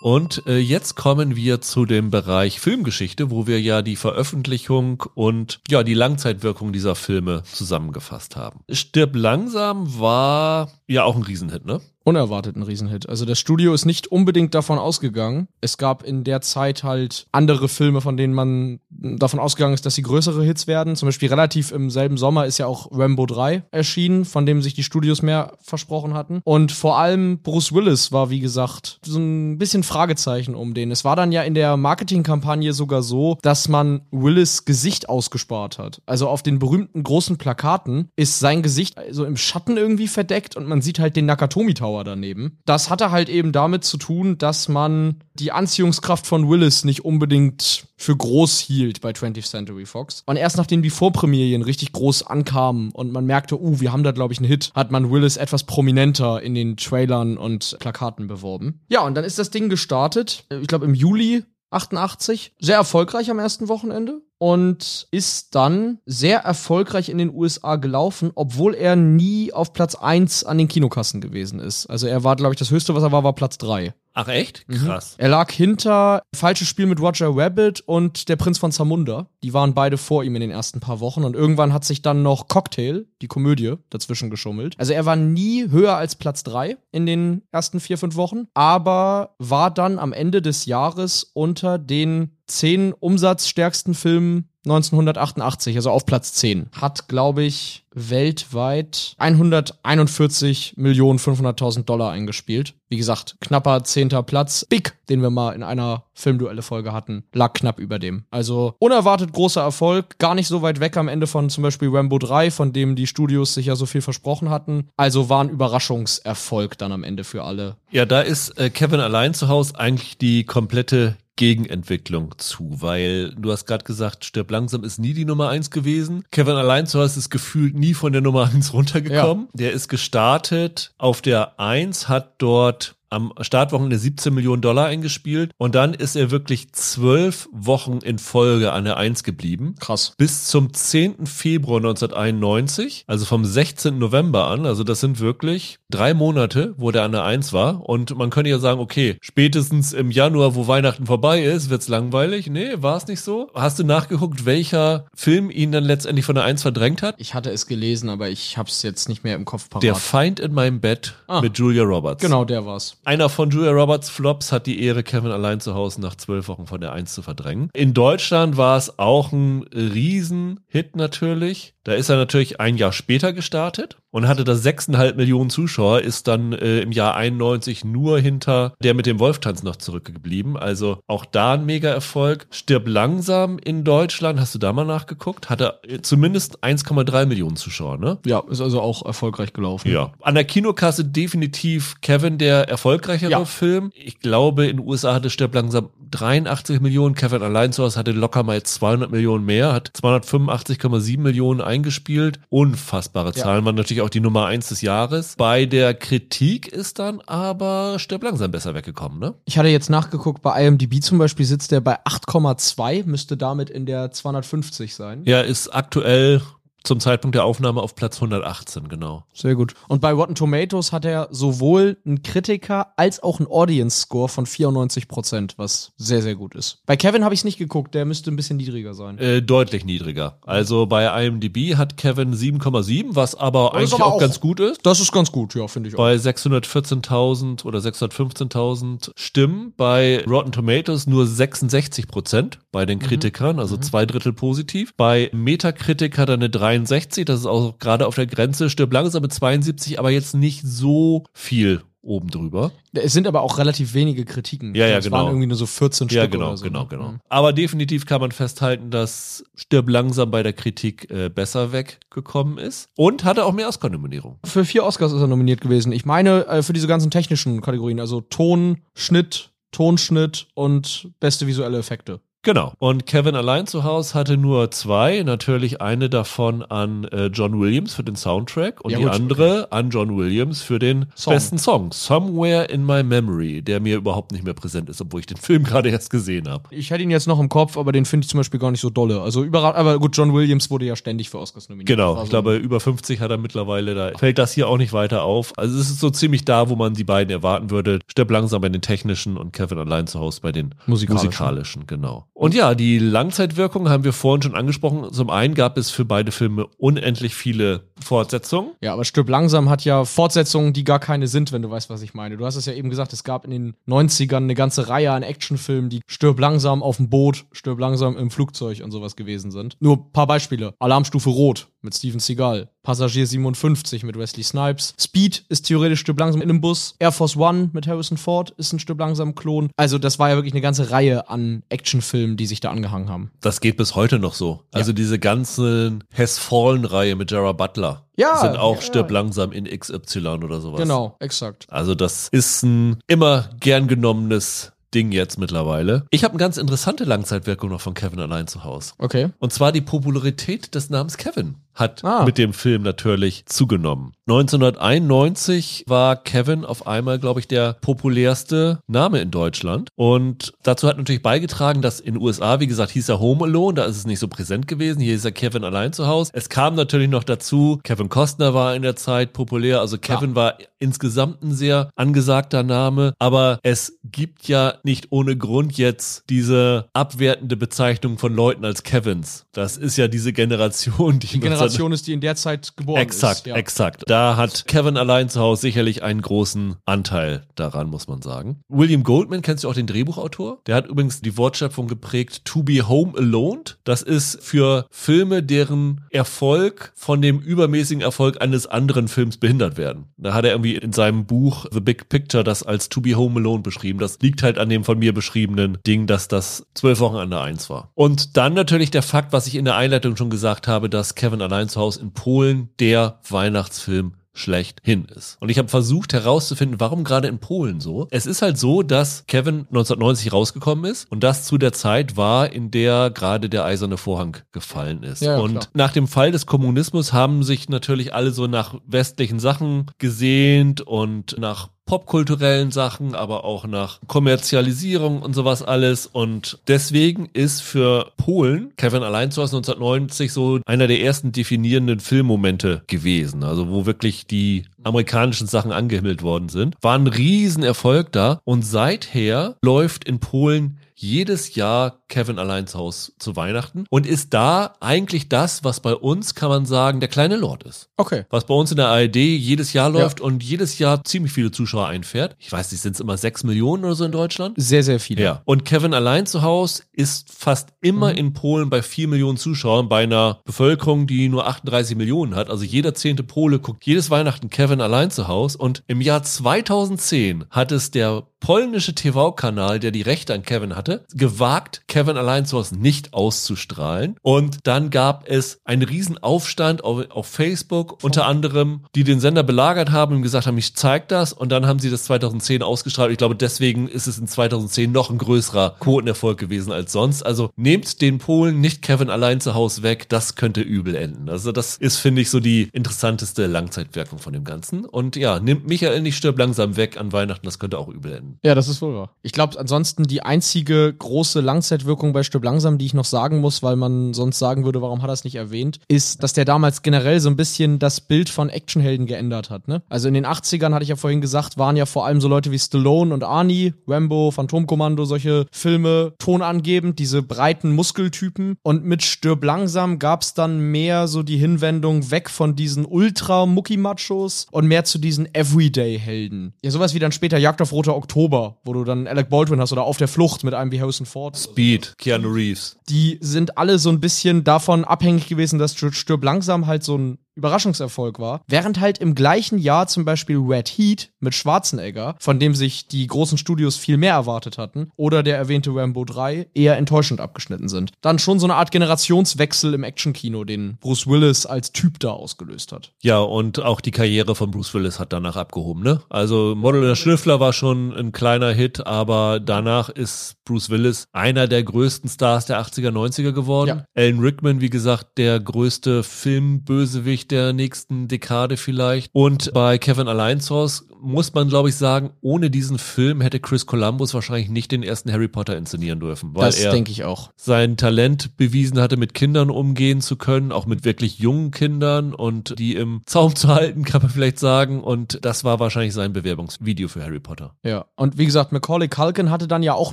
Und äh, jetzt kommen wir zu dem Bereich Filmgeschichte, wo wir ja die Veröffentlichung und ja die Langzeitwirkung dieser Filme zusammengefasst haben. Stirb langsam war ja auch ein Riesenhit, ne? Unerwartet ein Riesenhit. Also das Studio ist nicht unbedingt davon ausgegangen. Es gab in der Zeit halt andere Filme, von denen man davon ausgegangen ist, dass sie größere Hits werden. Zum Beispiel relativ im selben Sommer ist ja auch Rambo 3 erschienen, von dem sich die Studios mehr versprochen hatten. Und vor allem Bruce Willis war, wie gesagt, so ein bisschen Fragezeichen um den. Es war dann ja in der Marketingkampagne sogar so, dass man Willis Gesicht ausgespart hat. Also auf den berühmten großen Plakaten ist sein Gesicht so im Schatten irgendwie verdeckt und man sieht halt den Nakatomi Tower daneben. Das hatte halt eben damit zu tun, dass man die Anziehungskraft von Willis nicht unbedingt für groß hielt bei 20th Century Fox. Und erst nachdem die Vorpremierien richtig groß ankamen und man merkte, uh, wir haben da glaube ich einen Hit, hat man Willis etwas prominenter in den Trailern und Plakaten beworben. Ja, und dann ist das Ding gestartet, äh, ich glaube im Juli 88, sehr erfolgreich am ersten Wochenende und ist dann sehr erfolgreich in den USA gelaufen, obwohl er nie auf Platz 1 an den Kinokassen gewesen ist. Also er war, glaube ich, das höchste, was er war, war Platz 3. Ach echt? Krass. Er lag hinter Falsches Spiel mit Roger Rabbit und Der Prinz von Zamunda. Die waren beide vor ihm in den ersten paar Wochen und irgendwann hat sich dann noch Cocktail, die Komödie, dazwischen geschummelt. Also er war nie höher als Platz 3 in den ersten vier, fünf Wochen, aber war dann am Ende des Jahres unter den zehn umsatzstärksten Filmen 1988, also auf Platz 10. Hat, glaube ich, weltweit 141 Millionen 500.000 Dollar eingespielt. Wie gesagt, knapper zehnter Platz. Big, den wir mal in einer Filmduelle-Folge hatten, lag knapp über dem. Also unerwartet großer Erfolg, gar nicht so weit weg am Ende von zum Beispiel Rambo 3, von dem die Studios sich ja so viel versprochen hatten. Also war ein Überraschungserfolg dann am Ende für alle. Ja, da ist äh, Kevin allein zu Hause eigentlich die komplette Gegenentwicklung zu, weil du hast gerade gesagt, Stirb langsam ist nie die Nummer eins gewesen. Kevin allein zu Hause ist gefühlt nie von der Nummer eins runtergekommen. Der ist gestartet auf der eins, hat dort am Startwochenende 17 Millionen Dollar eingespielt und dann ist er wirklich zwölf Wochen in Folge an der Eins geblieben. Krass. Bis zum 10. Februar 1991, also vom 16. November an, also das sind wirklich drei Monate, wo der an der Eins war und man könnte ja sagen, okay, spätestens im Januar, wo Weihnachten vorbei ist, wird's langweilig. Nee, war es nicht so? Hast du nachgeguckt, welcher Film ihn dann letztendlich von der Eins verdrängt hat? Ich hatte es gelesen, aber ich hab's jetzt nicht mehr im Kopf parat. Der Feind in meinem Bett Ah. mit Julia Roberts. genau, der war's. Einer von Julia Roberts Flops hat die Ehre, Kevin allein zu Hause nach zwölf Wochen von der Eins zu verdrängen. In Deutschland war es auch ein Riesenhit natürlich. Da ist er natürlich ein Jahr später gestartet und hatte da 6,5 Millionen Zuschauer, ist dann äh, im Jahr 91 nur hinter der mit dem Wolftanz noch zurückgeblieben. Also auch da ein mega Erfolg. Stirb langsam in Deutschland, hast du da mal nachgeguckt? Hatte äh, zumindest 1,3 Millionen Zuschauer, ne? Ja, ist also auch erfolgreich gelaufen. Ja. An der Kinokasse definitiv Kevin der erfolgreichere Ja. Film. Ich glaube, in den USA hatte Stirb langsam 83 Millionen. Kevin allein zu Hause hatte locker mal 200 Millionen mehr, hat 285,7 Millionen eingespielt. Unfassbare Ja. Zahlen, waren natürlich auch die Nummer eins des Jahres. Bei der Kritik ist dann aber Stirb langsam besser weggekommen, ne? Ich hatte jetzt nachgeguckt, bei IMDb zum Beispiel sitzt der bei 8,2, müsste damit in der 250 sein. Ja, ist aktuell zum Zeitpunkt der Aufnahme auf Platz 118, genau. Sehr gut. Und bei Rotten Tomatoes hat er sowohl einen Kritiker als auch einen Audience-Score von 94 Prozent, was sehr, sehr gut ist. Bei Kevin habe ich es nicht geguckt, der müsste ein bisschen niedriger sein. Äh, deutlich niedriger. Also bei IMDb hat Kevin 7,7, was aber Das eigentlich aber auch, auch- ganz gut ist. Das ist ganz gut, ja, finde ich auch. Bei 614.000 oder 615.000 Stimmen, bei Rotten Tomatoes nur 66 Prozent bei Mhm. den Kritikern, also zwei Drittel positiv. Bei Metacritic hat er eine 63, das ist auch gerade auf der Grenze, stirbt langsam mit 72, aber jetzt nicht so viel oben drüber. Es sind aber auch relativ wenige Kritiken. Ja, ja, es genau. waren irgendwie nur so 14 Ja, Stück genau, oder so. genau, genau. Mhm. Aber definitiv kann man festhalten, dass Stirb langsam bei der Kritik äh, besser weggekommen ist und hatte auch mehr Oscar-Nominierungen. Für vier Oscars ist er nominiert gewesen. Ich meine, äh, für diese ganzen technischen Kategorien, also Ton, Schnitt, Tonschnitt und beste visuelle Effekte. Genau. Und Kevin allein zu Hause hatte nur zwei. Natürlich eine davon an äh, John Williams für den Soundtrack und Ja, die gut, andere an John Williams für den Song. besten Song. Somewhere in My Memory, der mir überhaupt nicht mehr präsent ist, obwohl ich den Film gerade erst gesehen habe. Ich hätte ihn jetzt noch im Kopf, aber den finde ich zum Beispiel gar nicht so dolle. Also überall, aber gut, John Williams wurde ja ständig für Oscars nominiert. Genau, War ich glaube, über 50 hat er mittlerweile. Da fällt das hier auch nicht weiter auf. Also es ist so ziemlich da, wo man die beiden erwarten würde. Stirb langsam bei den technischen und Kevin allein zu Hause bei den Musikalischen. musikalischen. genau. Und ja, die Langzeitwirkung haben wir vorhin schon angesprochen. Zum einen gab es für beide Filme unendlich viele Fortsetzungen. Ja, aber Stirb langsam hat ja Fortsetzungen, die gar keine sind, wenn du weißt, was ich meine. Du hast es ja eben gesagt, es gab in den 90ern eine ganze Reihe an Actionfilmen, die Stirb langsam auf dem Boot, Stirb langsam im Flugzeug und sowas gewesen sind. Nur ein paar Beispiele. Alarmstufe Rot mit Steven Seagal. Passagier 57 mit Wesley Snipes. Speed ist theoretisch Stück langsam in einem Bus. Air Force One mit Harrison Ford ist ein Stück langsam Klon. Also das war ja wirklich eine ganze Reihe an Actionfilmen, die sich da angehangen haben. Das geht bis heute noch so. Also diese ganzen Has Fallen-Reihe mit Gerard Butler Ja, sind auch ja, Stirb langsam in XY oder sowas. Genau, exakt. Also das ist ein immer gern genommenes Ding jetzt mittlerweile. Ich habe eine ganz interessante Langzeitwirkung noch von Kevin allein zu Hause. Okay. Und zwar die Popularität des Namens Kevin hat Ah. mit dem Film natürlich zugenommen. 1991 war Kevin auf einmal, glaube ich, der populärste Name in Deutschland. Und dazu hat natürlich beigetragen, dass in den USA, wie gesagt, hieß er Home Alone, da ist es nicht so präsent gewesen. Hier ist er Kevin allein zu Hause. Es kam natürlich noch dazu, Kevin Costner war in der Zeit populär. Also Kevin war insgesamt ein sehr angesagter Name. Aber es gibt ja nicht ohne Grund jetzt diese abwertende Bezeichnung von Leuten als Kevins. Das ist ja diese Generation, die, Die Generation ist, die in der Zeit geboren Exakt, ist. Ja. exakt. Da hat Kevin allein zu Hause sicherlich einen großen Anteil daran, muss man sagen. William Goldman, kennst du auch den Drehbuchautor? Der hat übrigens die Wortschöpfung geprägt, To Be Home Alone. Das ist für Filme, deren Erfolg von dem übermäßigen Erfolg eines anderen Films behindert werden. Da hat er irgendwie in seinem Buch The Big Picture das als To Be Home Alone beschrieben. Das liegt halt an dem von mir beschriebenen Ding, dass das zwölf Wochen an der Eins war. Und dann natürlich der Fakt, was ich in der Einleitung schon gesagt habe, dass Kevin allein zu Hause in Polen der Weihnachtsfilm schlechthin ist. Und ich habe versucht herauszufinden, warum gerade in Polen so. Es ist halt so, dass Kevin 1990 rausgekommen ist und das zu der Zeit war, in der gerade der eiserne Vorhang gefallen ist. Ja, ja, und klar. nach dem Fall des Kommunismus haben sich natürlich alle so nach westlichen Sachen gesehnt und nach popkulturellen Sachen, aber auch nach Kommerzialisierung und sowas alles. Und deswegen ist für Polen Kevin allein zu 1990 so einer der ersten definierenden Filmmomente gewesen. Also wo wirklich die amerikanischen Sachen angehimmelt worden sind. War ein Riesenerfolg da. Und seither läuft in Polen jedes Jahr Kevin allein zu Haus zu Weihnachten und ist da eigentlich das, was bei uns, kann man sagen, der kleine Lord ist. Okay. Was bei uns in der ARD jedes Jahr läuft ja. und jedes Jahr ziemlich viele Zuschauer einfährt. Ich weiß nicht, sind es immer sechs Millionen oder so in Deutschland? Sehr, sehr viele. Ja. Und Kevin allein zu Haus ist fast immer mhm. in Polen bei vier Millionen Zuschauern, bei einer Bevölkerung, die nur 38 Millionen hat. Also jeder zehnte Pole guckt jedes Weihnachten Kevin allein zu Haus und im Jahr 2010 hat es der polnische TV-Kanal, der die Rechte an Kevin hatte, gewagt, Kevin allein zu Hause nicht auszustrahlen. Und dann gab es einen riesen Aufstand auf, auf Facebook, unter anderem, die den Sender belagert haben und gesagt haben, ich zeig das. Und dann haben sie das 2010 ausgestrahlt. Ich glaube, deswegen ist es in 2010 noch ein größerer Quotenerfolg gewesen als sonst. Also nehmt den Polen nicht Kevin allein zu Hause weg. Das könnte übel enden. Also das ist, finde ich, so die interessanteste Langzeitwirkung von dem Ganzen. Und ja, nimmt Michael nicht stirb langsam weg an Weihnachten. Das könnte auch übel enden. Ja, das ist wohl wahr. Ich glaube, ansonsten die einzige große Langzeitwirkung bei Stück langsam, die ich noch sagen muss, weil man sonst sagen würde, warum hat er es nicht erwähnt, ist, dass der damals generell so ein bisschen das Bild von Actionhelden geändert hat. Ne? Also in den 80ern, hatte ich ja vorhin gesagt, waren ja vor allem so Leute wie Stallone und Arnie, Rambo, Phantomkommando, solche Filme tonangebend, diese breiten Muskeltypen. Und mit Stirb langsam gab es dann mehr so die Hinwendung weg von diesen Ultra-Mucki-Machos und mehr zu diesen Everyday-Helden. Ja, sowas wie dann später Jagd auf Roter Oktober Oktober, wo du dann Alec Baldwin hast oder Auf der Flucht mit einem wie Harrison Ford. Speed, Keanu Reeves. Die sind alle so ein bisschen davon abhängig gewesen, dass Stirb langsam halt so ein Überraschungserfolg war. Während halt im gleichen Jahr zum Beispiel Red Heat mit Schwarzenegger, von dem sich die großen Studios viel mehr erwartet hatten, oder der erwähnte Rambo 3 eher enttäuschend abgeschnitten sind. Dann schon so eine Art Generationswechsel im Actionkino, den Bruce Willis als Typ da ausgelöst hat. Ja, und auch die Karriere von Bruce Willis hat danach abgehoben, ne? Also Model der Schnüffler war schon ein kleiner Hit, aber danach ist Bruce Willis einer der größten Stars der 80er, 90er geworden. Ja. Alan Rickman, wie gesagt, der größte Filmbösewicht der nächsten Dekade vielleicht. Und bei Kevin Allein Source muss man, glaube ich, sagen, ohne diesen Film hätte Chris Columbus wahrscheinlich nicht den ersten Harry Potter inszenieren dürfen. Weil das denke ich auch. Sein Talent bewiesen hatte, mit Kindern umgehen zu können, auch mit wirklich jungen Kindern und die im Zaum zu halten, kann man vielleicht sagen. Und das war wahrscheinlich sein Bewerbungsvideo für Harry Potter. Ja, und wie gesagt, Macaulay Culkin hatte dann ja auch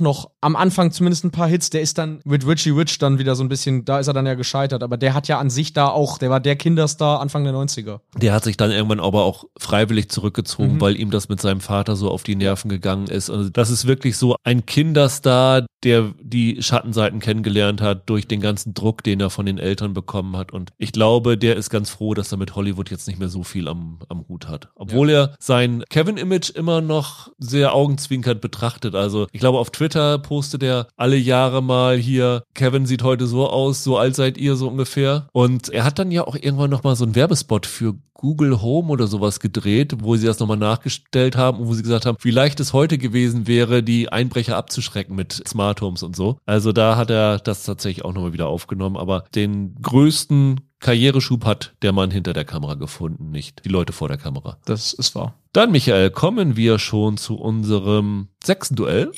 noch am Anfang zumindest ein paar Hits. Der ist dann mit Richie Rich dann wieder so ein bisschen, da ist er dann ja gescheitert. Aber der hat ja an sich da auch, der war der Kinderstar Anfang der 90er. Der hat sich dann irgendwann aber auch freiwillig zurückgezogen, mhm. weil ihm das mit seinem Vater so auf die Nerven gegangen ist. Also das ist wirklich so ein Kinderstar, der die Schattenseiten kennengelernt hat durch den ganzen Druck, den er von den Eltern bekommen hat. Und ich glaube, der ist ganz froh, dass er mit Hollywood jetzt nicht mehr so viel am, am Hut hat. Obwohl ja. er sein Kevin-Image immer noch sehr augenzwinkernd betrachtet. Also ich glaube, auf Twitter postet er alle Jahre mal hier, Kevin sieht heute so aus, so alt seid ihr so ungefähr. Und er hat dann ja auch irgendwann nochmal so einen Werbespot für Google Home oder sowas gedreht, wo sie das nochmal nachgestellt haben und wo sie gesagt haben, wie leicht es heute gewesen wäre, die Einbrecher abzuschrecken mit Smart Homes und so. Also da hat er das tatsächlich auch nochmal wieder aufgenommen, aber den größten Karriereschub hat der Mann hinter der Kamera gefunden, nicht die Leute vor der Kamera. Das ist wahr. Dann, Michael, kommen wir schon zu unserem sechsten Duell.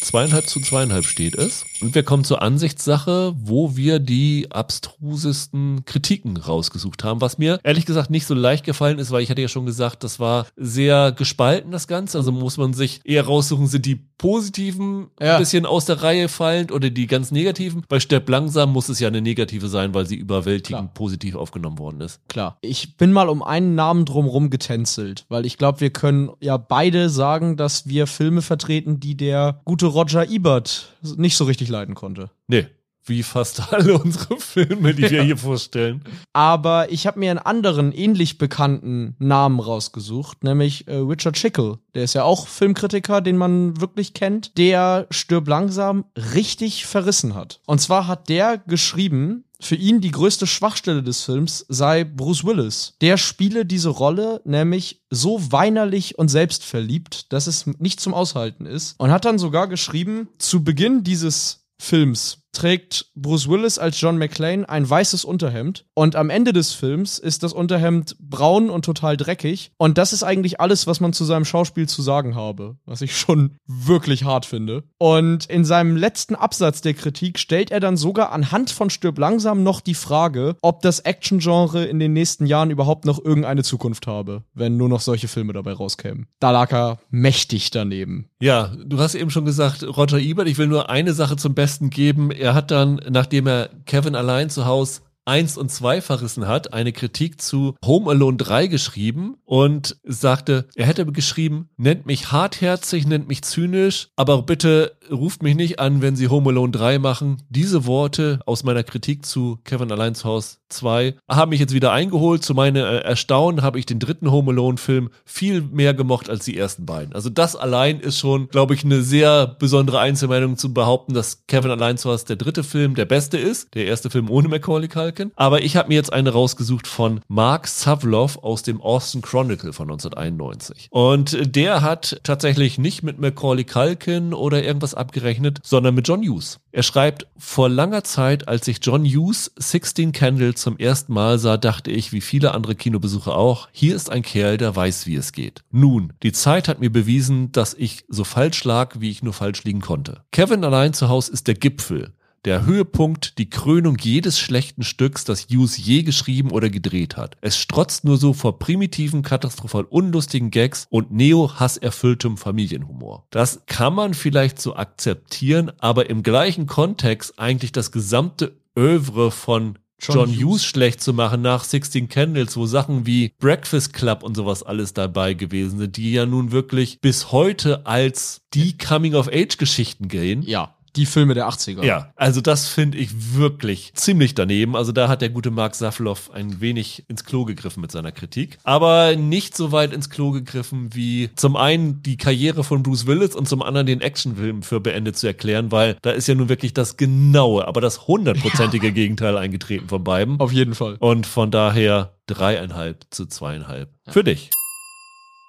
Zweieinhalb zu zweieinhalb steht es. Und wir kommen zur Ansichtssache, wo wir die abstrusesten Kritiken rausgesucht haben, was mir ehrlich gesagt nicht so leicht gefallen ist, weil ich hatte ja schon gesagt, das war sehr gespalten, das Ganze. Also muss man sich eher raussuchen, sind die positiven ja. ein bisschen aus der Reihe fallend oder die ganz negativen. Bei Stepp langsam muss es ja eine negative sein, weil sie überwältigend Klar. positiv aufgenommen worden ist. Klar. Ich bin mal um einen Namen drumherum getänzelt, weil ich glaube, wir können ja beide sagen, dass wir Filme vertreten, die der gute Roger Ebert nicht so richtig leiden konnte. Nee, wie fast alle unsere Filme, die wir hier vorstellen. Aber ich habe mir einen anderen, ähnlich bekannten Namen rausgesucht, nämlich äh, Richard Schickel. Der ist ja auch Filmkritiker, den man wirklich kennt, der stirb langsam richtig verrissen hat. Und zwar hat der geschrieben, für ihn die größte Schwachstelle des Films sei Bruce Willis. Der spiele diese Rolle nämlich so weinerlich und selbstverliebt, dass es nicht zum Aushalten ist. Und hat dann sogar geschrieben, zu Beginn dieses Films trägt Bruce Willis als John McClane ein weißes Unterhemd und am Ende des Films ist das Unterhemd braun und total dreckig und das ist eigentlich alles, was man zu seinem Schauspiel zu sagen habe, was ich schon wirklich hart finde. Und in seinem letzten Absatz der Kritik stellt er dann sogar anhand von Stirb langsam noch die Frage, ob das Action-Genre in den nächsten Jahren überhaupt noch irgendeine Zukunft habe, wenn nur noch solche Filme dabei rauskämen. Da lag er mächtig daneben. Ja, du hast eben schon gesagt, Roger Ebert, ich will nur eine Sache zum Besten geben. Er hat dann, nachdem er Kevin allein zu Hause eins und zwei verrissen hat, eine Kritik zu Home Alone 3 geschrieben und sagte, er hätte geschrieben, nennt mich hartherzig, nennt mich zynisch, aber bitte ruft mich nicht an, wenn sie Home Alone 3 machen. Diese Worte aus meiner Kritik zu Kevin allein zu Hause 2 haben mich jetzt wieder eingeholt. Zu meinem Erstaunen habe ich den dritten Home Alone Film viel mehr gemocht als die ersten beiden. Also das allein ist schon, glaube ich, eine sehr besondere Einzelmeinung zu behaupten, dass Kevin allein zu Hause der dritte Film der beste ist. Der erste Film ohne Macaulay Culkin. Aber ich habe mir jetzt eine rausgesucht von Mark Savlov aus dem Austin Chronicle von 1991. Und der hat tatsächlich nicht mit Macaulay Culkin oder irgendwas abgerechnet, sondern mit John Hughes. Er schreibt, vor langer Zeit, als ich John Hughes 16 Candles zum ersten Mal sah, dachte ich, wie viele andere Kinobesucher auch, hier ist ein Kerl, der weiß, wie es geht. Nun, die Zeit hat mir bewiesen, dass ich so falsch lag, wie ich nur falsch liegen konnte. Kevin allein zu Hause ist der Gipfel, der Höhepunkt, die Krönung jedes schlechten Stücks, das Hughes je geschrieben oder gedreht hat. Es strotzt nur so vor primitiven, katastrophal unlustigen Gags und neo-hasserfülltem Familienhumor. Das kann man vielleicht so akzeptieren, aber im gleichen Kontext eigentlich das gesamte Övre von John, John Hughes. Hughes schlecht zu machen nach 16 Candles, wo Sachen wie Breakfast Club und sowas alles dabei gewesen sind, die ja nun wirklich bis heute als die Coming-of-Age-Geschichten gehen. Ja die Filme der 80er. Ja, also das finde ich wirklich ziemlich daneben. Also da hat der gute Mark Safloff ein wenig ins Klo gegriffen mit seiner Kritik. Aber nicht so weit ins Klo gegriffen, wie zum einen die Karriere von Bruce Willis und zum anderen den Actionfilm für beendet zu erklären, weil da ist ja nun wirklich das genaue, aber das hundertprozentige ja. Gegenteil eingetreten von beiden. Auf jeden Fall. Und von daher dreieinhalb zu zweieinhalb. Ja. Für dich.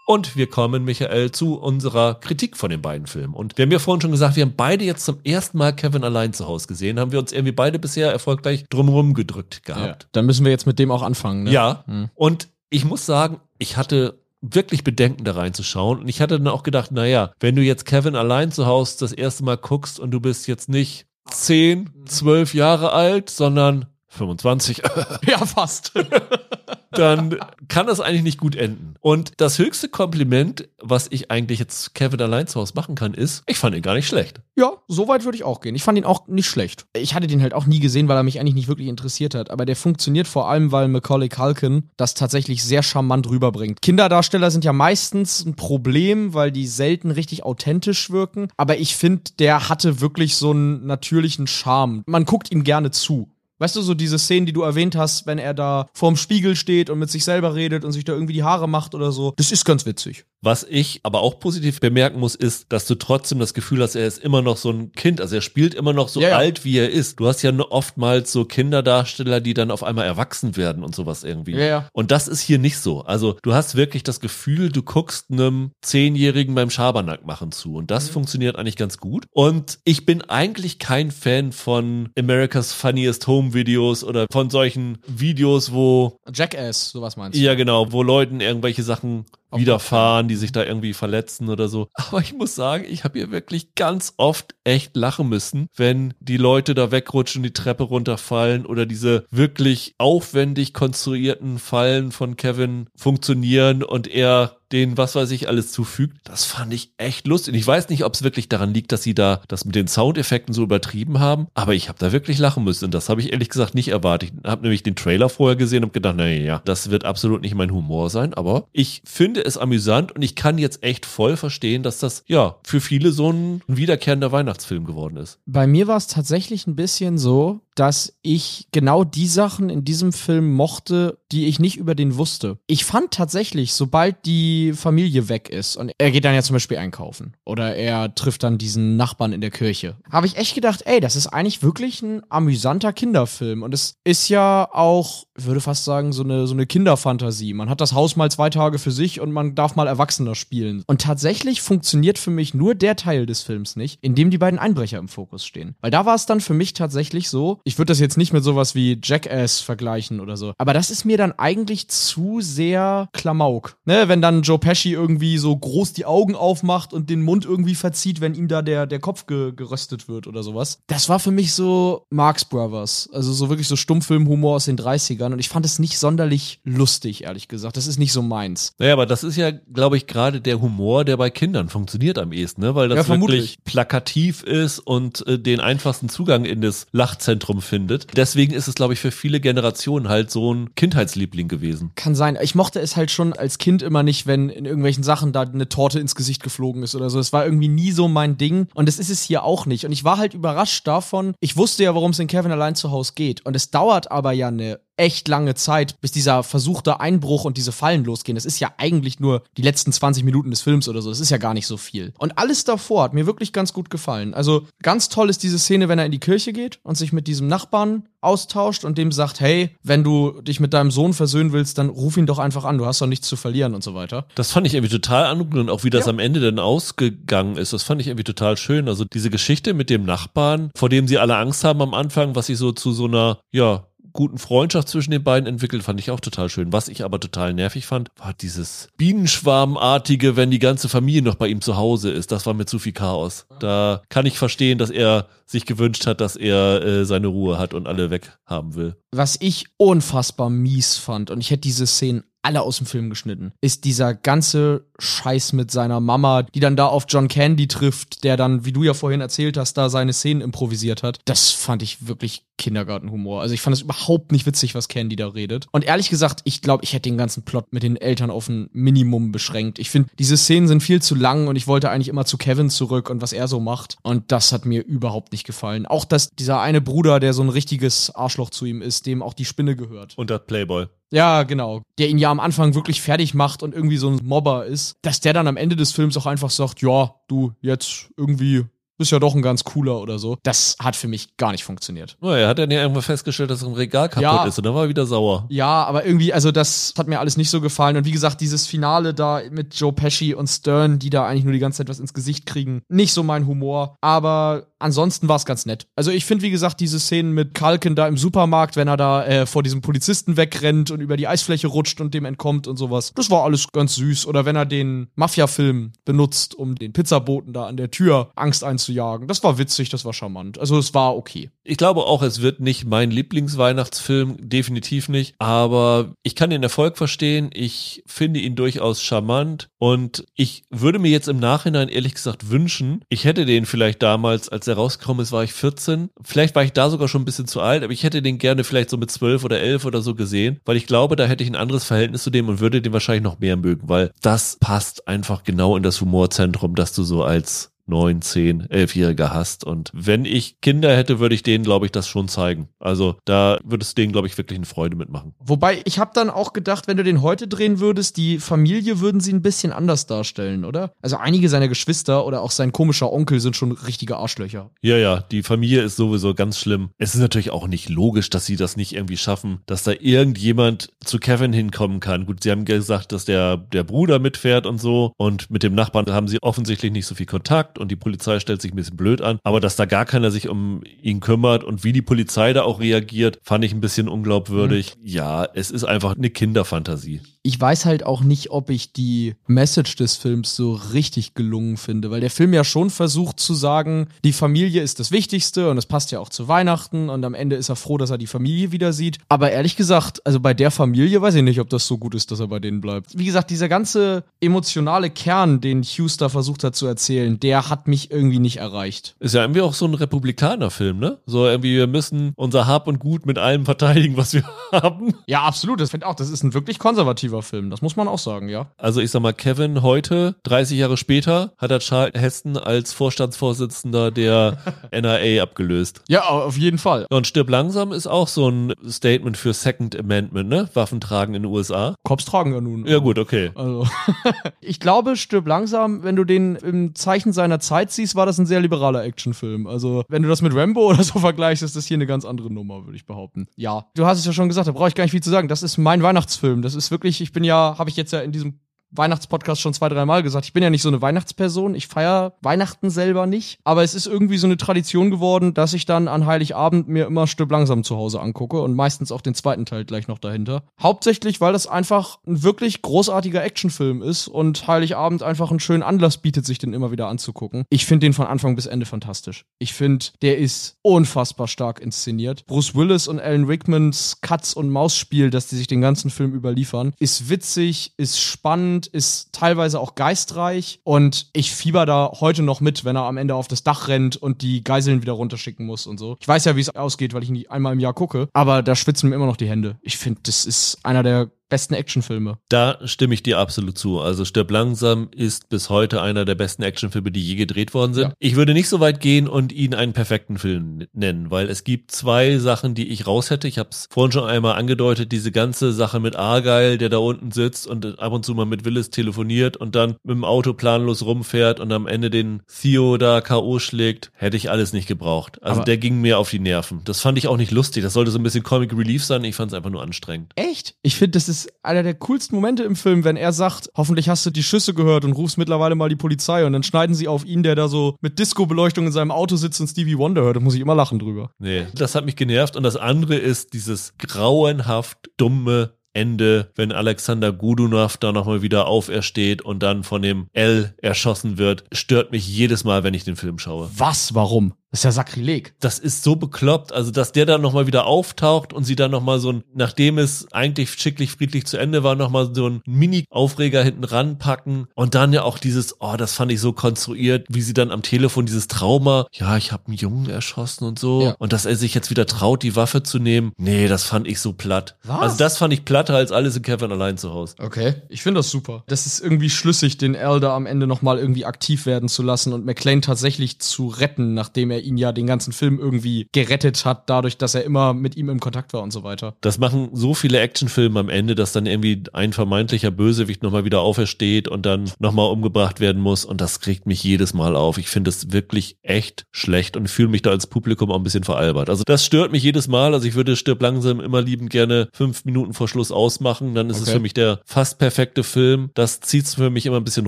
Und wir kommen, Michael, zu unserer Kritik von den beiden Filmen. Und wir haben ja vorhin schon gesagt, wir haben beide jetzt zum ersten Mal Kevin allein zu Hause gesehen. Haben wir uns irgendwie beide bisher erfolgreich drumherum gedrückt gehabt. Ja, dann müssen wir jetzt mit dem auch anfangen. Ne? Ja. Hm. Und ich muss sagen, ich hatte wirklich Bedenken da reinzuschauen. Und ich hatte dann auch gedacht, naja, wenn du jetzt Kevin allein zu Hause das erste Mal guckst und du bist jetzt nicht zehn, zwölf Jahre alt, sondern 25. ja, fast. dann kann das eigentlich nicht gut enden. Und das höchste Kompliment, was ich eigentlich jetzt Kevin allein zu Hause machen kann, ist, ich fand ihn gar nicht schlecht. Ja, so weit würde ich auch gehen. Ich fand ihn auch nicht schlecht. Ich hatte den halt auch nie gesehen, weil er mich eigentlich nicht wirklich interessiert hat. Aber der funktioniert vor allem, weil Macaulay Culkin das tatsächlich sehr charmant rüberbringt. Kinderdarsteller sind ja meistens ein Problem, weil die selten richtig authentisch wirken. Aber ich finde, der hatte wirklich so einen natürlichen Charme. Man guckt ihm gerne zu. Weißt du, so diese Szenen, die du erwähnt hast, wenn er da vorm Spiegel steht und mit sich selber redet und sich da irgendwie die Haare macht oder so. Das ist ganz witzig. Was ich aber auch positiv bemerken muss, ist, dass du trotzdem das Gefühl hast, er ist immer noch so ein Kind. Also er spielt immer noch so ja, ja. alt, wie er ist. Du hast ja oftmals so Kinderdarsteller, die dann auf einmal erwachsen werden und sowas irgendwie. Ja, ja. Und das ist hier nicht so. Also du hast wirklich das Gefühl, du guckst einem Zehnjährigen beim Schabernack machen zu. Und das mhm. funktioniert eigentlich ganz gut. Und ich bin eigentlich kein Fan von America's Funniest Home Videos oder von solchen Videos, wo Jackass, sowas meinst du? Ja, genau, wo Leuten irgendwelche Sachen widerfahren, die sich da irgendwie verletzen oder so. Aber ich muss sagen, ich habe hier wirklich ganz oft echt lachen müssen, wenn die Leute da wegrutschen, die Treppe runterfallen oder diese wirklich aufwendig konstruierten Fallen von Kevin funktionieren und er den was weiß ich alles zufügt. Das fand ich echt lustig. Ich weiß nicht, ob es wirklich daran liegt, dass sie da das mit den Soundeffekten so übertrieben haben, aber ich habe da wirklich lachen müssen und das habe ich ehrlich gesagt nicht erwartet. Ich habe nämlich den Trailer vorher gesehen und gedacht, naja, das wird absolut nicht mein Humor sein, aber ich finde es amüsant und ich kann jetzt echt voll verstehen, dass das ja für viele so ein wiederkehrender Weihnachtsfilm geworden ist. Bei mir war es tatsächlich ein bisschen so, dass ich genau die Sachen in diesem Film mochte, die ich nicht über den wusste. Ich fand tatsächlich, sobald die Familie weg ist und er geht dann ja zum Beispiel einkaufen oder er trifft dann diesen Nachbarn in der Kirche, habe ich echt gedacht, ey, das ist eigentlich wirklich ein amüsanter Kinderfilm und es ist ja auch, ich würde fast sagen, so eine, so eine Kinderfantasie. Man hat das Haus mal zwei Tage für sich und man darf mal Erwachsener spielen. Und tatsächlich funktioniert für mich nur der Teil des Films nicht, in dem die beiden Einbrecher im Fokus stehen. Weil da war es dann für mich tatsächlich so, ich würde das jetzt nicht mit sowas wie Jackass vergleichen oder so, aber das ist mir dann eigentlich zu sehr Klamauk. Ne, wenn dann Joe Pesci irgendwie so groß die Augen aufmacht und den Mund irgendwie verzieht, wenn ihm da der, der Kopf ge geröstet wird oder sowas. Das war für mich so Marx Brothers. Also so wirklich so Stummfilmhumor aus den 30ern und ich fand es nicht sonderlich lustig, ehrlich gesagt. Das ist nicht so meins. Naja, aber das ist ja, glaube ich, gerade der Humor, der bei Kindern funktioniert am ehesten, ne? weil das Ja, wirklich plakativ ist und äh, den einfachsten Zugang in das Lachzentrum findet. Deswegen ist es, glaube ich, für viele Generationen halt so ein Kindheitsliebling gewesen. Kann sein. Ich mochte es halt schon als Kind immer nicht, wenn in irgendwelchen Sachen da eine Torte ins Gesicht geflogen ist oder so. Es war irgendwie nie so mein Ding und das ist es hier auch nicht. Und ich war halt überrascht davon. Ich wusste ja, worum es in Kevin allein zu Hause geht. Und es dauert aber ja eine echt lange Zeit, bis dieser versuchte Einbruch und diese Fallen losgehen. Das ist ja eigentlich nur die letzten 20 Minuten des Films oder so. Das ist ja gar nicht so viel. Und alles davor hat mir wirklich ganz gut gefallen. Also ganz toll ist diese Szene, wenn er in die Kirche geht und sich mit diesem Nachbarn austauscht und dem sagt, hey, wenn du dich mit deinem Sohn versöhnen willst, dann ruf ihn doch einfach an, du hast doch nichts zu verlieren und so weiter. Das fand ich irgendwie total anrührend und auch wie das Ja. am Ende dann ausgegangen ist, das fand ich irgendwie total schön. Also diese Geschichte mit dem Nachbarn, vor dem sie alle Angst haben am Anfang, was sich so zu so einer, ja, guten Freundschaft zwischen den beiden entwickelt, fand ich auch total schön. Was ich aber total nervig fand, war dieses Bienenschwarmartige, wenn die ganze Familie noch bei ihm zu Hause ist. Das war mir zu viel Chaos. Da kann ich verstehen, dass er sich gewünscht hat, dass er äh, seine Ruhe hat und alle weg haben will. Was ich unfassbar mies fand, und ich hätte diese Szenen alle aus dem Film geschnitten, ist dieser ganze Scheiß mit seiner Mama, die dann da auf John Candy trifft, der dann, wie du ja vorhin erzählt hast, da seine Szenen improvisiert hat. Das fand ich wirklich Kindergartenhumor. Also ich fand es überhaupt nicht witzig, was Candy da redet. Und ehrlich gesagt, ich glaube, ich hätte den ganzen Plot mit den Eltern auf ein Minimum beschränkt. Ich finde, diese Szenen sind viel zu lang und ich wollte eigentlich immer zu Kevin zurück und was er so macht. Und das hat mir überhaupt nicht gefallen. Auch, dass dieser eine Bruder, der so ein richtiges Arschloch zu ihm ist, dem auch die Spinne gehört. Und das Playboy. Ja, genau. Der ihn ja am Anfang wirklich fertig macht und irgendwie so ein Mobber ist, dass der dann am Ende des Films auch einfach sagt, ja, du, jetzt irgendwie bist ja doch ein ganz cooler oder so. Das hat für mich gar nicht funktioniert. Oh, er hat dann ja irgendwann festgestellt, dass ein Regal kaputt Ja. ist und dann war er wieder sauer. Ja, aber irgendwie, also das hat mir alles nicht so gefallen. Und wie gesagt, dieses Finale da mit Joe Pesci und Stern, die da eigentlich nur die ganze Zeit was ins Gesicht kriegen, nicht so mein Humor. Aber ansonsten war es ganz nett. Also ich finde, wie gesagt, diese Szenen mit Kalken da im Supermarkt, wenn er da äh, vor diesem Polizisten wegrennt und über die Eisfläche rutscht und dem entkommt und sowas, das war alles ganz süß. Oder wenn er den Mafia-Film benutzt, um den Pizzaboten da an der Tür Angst einzujagen. Das war witzig, das war charmant. Also es war okay. Ich glaube auch, es wird nicht mein Lieblingsweihnachtsfilm, definitiv nicht. Aber ich kann den Erfolg verstehen. Ich finde ihn durchaus charmant. Und ich würde mir jetzt im Nachhinein ehrlich gesagt wünschen, ich hätte den vielleicht damals, als er rausgekommen ist, war ich 14. Vielleicht war ich da sogar schon ein bisschen zu alt, aber ich hätte den gerne vielleicht so mit 12 oder 11 oder so gesehen, weil ich glaube, da hätte ich ein anderes Verhältnis zu dem und würde den wahrscheinlich noch mehr mögen, weil das passt einfach genau in das Humorzentrum, das du so als neun, zehn, elfjähriger hast. Und wenn ich Kinder hätte, würde ich denen, glaube ich, das schon zeigen. Also da würdest du denen, glaube ich, wirklich eine Freude mitmachen. Wobei, ich habe dann auch gedacht, wenn du den heute drehen würdest, die Familie würden sie ein bisschen anders darstellen, oder? Also einige seiner Geschwister oder auch sein komischer Onkel sind schon richtige Arschlöcher. Ja, ja, die Familie ist sowieso ganz schlimm. Es ist natürlich auch nicht logisch, dass sie das nicht irgendwie schaffen, dass da irgendjemand zu Kevin hinkommen kann. Gut, sie haben gesagt, dass der, der Bruder mitfährt und so. Und mit dem Nachbarn haben sie offensichtlich nicht so viel Kontakt und die Polizei stellt sich ein bisschen blöd an. Aber dass da gar keiner sich um ihn kümmert und wie die Polizei da auch reagiert, fand ich ein bisschen unglaubwürdig. Ja, es ist einfach eine Kinderfantasie. Ich weiß halt auch nicht, ob ich die Message des Films so richtig gelungen finde, weil der Film ja schon versucht zu sagen, die Familie ist das Wichtigste und es passt ja auch zu Weihnachten und am Ende ist er froh, dass er die Familie wieder sieht. Aber ehrlich gesagt, also bei der Familie weiß ich nicht, ob das so gut ist, dass er bei denen bleibt. Wie gesagt, dieser ganze emotionale Kern, den Hughes da versucht hat zu erzählen, der hat mich irgendwie nicht erreicht. Ist ja irgendwie auch so ein Republikanerfilm, ne? So irgendwie, wir müssen unser Hab und Gut mit allem verteidigen, was wir haben. Ja, absolut. Das finde auch, das ist ein wirklich konservativer Film, das muss man auch sagen, ja. Also ich sag mal, Kevin heute, 30 Jahre später, hat er Charles Heston als Vorstandsvorsitzender der NRA abgelöst. Ja, auf jeden Fall. Und Stirb langsam ist auch so ein Statement für Second Amendment, ne? Waffen tragen in den USA. Cops tragen ja nun. Ja gut, okay. Also, ich glaube, Stirb langsam, wenn du den im Zeichen seiner Zeit siehst, war das ein sehr liberaler Actionfilm. Also, wenn du das mit Rambo oder so vergleichst, ist das hier eine ganz andere Nummer, würde ich behaupten. Ja, du hast es ja schon gesagt, da brauche ich gar nicht viel zu sagen. Das ist mein Weihnachtsfilm. Das ist wirklich, ich bin ja, habe ich jetzt ja in diesem Weihnachtspodcast schon zwei, drei Mal gesagt. Ich bin ja nicht so eine Weihnachtsperson. Ich feiere Weihnachten selber nicht. Aber es ist irgendwie so eine Tradition geworden, dass ich dann an Heiligabend mir immer Stück langsam zu Hause angucke und meistens auch den zweiten Teil gleich noch dahinter. Hauptsächlich, weil das einfach ein wirklich großartiger Actionfilm ist und Heiligabend einfach einen schönen Anlass bietet, sich den immer wieder anzugucken. Ich finde den von Anfang bis Ende fantastisch. Ich finde, der ist unfassbar stark inszeniert. Bruce Willis und Alan Rickmans Katz- und Maus-Spiel, das die sich den ganzen Film überliefern, ist witzig, ist spannend, spannend, ist teilweise auch geistreich und ich fieber da heute noch mit, wenn er am Ende auf das Dach rennt und die Geiseln wieder runterschicken muss und so. Ich weiß ja, wie es ausgeht, weil ich ihn einmal im Jahr gucke, aber da schwitzen mir immer noch die Hände. Ich finde, das ist einer der besten Actionfilme. Da stimme ich dir absolut zu. Also Stirb langsam ist bis heute einer der besten Actionfilme, die je gedreht worden sind. Ja. Ich würde nicht so weit gehen und ihn einen perfekten Film nennen, weil es gibt zwei Sachen, die ich raus hätte. Ich habe es vorhin schon einmal angedeutet, diese ganze Sache mit Argyle, der da unten sitzt und ab und zu mal mit Willis telefoniert und dann mit dem Auto planlos rumfährt und am Ende den Theo da K.O. schlägt, hätte ich alles nicht gebraucht. Also Aber der ging mir auf die Nerven. Das fand ich auch nicht lustig. Das sollte so ein bisschen Comic Relief sein. Ich fand es einfach nur anstrengend. Echt? Ich finde, das ist ist einer der coolsten Momente im Film, wenn er sagt, hoffentlich hast du die Schüsse gehört und rufst mittlerweile mal die Polizei und dann schneiden sie auf ihn, der da so mit Disco-Beleuchtung in seinem Auto sitzt und Stevie Wonder hört. Da muss ich immer lachen drüber. Nee, das hat mich genervt und das andere ist dieses grauenhaft dumme Ende, wenn Alexander Gudunov da nochmal wieder aufersteht und dann von dem L erschossen wird, stört mich jedes Mal, wenn ich den Film schaue. Was? Warum? Das ist ja Sakrileg. Das ist so bekloppt, also dass der dann nochmal wieder auftaucht und sie dann nochmal so ein, nachdem es eigentlich schicklich friedlich zu Ende war, nochmal so ein Mini-Aufreger hinten ranpacken und dann ja auch dieses, oh, das fand ich so konstruiert, wie sie dann am Telefon dieses Trauma, ja, ich habe einen Jungen erschossen und so ja. und dass er sich jetzt wieder traut, die Waffe zu nehmen. Nee, das fand ich so platt. Was? Also das fand ich platter als alles in Kevin allein zu Hause. Okay, ich finde das super. Das ist irgendwie schlüssig, den Elder am Ende nochmal irgendwie aktiv werden zu lassen und McLean tatsächlich zu retten, nachdem er ihn ja den ganzen Film irgendwie gerettet hat, dadurch, dass er immer mit ihm im Kontakt war und so weiter. Das machen so viele Actionfilme am Ende, dass dann irgendwie ein vermeintlicher Bösewicht nochmal wieder aufersteht und dann nochmal umgebracht werden muss und das kriegt mich jedes Mal auf. Ich finde es wirklich echt schlecht und fühle mich da als Publikum auch ein bisschen veralbert. Also das stört mich jedes Mal. Also ich würde Stirb langsam immer liebend gerne fünf Minuten vor Schluss ausmachen. Dann ist okay. es für mich der fast perfekte Film. Das zieht es für mich immer ein bisschen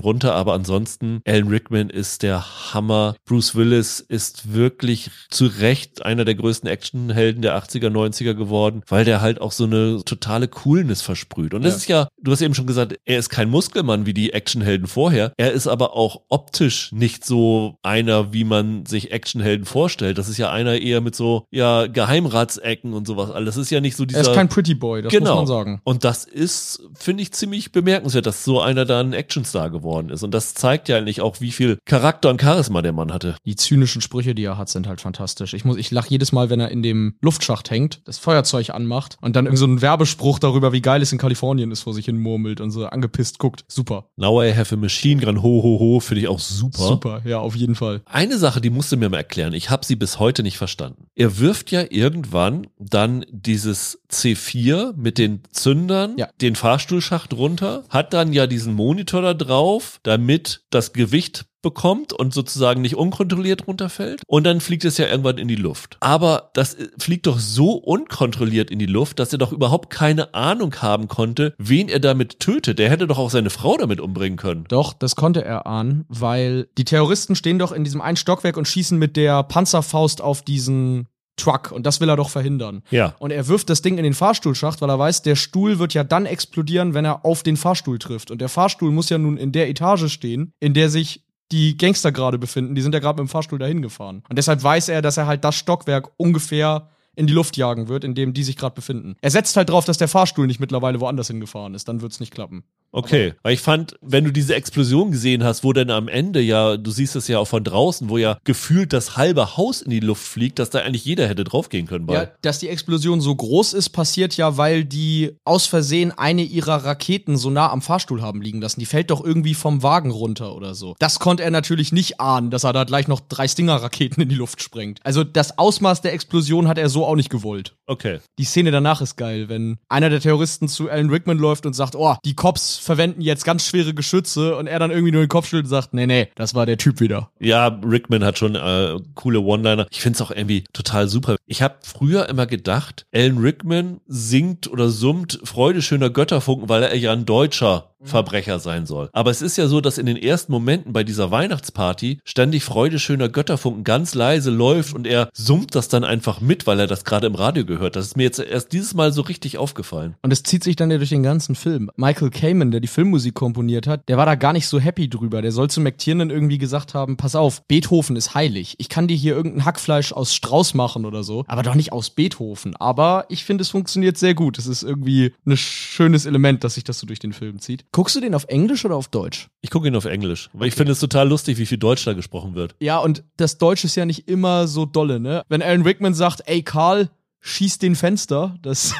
runter, aber ansonsten Alan Rickman ist der Hammer. Bruce Willis ist wirklich zu Recht einer der größten Actionhelden der 80er, 90er geworden, weil der halt auch so eine totale Coolness versprüht. Und das ja. ist ja, du hast eben schon gesagt, er ist kein Muskelmann wie die Actionhelden vorher. Er ist aber auch optisch nicht so einer, wie man sich Actionhelden vorstellt. Das ist ja einer eher mit so, ja, Geheimratsecken und sowas. alles. das ist ja nicht so dieser. Er ist kein Pretty Boy, das genau. muss man sagen. Und das ist, finde ich, ziemlich bemerkenswert, dass so einer da ein Actionstar geworden ist. Und das zeigt ja eigentlich auch, wie viel Charakter und Charisma der Mann hatte. Die zynischen Sprüche, die er hat, sind halt fantastisch. Ich muss, ich lach jedes Mal, wenn er in dem Luftschacht hängt, das Feuerzeug anmacht und dann irgend so ein Werbespruch darüber, wie geil es in Kalifornien ist, vor sich hin murmelt und so angepisst guckt. Super. Now I have a machine gun, ho, ho, ho, finde ich auch super. Super, ja, auf jeden Fall. Eine Sache, die musst du mir mal erklären. Ich habe sie bis heute nicht verstanden. Er wirft ja irgendwann dann dieses C4 mit den Zündern, ja. den Fahrstuhlschacht runter, hat dann ja diesen Monitor da drauf, damit das Gewicht bekommt und sozusagen nicht unkontrolliert runterfällt. Und dann fliegt es ja irgendwann in die Luft. Aber das fliegt doch so unkontrolliert in die Luft, dass er doch überhaupt keine Ahnung haben konnte, wen er damit tötet. Er hätte doch auch seine Frau damit umbringen können. Doch, das konnte er ahnen, weil die Terroristen stehen doch in diesem einen Stockwerk und schießen mit der Panzerfaust auf diesen Truck und das will er doch verhindern. Ja. Und er wirft das Ding in den Fahrstuhlschacht, weil er weiß, der Stuhl wird ja dann explodieren, wenn er auf den Fahrstuhl trifft. Und der Fahrstuhl muss ja nun in der Etage stehen, in der sich die Gangster gerade befinden. Die sind ja gerade mit dem Fahrstuhl dahin gefahren. Und deshalb weiß er, dass er halt das Stockwerk ungefähr in die Luft jagen wird, in dem die sich gerade befinden. Er setzt halt drauf, dass der Fahrstuhl nicht mittlerweile woanders hingefahren ist, dann wird's nicht klappen. Okay, weil ich fand, wenn du diese Explosion gesehen hast, wo dann am Ende ja, du siehst es ja auch von draußen, wo ja gefühlt das halbe Haus in die Luft fliegt, dass da eigentlich jeder hätte draufgehen können bei. Ja, dass die Explosion so groß ist, passiert ja, weil die aus Versehen eine ihrer Raketen so nah am Fahrstuhl haben liegen lassen. Die fällt doch irgendwie vom Wagen runter oder so. Das konnte er natürlich nicht ahnen, dass er da gleich noch drei Stinger-Raketen in die Luft sprengt. Also das Ausmaß der Explosion hat er so auch nicht gewollt. Okay. Die Szene danach ist geil, wenn einer der Terroristen zu Alan Rickman läuft und sagt, oh, die Cops verwenden jetzt ganz schwere Geschütze und er dann irgendwie nur den Kopf schüttelt und sagt, nee, nee, das war der Typ wieder. Ja, Rickman hat schon äh, coole One-Liner. Ich find's auch irgendwie total super. Ich habe früher immer gedacht, Alan Rickman singt oder summt Freude schöner Götterfunken, weil er ja ein Deutscher Verbrecher sein soll. Aber es ist ja so, dass in den ersten Momenten bei dieser Weihnachtsparty ständig Freude schöner Götterfunken ganz leise läuft und er summt das dann einfach mit, weil er das gerade im Radio gehört. Das ist mir jetzt erst dieses Mal so richtig aufgefallen. Und es zieht sich dann ja durch den ganzen Film. Michael Kamen, der die Filmmusik komponiert hat, der war da gar nicht so happy drüber. Der soll zu McTiernan irgendwie gesagt haben, pass auf, Beethoven ist heilig. Ich kann dir hier irgendein Hackfleisch aus Strauß machen oder so, aber doch nicht aus Beethoven. Aber ich finde, es funktioniert sehr gut. Es ist irgendwie ein schönes Element, dass sich das so durch den Film zieht. Guckst du den auf Englisch oder auf Deutsch? Ich gucke ihn auf Englisch, weil ich finde es total lustig, wie viel Deutsch da gesprochen wird. Ja, und das Deutsch ist ja nicht immer so dolle, ne? Wenn Alan Rickman sagt, ey Karl, schieß den Fenster, das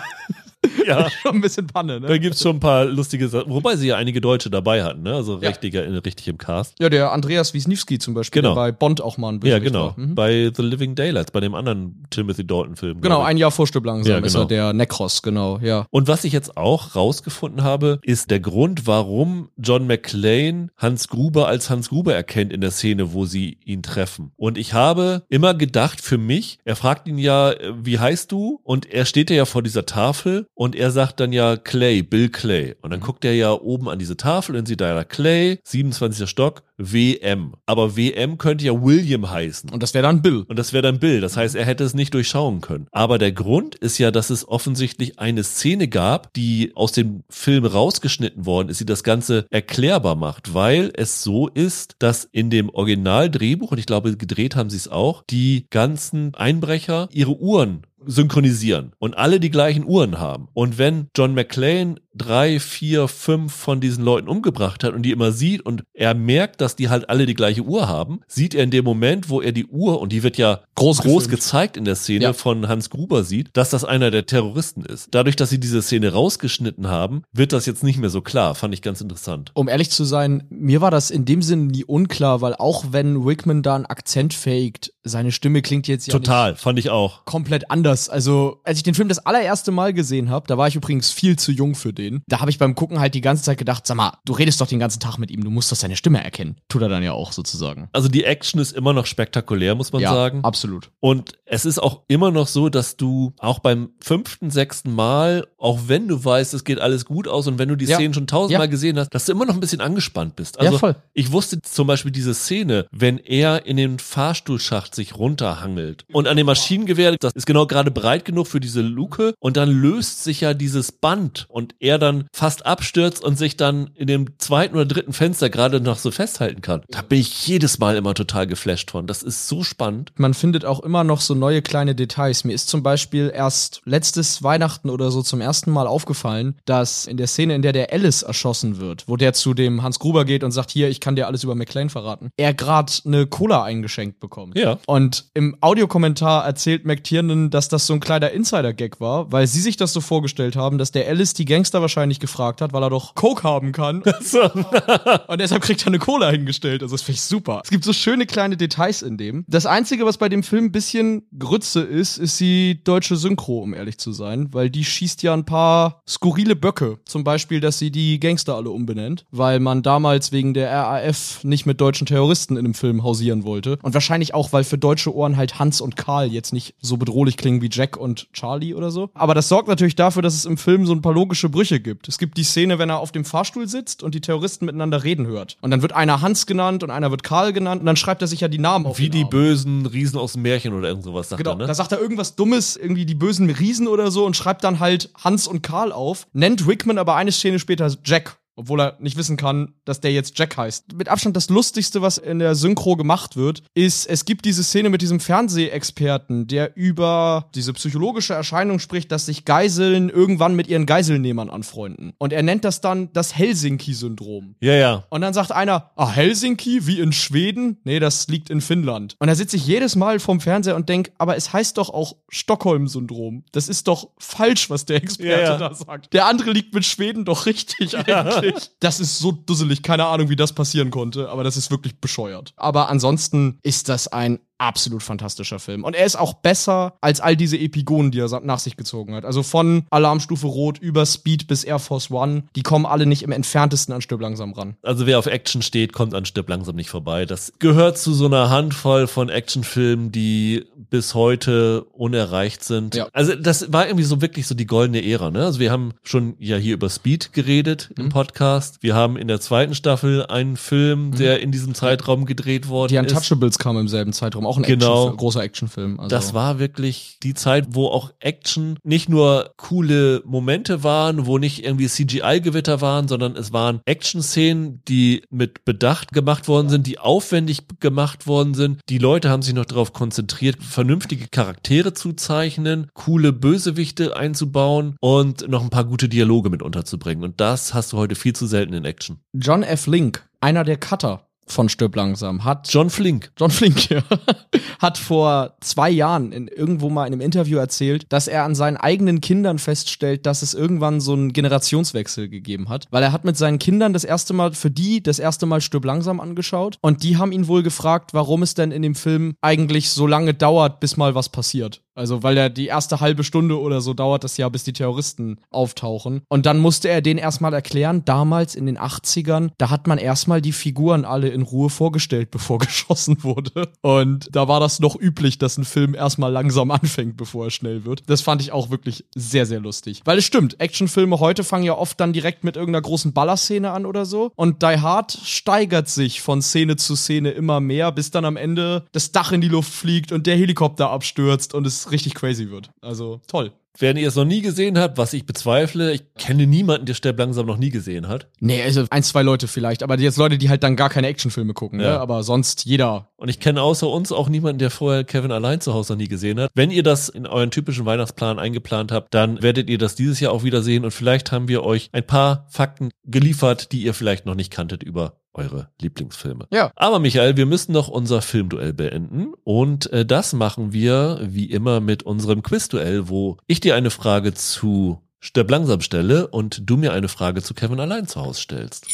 Ja. schon ein bisschen Panne, ne? Da gibt's schon ein paar lustige Sachen, wobei sie ja einige Deutsche dabei hatten, ne? Also Ja. richtig, richtig im Cast. Ja, der Andreas Wisniewski zum Beispiel, Genau. der bei Bond auch mal ein Ja, Bösewicht genau. Mhm. Bei The Living Daylights, bei dem anderen Timothy Dalton-Film. Genau, ein Jahr vor Stück langsam Ja, ist genau. er der Necros, genau, ja. Und was ich jetzt auch rausgefunden habe, ist der Grund, warum John McClane Hans Gruber als Hans Gruber erkennt in der Szene, wo sie ihn treffen. Und ich habe immer gedacht, für mich, er fragt ihn ja, äh, wie heißt du? Und er steht ja vor dieser Tafel und er sagt dann ja Clay, Bill Clay. Und dann guckt er ja oben an diese Tafel und sieht da ja Clay, 27. Stock, WM. Aber WM könnte ja William heißen. Und das wäre dann Bill. Und das wäre dann Bill. Das heißt, er hätte es nicht durchschauen können. Aber der Grund ist ja, dass es offensichtlich eine Szene gab, die aus dem Film rausgeschnitten worden ist, die das Ganze erklärbar macht, weil es so ist, dass in dem Originaldrehbuch, und ich glaube, gedreht haben sie es auch, die ganzen Einbrecher ihre Uhren synchronisieren und alle die gleichen Uhren haben. Und wenn John McClane drei, vier, fünf von diesen Leuten umgebracht hat und die immer sieht und er merkt, dass die halt alle die gleiche Uhr haben, sieht er in dem Moment, wo er die Uhr, und die wird ja Groß groß gezeigt in der Szene Ja. von Hans Gruber sieht, dass das einer der Terroristen ist. Dadurch, dass sie diese Szene rausgeschnitten haben, wird das jetzt nicht mehr so klar. Fand ich ganz interessant. Um ehrlich zu sein, mir war das in dem Sinne nie unklar, weil auch wenn Rickman da einen Akzent faked, seine Stimme klingt jetzt ja Total, fand ich auch. komplett anders. Also, als ich den Film das allererste Mal gesehen habe, da war ich übrigens viel zu jung für den. Da habe ich beim Gucken halt die ganze Zeit gedacht, sag mal, du redest doch den ganzen Tag mit ihm, du musst doch seine Stimme erkennen. Tut er dann ja auch sozusagen. Also die Action ist immer noch spektakulär, muss man ja, sagen. absolut. Und es ist auch immer noch so, dass du auch beim fünften, sechsten Mal, auch wenn du weißt, es geht alles gut aus und wenn du die Ja. Szenen schon tausendmal Ja. gesehen hast, dass du immer noch ein bisschen angespannt bist. Also Ja, voll. ich wusste zum Beispiel diese Szene, wenn er in den Fahrstuhlschacht sich runterhangelt und an dem Maschinengewehr, das ist genau gerade breit genug für diese Luke und dann löst sich ja dieses Band und er dann fast abstürzt und sich dann in dem zweiten oder dritten Fenster gerade noch so festhalten kann. Da bin ich jedes Mal immer total geflasht von. Das ist so spannend. Man findet auch immer noch so neue kleine Details. Mir ist zum Beispiel erst letztes Weihnachten oder so zum ersten Mal aufgefallen, dass in der Szene, in der der Alice erschossen wird, wo der zu dem Hans Gruber geht und sagt, hier, ich kann dir alles über McLean verraten, er gerade eine Cola eingeschenkt bekommt. Ja. Und im Audiokommentar erzählt McTiernan, dass das so ein kleiner Insider-Gag war, weil sie sich das so vorgestellt haben, dass der Alice die Gangster wahrscheinlich gefragt hat, weil er doch Coke haben kann. Und deshalb kriegt er eine Cola hingestellt. Also das finde ich super. Es gibt so schöne kleine Details in dem. Das Einzige, was bei dem Film ein bisschen Grütze ist, ist die deutsche Synchro, um ehrlich zu sein. Weil die schießt ja ein paar skurrile Böcke. Zum Beispiel, dass sie die Gangster alle umbenennt. Weil man damals wegen der RAF nicht mit deutschen Terroristen in einem Film hausieren wollte. Und wahrscheinlich auch, weil für deutsche Ohren halt Hans und Karl jetzt nicht so bedrohlich klingen wie Jack und Charlie oder so. Aber das sorgt natürlich dafür, dass es im Film so ein paar logische Brüche gibt. Es gibt die Szene, wenn er auf dem Fahrstuhl sitzt und die Terroristen miteinander reden hört. Und dann wird einer Hans genannt und einer wird Karl genannt und dann schreibt er sich ja die Namen auf Wie die Arm. bösen Riesen aus dem Märchen oder irgend sowas, sagt Genau, er, ne? da sagt er irgendwas Dummes, irgendwie die bösen Riesen oder so und schreibt dann halt Hans und Karl auf, nennt Rickman aber eine Szene später Jack. Obwohl er nicht wissen kann, dass der jetzt Jack heißt. Mit Abstand das Lustigste, was in der Synchro gemacht wird, ist, es gibt diese Szene mit diesem Fernsehexperten, der über diese psychologische Erscheinung spricht, dass sich Geiseln irgendwann mit ihren Geiselnehmern anfreunden. Und er nennt das dann das Helsinki-Syndrom. Ja, ja. Und dann sagt einer, ah, Helsinki, wie in Schweden? Nee, das liegt in Finnland. Und da sitze ich jedes Mal vorm Fernseher und denke, aber es heißt doch auch Stockholm-Syndrom. Das ist doch falsch, was der Experte Ja, ja. da sagt. Der andere liegt mit Schweden doch richtig eigentlich. Das ist so dusselig, keine Ahnung, wie das passieren konnte, aber das ist wirklich bescheuert. Aber ansonsten ist das ein absolut fantastischer Film. Und er ist auch besser als all diese Epigonen, die er nach sich gezogen hat. Also von Alarmstufe Rot über Speed bis Air Force One, die kommen alle nicht im entferntesten an Stirb langsam ran. Also wer auf Action steht, kommt an Stirb langsam nicht vorbei. Das gehört zu so einer Handvoll von Actionfilmen, die bis heute unerreicht sind. Ja. Also das war irgendwie so wirklich so die goldene Ära. Ne? Also wir haben schon ja hier über Speed geredet Mhm. im Podcast. Wir haben in der zweiten Staffel einen Film, der in diesem Zeitraum gedreht worden Die ist. Untouchables kamen im selben Zeitraum, auch ein Genau. Actionfilm, großer Actionfilm. Also Das war wirklich die Zeit, wo auch Action nicht nur coole Momente waren, wo nicht irgendwie CGI-Gewitter waren, sondern es waren Action-Szenen, die mit Bedacht gemacht worden sind, die aufwendig gemacht worden sind. Die Leute haben sich noch darauf konzentriert, vernünftige Charaktere zu zeichnen, coole Bösewichte einzubauen und noch ein paar gute Dialoge mit unterzubringen. Und das hast du heute viel zu selten in Action. John F. Link, einer der Cutter von Stirb langsam, hat John Flink. John Flink ja, hat vor zwei Jahren in, irgendwo mal in einem Interview erzählt, dass er an seinen eigenen Kindern feststellt, dass es irgendwann so einen Generationswechsel gegeben hat. Weil er hat mit seinen Kindern das erste Mal, für die das erste Mal Stirb langsam angeschaut und die haben ihn wohl gefragt, warum es denn in dem Film eigentlich so lange dauert, bis mal was passiert. Also, weil er die erste halbe Stunde oder so dauert das ja, bis die Terroristen auftauchen. Und dann musste er denen erstmal erklären, damals in den 80ern, da hat man erstmal die Figuren alle in Ruhe vorgestellt, bevor geschossen wurde. Und da war das noch üblich, dass ein Film erstmal langsam anfängt, bevor er schnell wird. Das fand ich auch wirklich sehr, sehr lustig. Weil es stimmt, Actionfilme heute fangen ja oft dann direkt mit irgendeiner großen Ballerszene an oder so. Und Die Hard steigert sich von Szene zu Szene immer mehr, bis dann am Ende das Dach in die Luft fliegt und der Helikopter abstürzt und es richtig crazy wird. Also toll. Wenn ihr es noch nie gesehen habt, was ich bezweifle, ich kenne niemanden, der Sterb langsam noch nie gesehen hat. Nee, also ein, zwei Leute vielleicht, aber jetzt Leute, die halt dann gar keine Actionfilme gucken, Ja. ne? Aber sonst jeder. Und ich kenne außer uns auch niemanden, der vorher Kevin allein zu Hause noch nie gesehen hat. Wenn ihr das in euren typischen Weihnachtsplan eingeplant habt, dann werdet ihr das dieses Jahr auch wieder sehen und vielleicht haben wir euch ein paar Fakten geliefert, die ihr vielleicht noch nicht kanntet über eure Lieblingsfilme. Ja. Aber Michael, wir müssen noch unser Filmduell beenden und äh, das machen wir wie immer mit unserem Quizduell, wo ich dir eine Frage zu Stirb langsam stelle und du mir eine Frage zu Kevin allein zu Hause stellst.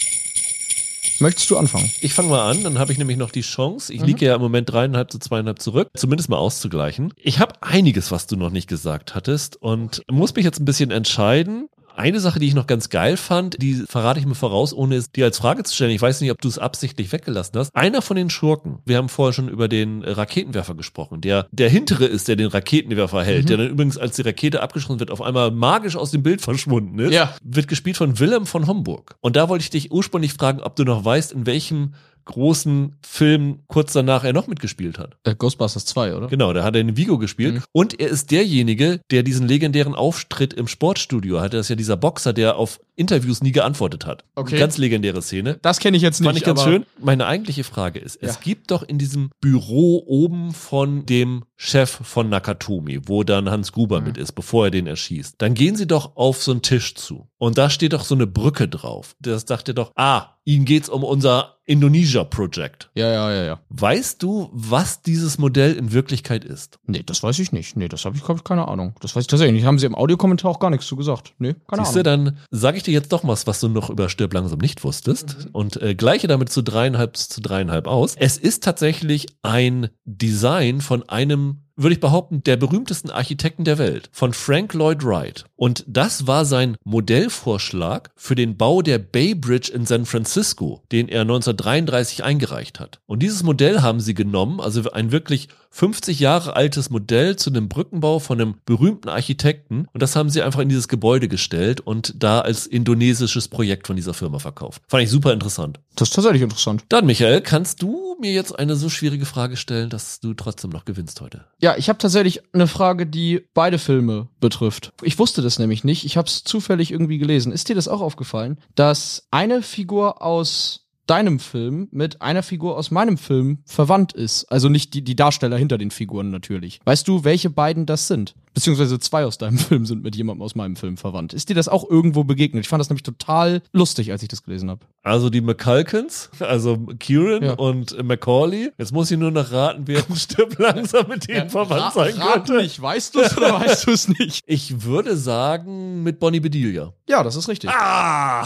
Möchtest du anfangen? Ich fange mal an, dann habe ich nämlich noch die Chance. Ich liege ja im Moment dreieinhalb zu zweieinhalb zurück, zumindest mal auszugleichen. Ich habe einiges, was du noch nicht gesagt hattest und muss mich jetzt ein bisschen entscheiden. Eine Sache, die ich noch ganz geil fand, die verrate ich mir voraus, ohne es dir als Frage zu stellen. Ich weiß nicht, ob du es absichtlich weggelassen hast. Einer von den Schurken, wir haben vorher schon über den Raketenwerfer gesprochen, der der hintere ist, der den Raketenwerfer hält, der dann übrigens, als die Rakete abgeschossen wird, auf einmal magisch aus dem Bild verschwunden ist, Ja. wird gespielt von Willem von Homburg. Und da wollte ich dich ursprünglich fragen, ob du noch weißt, in welchem großen Film kurz danach er noch mitgespielt hat. Äh, Ghostbusters 2, oder? Genau, da hat er in Vigo gespielt. Mhm. Und er ist derjenige, der diesen legendären Auftritt im Sportstudio hatte. Das ist ja dieser Boxer, der auf Interviews nie geantwortet hat. Okay. Ganz legendäre Szene. Das kenne ich jetzt nicht. Fand ich ganz schön. Meine eigentliche Frage ist, es Ja. gibt doch in diesem Büro oben von dem Chef von Nakatomi, wo dann Hans Gruber Mhm. mit ist, bevor er den erschießt. Dann gehen sie doch auf so einen Tisch zu. Und da steht doch so eine Brücke drauf. Das dachte doch, ah, ihnen geht's um unser Indonesia-Projekt. Ja, ja, ja, ja. Weißt du, was dieses Modell in Wirklichkeit ist? Nee, das weiß ich nicht. Nee, das habe ich, glaube ich, keine Ahnung. Das weiß ich tatsächlich nicht. Haben sie im Audiokommentar auch gar nichts zu gesagt. Nee, keine Siehst du, Ahnung. dann sage ich dir jetzt doch was, was du noch über Stirb langsam nicht wusstest und äh, gleiche damit zu dreieinhalb zu dreieinhalb aus. Es ist tatsächlich ein Design von einem würde ich behaupten, der berühmtesten Architekten der Welt, von Frank Lloyd Wright. Und das war sein Modellvorschlag für den Bau der Bay Bridge in San Francisco, den er 1933 eingereicht hat. Und dieses Modell haben sie genommen, also ein wirklich 50 Jahre altes Modell zu einem Brückenbau von einem berühmten Architekten und das haben sie einfach in dieses Gebäude gestellt und da als indonesisches Projekt von dieser Firma verkauft. Fand ich super interessant. Das ist tatsächlich interessant. Dann, Michael, kannst du mir jetzt eine so schwierige Frage stellen, dass du trotzdem noch gewinnst heute? Ja, ich habe tatsächlich eine Frage, die beide Filme betrifft. Ich wusste das nämlich nicht. Ich habe es zufällig irgendwie gelesen. Ist dir das auch aufgefallen, dass eine Figur aus deinem Film mit einer Figur aus meinem Film verwandt ist. Also nicht die, die Darsteller hinter den Figuren natürlich. Weißt du, welche beiden das sind? Beziehungsweise zwei aus deinem Film sind mit jemandem aus meinem Film verwandt. Ist dir das auch irgendwo begegnet? Ich fand das nämlich total lustig, als ich das gelesen habe. Also die McCulkins, also Kieran Ja. und Macaulay. Jetzt muss ich nur noch raten, wer stirbt langsam mit denen verwandt sein könnte. nicht. Weißt du es oder weißt du es nicht? Ich würde sagen mit Bonnie Bedelia. Ja, das ist richtig. Ah!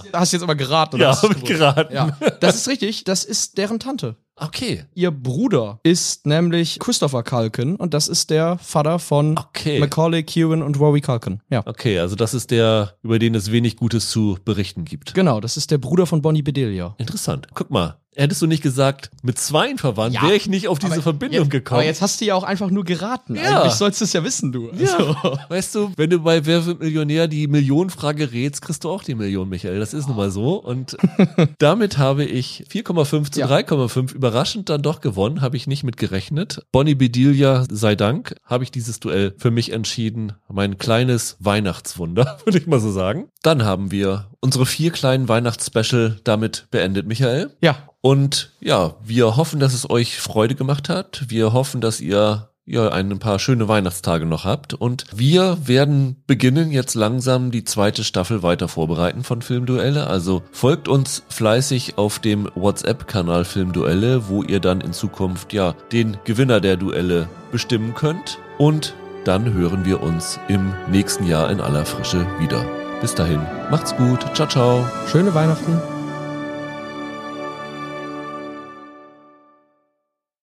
Hast du jetzt aber geraten. oder ja, habe ich gewusst? Geraten. Ja, das ist richtig. Das ist deren Tante. Okay. Ihr Bruder ist nämlich Christopher Culkin und das ist der Vater von Okay. Macaulay Culkin und Rory Culkin. Ja. Okay, also das ist der, über den es wenig Gutes zu berichten gibt. Genau, das ist der Bruder von Bonnie Bedelia. Interessant. Guck mal, hättest du nicht gesagt, mit zweien verwandt, Ja, wäre ich nicht auf diese Verbindung jetzt, gekommen. Aber jetzt hast du ja auch einfach nur geraten. Ja. Eigentlich sollst du es ja wissen, du. ja, Also. weißt du, wenn du bei Wer wird Millionär die Millionenfrage rätst, kriegst du auch die Million, Michael. Das ist nun mal so. Und damit habe ich 4,5 zu Ja. 3,5 überraschend dann doch gewonnen, habe ich nicht mit gerechnet. Bonnie Bedelia sei Dank, habe ich dieses Duell für mich entschieden. Mein kleines Weihnachtswunder, würde ich mal so sagen. Dann haben wir unsere vier kleinen Weihnachtsspecial damit beendet, Michael. Ja, Und ja, wir hoffen, dass es euch Freude gemacht hat. Wir hoffen, dass ihr ja ein paar schöne Weihnachtstage noch habt. Und wir werden beginnen jetzt langsam die zweite Staffel weiter vorbereiten von Filmduelle. Also folgt uns fleißig auf dem WhatsApp-Kanal Filmduelle, wo ihr dann in Zukunft ja den Gewinner der Duelle bestimmen könnt. Und dann hören wir uns im nächsten Jahr in aller Frische wieder. Bis dahin, macht's gut. Ciao, ciao. schöne Weihnachten.